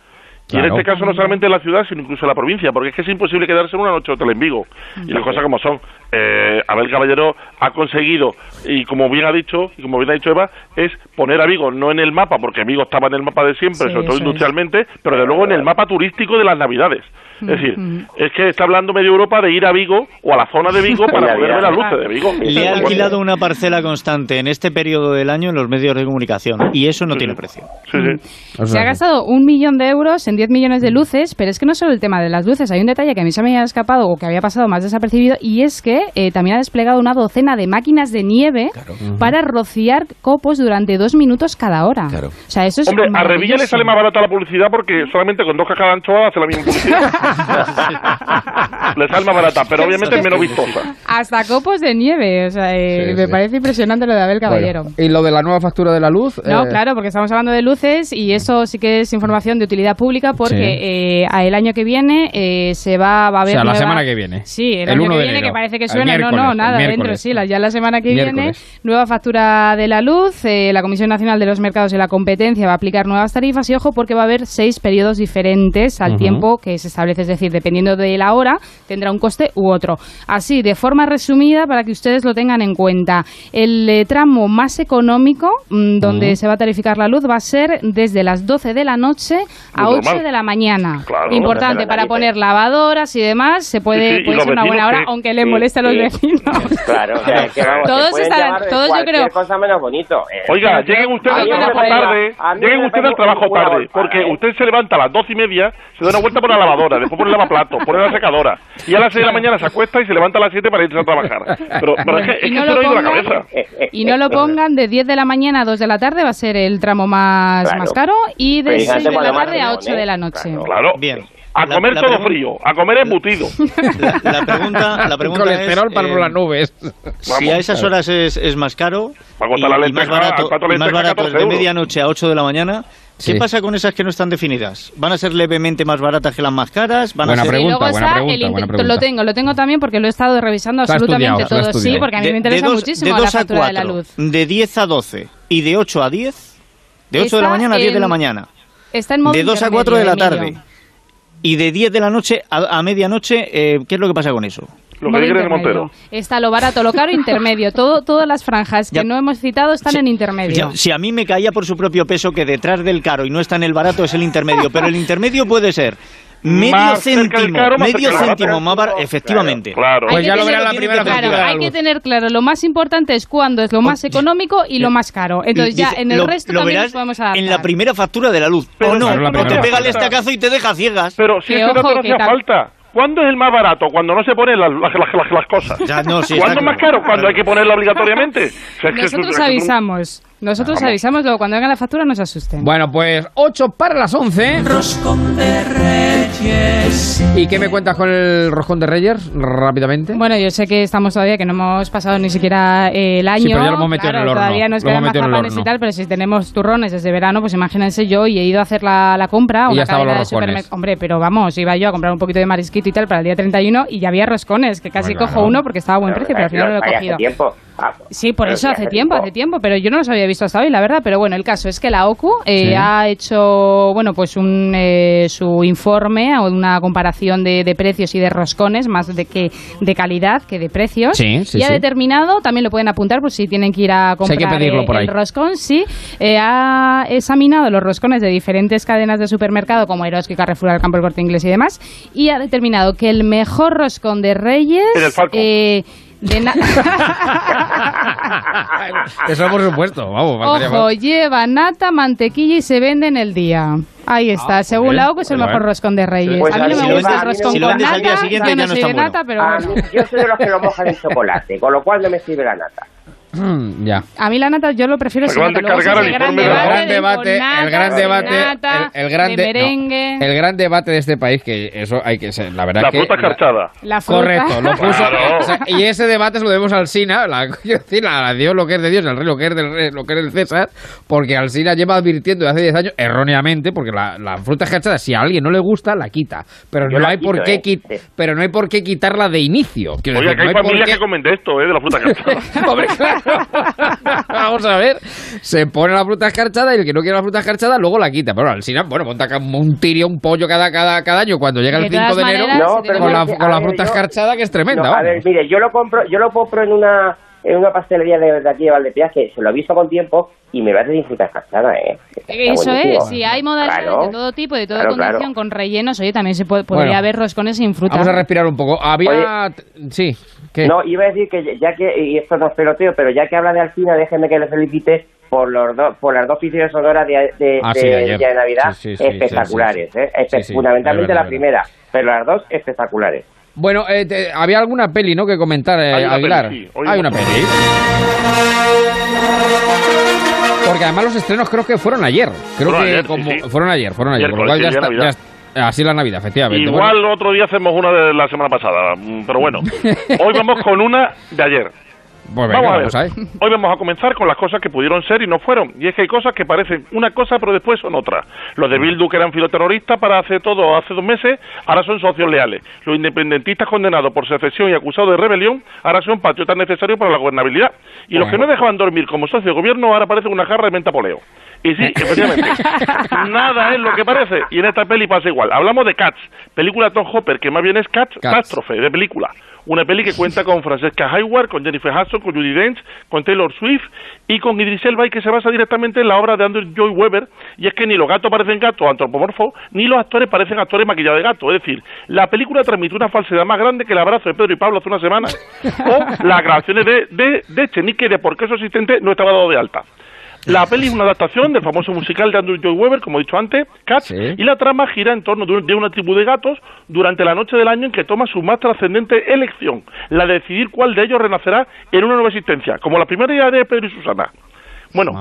Y en este caso no solamente en la ciudad, sino incluso en la provincia, porque es que es imposible quedarse en una noche de hotel en Vigo. Y las cosas como son. Eh, Abel Caballero ha conseguido, y como bien ha dicho, y como bien ha dicho Eva, es poner a Vigo no en el mapa, porque Vigo estaba en el mapa de siempre, Sí, sobre todo es. industrialmente, pero de luego en el mapa turístico de las Navidades. Es decir, es que está hablando medio Europa de ir a Vigo o a la zona de Vigo para poder ver las luces de Vigo. Le ha alquilado una parcela constante en este periodo del año en los medios de comunicación y eso no tiene precio. Sí, sí. Se ha gastado un millón de euros en 10 millones de luces, pero es que no solo el tema de las luces, hay un detalle que a mí se me había escapado o que había pasado más desapercibido y es que eh, también ha desplegado una docena de máquinas de nieve para rociar copos durante dos minutos cada hora. O sea, eso es Hombre, a Revilla le sale más barata la publicidad porque solamente con dos cajas de anchoa hace la misma publicidad. le sale más barata, pero obviamente es menos vistosa. Hasta copos de nieve, o sea, eh, Sí, me sí. parece impresionante lo de Abel Caballero. Bueno, y lo de la nueva factura de la luz. No, eh, claro, porque estamos hablando de luces y eso sí que es información de utilidad pública porque Sí. eh, a el año que viene eh, se va, va a O haber... sea, la semana que viene. Sí, el, El año 1 que de viene, enero. que parece que suena. No, no, nada, dentro, sí, la- ya la semana que viene. Nueva factura de la luz, eh, la Comisión Nacional de los Mercados y la Competencia va a aplicar nuevas tarifas y ojo porque va a haber seis periodos diferentes al tiempo que se establece, es decir, dependiendo de la hora, tendrá un coste u otro. Así, de forma resumida, para que ustedes lo tengan en cuenta, el eh, tramo más económico mm, donde se va a tarificar la luz va a ser desde las 12 de la noche a Muy 8 normal. de la mañana. Claro, Importante no para poner lavadoras y demás, se puede, Sí, sí, puede ser una buena hora, que- aunque les moleste a los vecinos. Claro, o sea, es que vamos, Todos estarán- todos yo creo- cosa menos bonito. Eh, Oiga, Pero lleguen ustedes al trabajo tarde, lleguen ustedes al trabajo tarde, porque ¿eh? usted se levanta a las doce y media, se da una vuelta por la lavadora, después pone el lavaplatos, pone la secadora, y a las seis de la mañana se acuesta y se levanta a las siete para irse a trabajar. Pero, pero es que, es Y que no se lo lo ha ido la pongan- cabeza. Y no lo pongan de 10 de la mañana a 2 de la tarde, va a ser el tramo más, Claro. más caro, y de Pero 6 de la tarde a más 8 de la noche. Claro. Bien. A La- comer la todo frío, a comer embutido. La, la pregunta, la pregunta colesterol es, para eh, las nubes. si a esas horas es, es más caro y, la y más barato, y más barato 14 desde euros. medianoche a 8 de la mañana, ¿qué Sí. pasa con esas que no están definidas? ¿Van a ser levemente más baratas que las más caras? ¿Van Buena a ser... pregunta, y luego buena está pregunta, el buena pregunta. Lo tengo, lo tengo también porque lo he estado revisando absolutamente estudiado, todo. Sí, porque a mí me de, interesa de dos, muchísimo de la 2 a factura de la 4, luz. de 10 a 12 y de 8 a 10, de 8 de Está la mañana a 10 de la en- mañana, Está en modo de 2 a 4 de la tarde y de 10 de la noche a, a medianoche, eh, ¿qué es lo que pasa con eso? Lo que intermedio. Montero. Está lo barato, lo caro, intermedio. Todo, todas las franjas que Ya. no hemos citado están en intermedio. Ya, si a mí me caía por su propio peso que detrás del caro y no está en el barato es el intermedio, pero el intermedio puede ser medio Más céntimo, caro, más medio del céntimo más barato, efectivamente. Claro. Hay Pues que ya lo tener- verá la primera Claro, hay que tener claro, lo más importante es cuándo es lo más económico y lo más caro. Entonces ya en el lo- resto lo también verás nos podemos adaptar. en la primera factura de la luz. Pero o no, claro, o te primera pega el estacazo y te deja ciegas. Pero si Que dato ojo, no hacía falta. ¿Cuándo es el más barato? Cuando no se ponen las, las, las- las cosas. Ya, no, sí, ¿Cuándo es más claro. caro? Cuando hay que ponerlo obligatoriamente. O sea, es que eso- Nosotros avisamos. Nosotros Vamos. avisamos, luego cuando venga la factura no se asusten. Bueno, pues 8 para las 11. ¿Y qué me cuentas con el roscón de Reyes? Rápidamente. Bueno, yo sé que estamos todavía, que no hemos pasado ni siquiera eh, el año. Sí, pero ya lo hemos metido Claro, en el horno. Todavía nos Lo quedan mazapanes y tal, pero si tenemos turrones desde verano, pues imagínense yo y he ido a hacer la, la compra. Y una ya los de roscones. Hombre, pero vamos, iba yo a comprar un poquito de marisquito y tal para el día 31 y ya había roscones, que casi Bueno, cojo no. uno porque estaba a buen precio, pero al final no lo he Vaya, hace cogido. tiempo. Ah, Sí, por pero eso hace tiempo, hace tiempo, pero yo no los visto hasta hoy, la verdad. Pero bueno, el caso es que la OCU eh, Sí. ha hecho, bueno, pues un, eh, su informe o una comparación de, de precios y de roscones, más de que de calidad que de precios. Sí, sí, y ha determinado, también lo pueden apuntar por si tienen que ir a hay comprar que pedirlo por ahí. el roscón, sí. Eh, ha examinado los roscones de diferentes cadenas de supermercado como Eroski, Carrefour, El Corte Inglés y demás, y ha determinado que el mejor roscón de Reyes... En el Falcon. De Eso por supuesto, vamos. Ojo, lleva nata, mantequilla y se vende en el día. Ahí está, según bien, la OCU es el mejor roscón de Reyes. Pues a mí no si me lo gusta el roscón si lo con vendes al día nata, siguiente yo no no soy de bueno. nata, pero bueno. mí- yo soy de los que lo mojan en chocolate, con lo cual no me sirve la nata. Ya. A mí la nata yo lo prefiero sin nata. Luego el gran la- debate el gran debate, el, el gran merengue. el gran debate de este país que eso hay que ser, la verdad La que fruta escarchada. La fruta. Correcto, lo puso. Claro. o sea, y ese debate se lo debemos al Sina, la, quiero decir, a Dios lo que es de Dios, al rey lo que es del rey, lo que es del César, porque al Sina lleva advirtiendo de hace 10 años, erróneamente, porque la, la fruta escarchada, si a alguien no le gusta, la quita. Pero Yo no la hay por qué ¿eh? quit- Sí. pero no hay por qué quitarla de inicio. Quiero Oiga, decir, que hay no hay familias qué- que comen de esto, ¿eh? De la fruta escarchada. Hombre, claro. Vamos a ver. Se pone la fruta escarchada y el que no quiere la fruta escarchada luego la quita. Pero al final, bueno, monta un tirio, un pollo cada, cada, cada año cuando llega el De todas 5 de enero No, con la, con a la ver, fruta yo- escarchada que es tremenda. No, a ver, mire, yo lo compro, yo lo compro en una en una pastelería de, de aquí de Valdepeas que se lo aviso con tiempo y me va a decir escarchada, ¿eh? Está Eso buenísimo. es, si hay modalidades Claro. de todo tipo, de toda Claro, condición, claro. con rellenos, oye, también se puede, podría Bueno. haber roscones sin fruta. Vamos a respirar un poco. Había. Sí, ¿qué? No, iba a decir que ya que, y esto no es peloteo, pero ya que habla de Alcina, déjeme que le felicite por los dos, por las dos piscinas sonoras de, de, Ah, de- sí, ayer. Día de Navidad, Sí, sí, sí, espectaculares, sí, sí. ¿eh? Espe- Sí, sí, fundamentalmente verdad, la primera, pero las dos espectaculares. Bueno, eh, te- había alguna peli, ¿no? Que comentar, eh, Hay una Aguilar. peli, sí. Hoy Hay hemos- una peli. Porque además los estrenos creo que fueron ayer. Creo Fueron que ayer, sí, como sí. fueron ayer, fueron ayer. Por lo cual Miércoles, ya sí, está, ya ya está- así la Navidad, efectivamente. Igual otro día hacemos una de la semana pasada, mm, pero bueno. Hoy vamos con una de ayer. Pues venga, vamos a ver. vamos a ver. Hoy vamos a comenzar con las cosas que pudieron ser y no fueron. Y es que hay cosas que parecen una cosa pero después son otra. Los de Bildu que eran filoterroristas para hace todo hace dos meses, ahora son socios leales. Los independentistas condenados por secesión y acusados de rebelión, ahora son patriotas necesarios para la gobernabilidad. Y los que no dejaban dormir como socios de gobierno, ahora parecen una jarra de menta poleo. Y sí, efectivamente, nada es lo que parece. Y en esta peli pasa igual. Hablamos de Cats, película Tom Hopper, que más bien es Cats, catástrofe de película. Una peli que cuenta con Francesca Hayward, con Jennifer Hudson, con Judy Dench, con Taylor Swift y con Idris Elba y que se basa directamente en la obra de Andrew Joy Weber y es que ni los gatos parecen gatos antropomorfos ni los actores parecen actores maquillados de gato. Es decir, la película transmite una falsedad más grande que el abrazo de Pedro y Pablo hace una semana o las grabaciones de, de, de Echenique de por qué su asistente no estaba dado de alta. La peli es una adaptación del famoso musical de Andrew Joy Weber, como he dicho antes, Cats, y la trama gira en torno de, un- de una tribu de gatos durante la noche del año en que toma su más trascendente elección, la de decidir cuál de ellos renacerá en una nueva existencia, como la primera idea de Pedro y Susana. Bueno,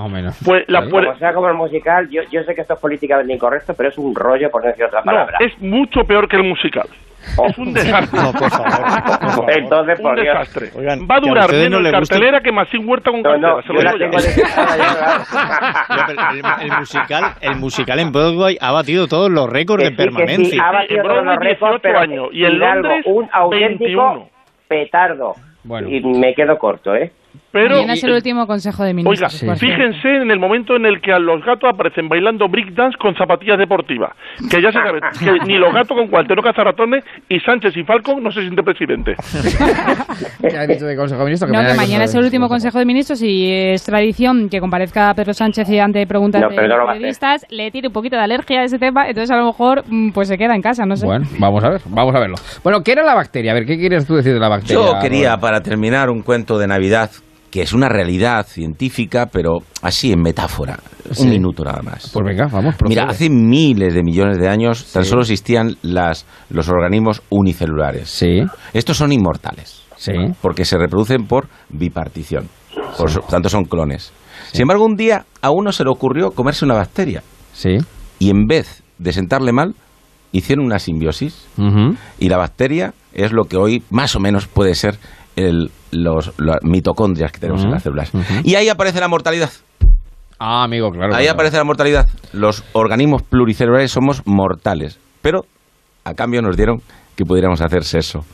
pues la Como sea como el musical, yo, yo sé que esto es políticamente incorrecto, pero es un rollo, por decir otra no, palabra. es mucho peor que el musical. Es un desastre. No, por favor. Entonces, un por Dios. desastre. Oigan, Va a durar menos no les gusta- cartelera que Masín Huerta con No, no, se lo digo ya. ya, el, el musical, el musical en Broadway ha batido todos los récords Que de sí, que sí, permanencia. ha batido todos los récords, pero años, y en Londres, un auténtico 21. petardo. Bueno. Y me quedo corto, ¿eh? Pero, Mañana es el último consejo de Oiga, ministros. cierto. fíjense en el momento en el que a los gatos aparecen bailando breakdance con zapatillas deportivas. Que ya se sabe que ni los gatos con cuartero cazaratones y Sánchez y Falcon no se siente presidente. ¿Qué ha dicho de Consejo de Ministros? No, que mañana mañana es el último Consejo de Ministros y es tradición que comparezca Pedro Sánchez y ante preguntas No, de no periodistas, le tire un poquito de alergia a ese tema, entonces a lo mejor mm, pues se queda en casa, no sé. Bueno, vamos a ver, vamos a verlo. Bueno, ¿qué era la bacteria? A ver, ¿qué quieres tú decir de la bacteria? Yo quería, para terminar, un cuento de Navidad que es una realidad científica, pero así en metáfora. Sí. Un minuto nada más. Pues venga, vamos. procede. Mira, hace miles de millones de años tan solo existían las, los organismos unicelulares. Sí. Estos son inmortales. Sí. Porque se reproducen por bipartición. Por tanto, son clones. Sin embargo, un día a uno se le ocurrió comerse una bacteria. Sí. Y en vez de sentarle mal, hicieron una simbiosis. Y la bacteria es lo que hoy más o menos puede ser el, los, las mitocondrias que tenemos en Ujú, las células. ujú. Y ahí aparece la mortalidad. Ah, amigo, claro. Ahí claro. aparece la mortalidad. Los organismos pluricelulares somos mortales, pero a cambio nos dieron que pudiéramos hacer sexo.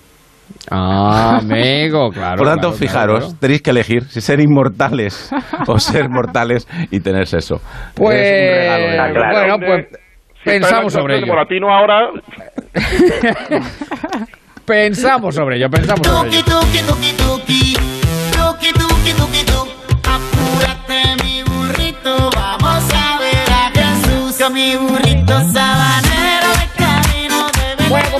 Ah, amigo, claro. Por tanto, claro, fijaros, claro. tenéis que elegir si ser inmortales o ser mortales y tener sexo. Pues, Es un regalo de Navidad. bueno, pues pensamos sobre ello. Moratino ahora Pensamos sobre ello, pensamos sobre ello. Apúrate mi burrito, vamos a ver a Jesús. Con mi burrito sabanero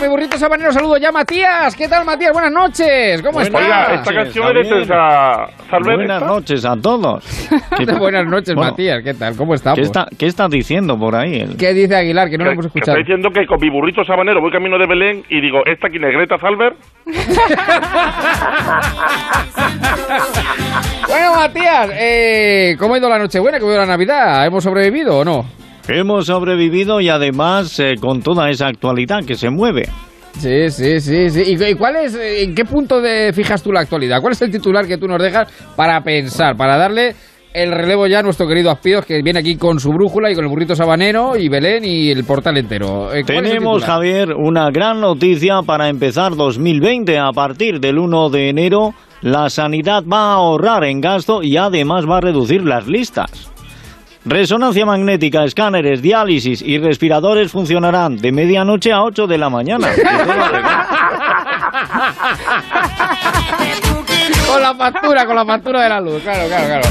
mi burrito sabanero saludo ya Matías. ¿Qué tal, Matías? Buenas noches. ¿Cómo estás? Oiga, esta canción es de César Salver. Buenas ¿esta? noches a todos. Buenas noches, Bueno, Matías. ¿Qué tal? ¿Cómo estamos? ¿Qué está, ¿Qué está diciendo por ahí? el- ¿Qué dice Aguilar? Que no lo hemos escuchado. está diciendo que con mi burrito sabanero voy camino de Belén y digo, ¿esta quién es Greta Salver? Bueno, Matías, eh, ¿cómo ha ido la Nochebuena? ¿Cómo ha ido la Navidad? ¿Hemos sobrevivido o no? Hemos sobrevivido y además eh, con toda esa actualidad que se mueve. Sí, sí, sí, sí. ¿Y, cuál es, eh, en qué punto de fijas tú la actualidad? ¿Cuál es el titular que tú nos dejas para pensar, para darle el relevo ya a nuestro querido Aspidos, que viene aquí con su brújula y con el burrito sabanero y Belén y el portal entero? Eh, ¿cuál es el Tenemos? Javier, una gran noticia para empezar 2020. A partir del 1 de enero, la sanidad va a ahorrar en gasto y además va a reducir las listas. Resonancia magnética, escáneres, diálisis y respiradores funcionarán de medianoche a 8 de la mañana. Con la factura, con la factura de la luz, claro, claro, claro.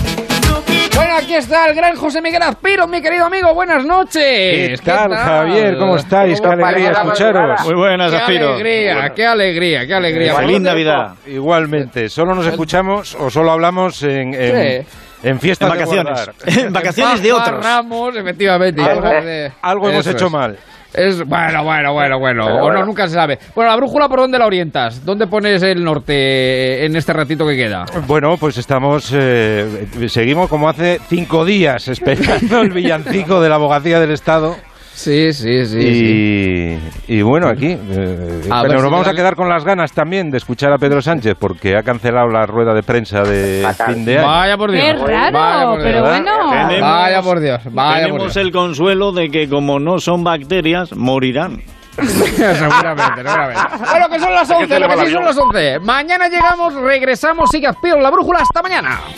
Bueno, aquí está el gran José Miguel Aspiro, mi querido amigo, buenas noches. ¿Qué tal, Javier? ¿Cómo estáis? Qué alegría escucharos. Muy buenas, Qué Aspiro. alegría, qué alegría, qué alegría. Feliz Navidad. Igualmente. Solo nos escuchamos o solo hablamos en, en, Sí. En fiestas En de vacaciones. guardar. En vacaciones de otros. Ramos, efectivamente. Algo- cosas de- algo hemos hecho es. mal. Es, bueno, bueno, bueno, bueno. Pero o bueno. no, nunca se sabe. Bueno, la brújula, ¿por dónde la orientas? ¿Dónde pones el norte en este ratito que queda? Bueno, pues estamos, eh, seguimos como hace cinco días esperando el villancico de la abogacía del Estado. Sí, sí, sí. Y, y bueno, aquí. eh, A pero nos si vamos a quedar con las ganas también de escuchar a Pedro Sánchez porque ha cancelado la rueda de prensa de fin de año. Vaya por Dios. Qué raro, Vaya por Dios. pero bueno. Tenemos- Vaya por Dios, vaya por Tenemos Dios. el consuelo de que como no son bacterias, morirán. seguramente, seguramente. Bueno, que son las 11, lo que sí son las 11. Mañana llegamos, regresamos, sigue en la brújula. Hasta mañana.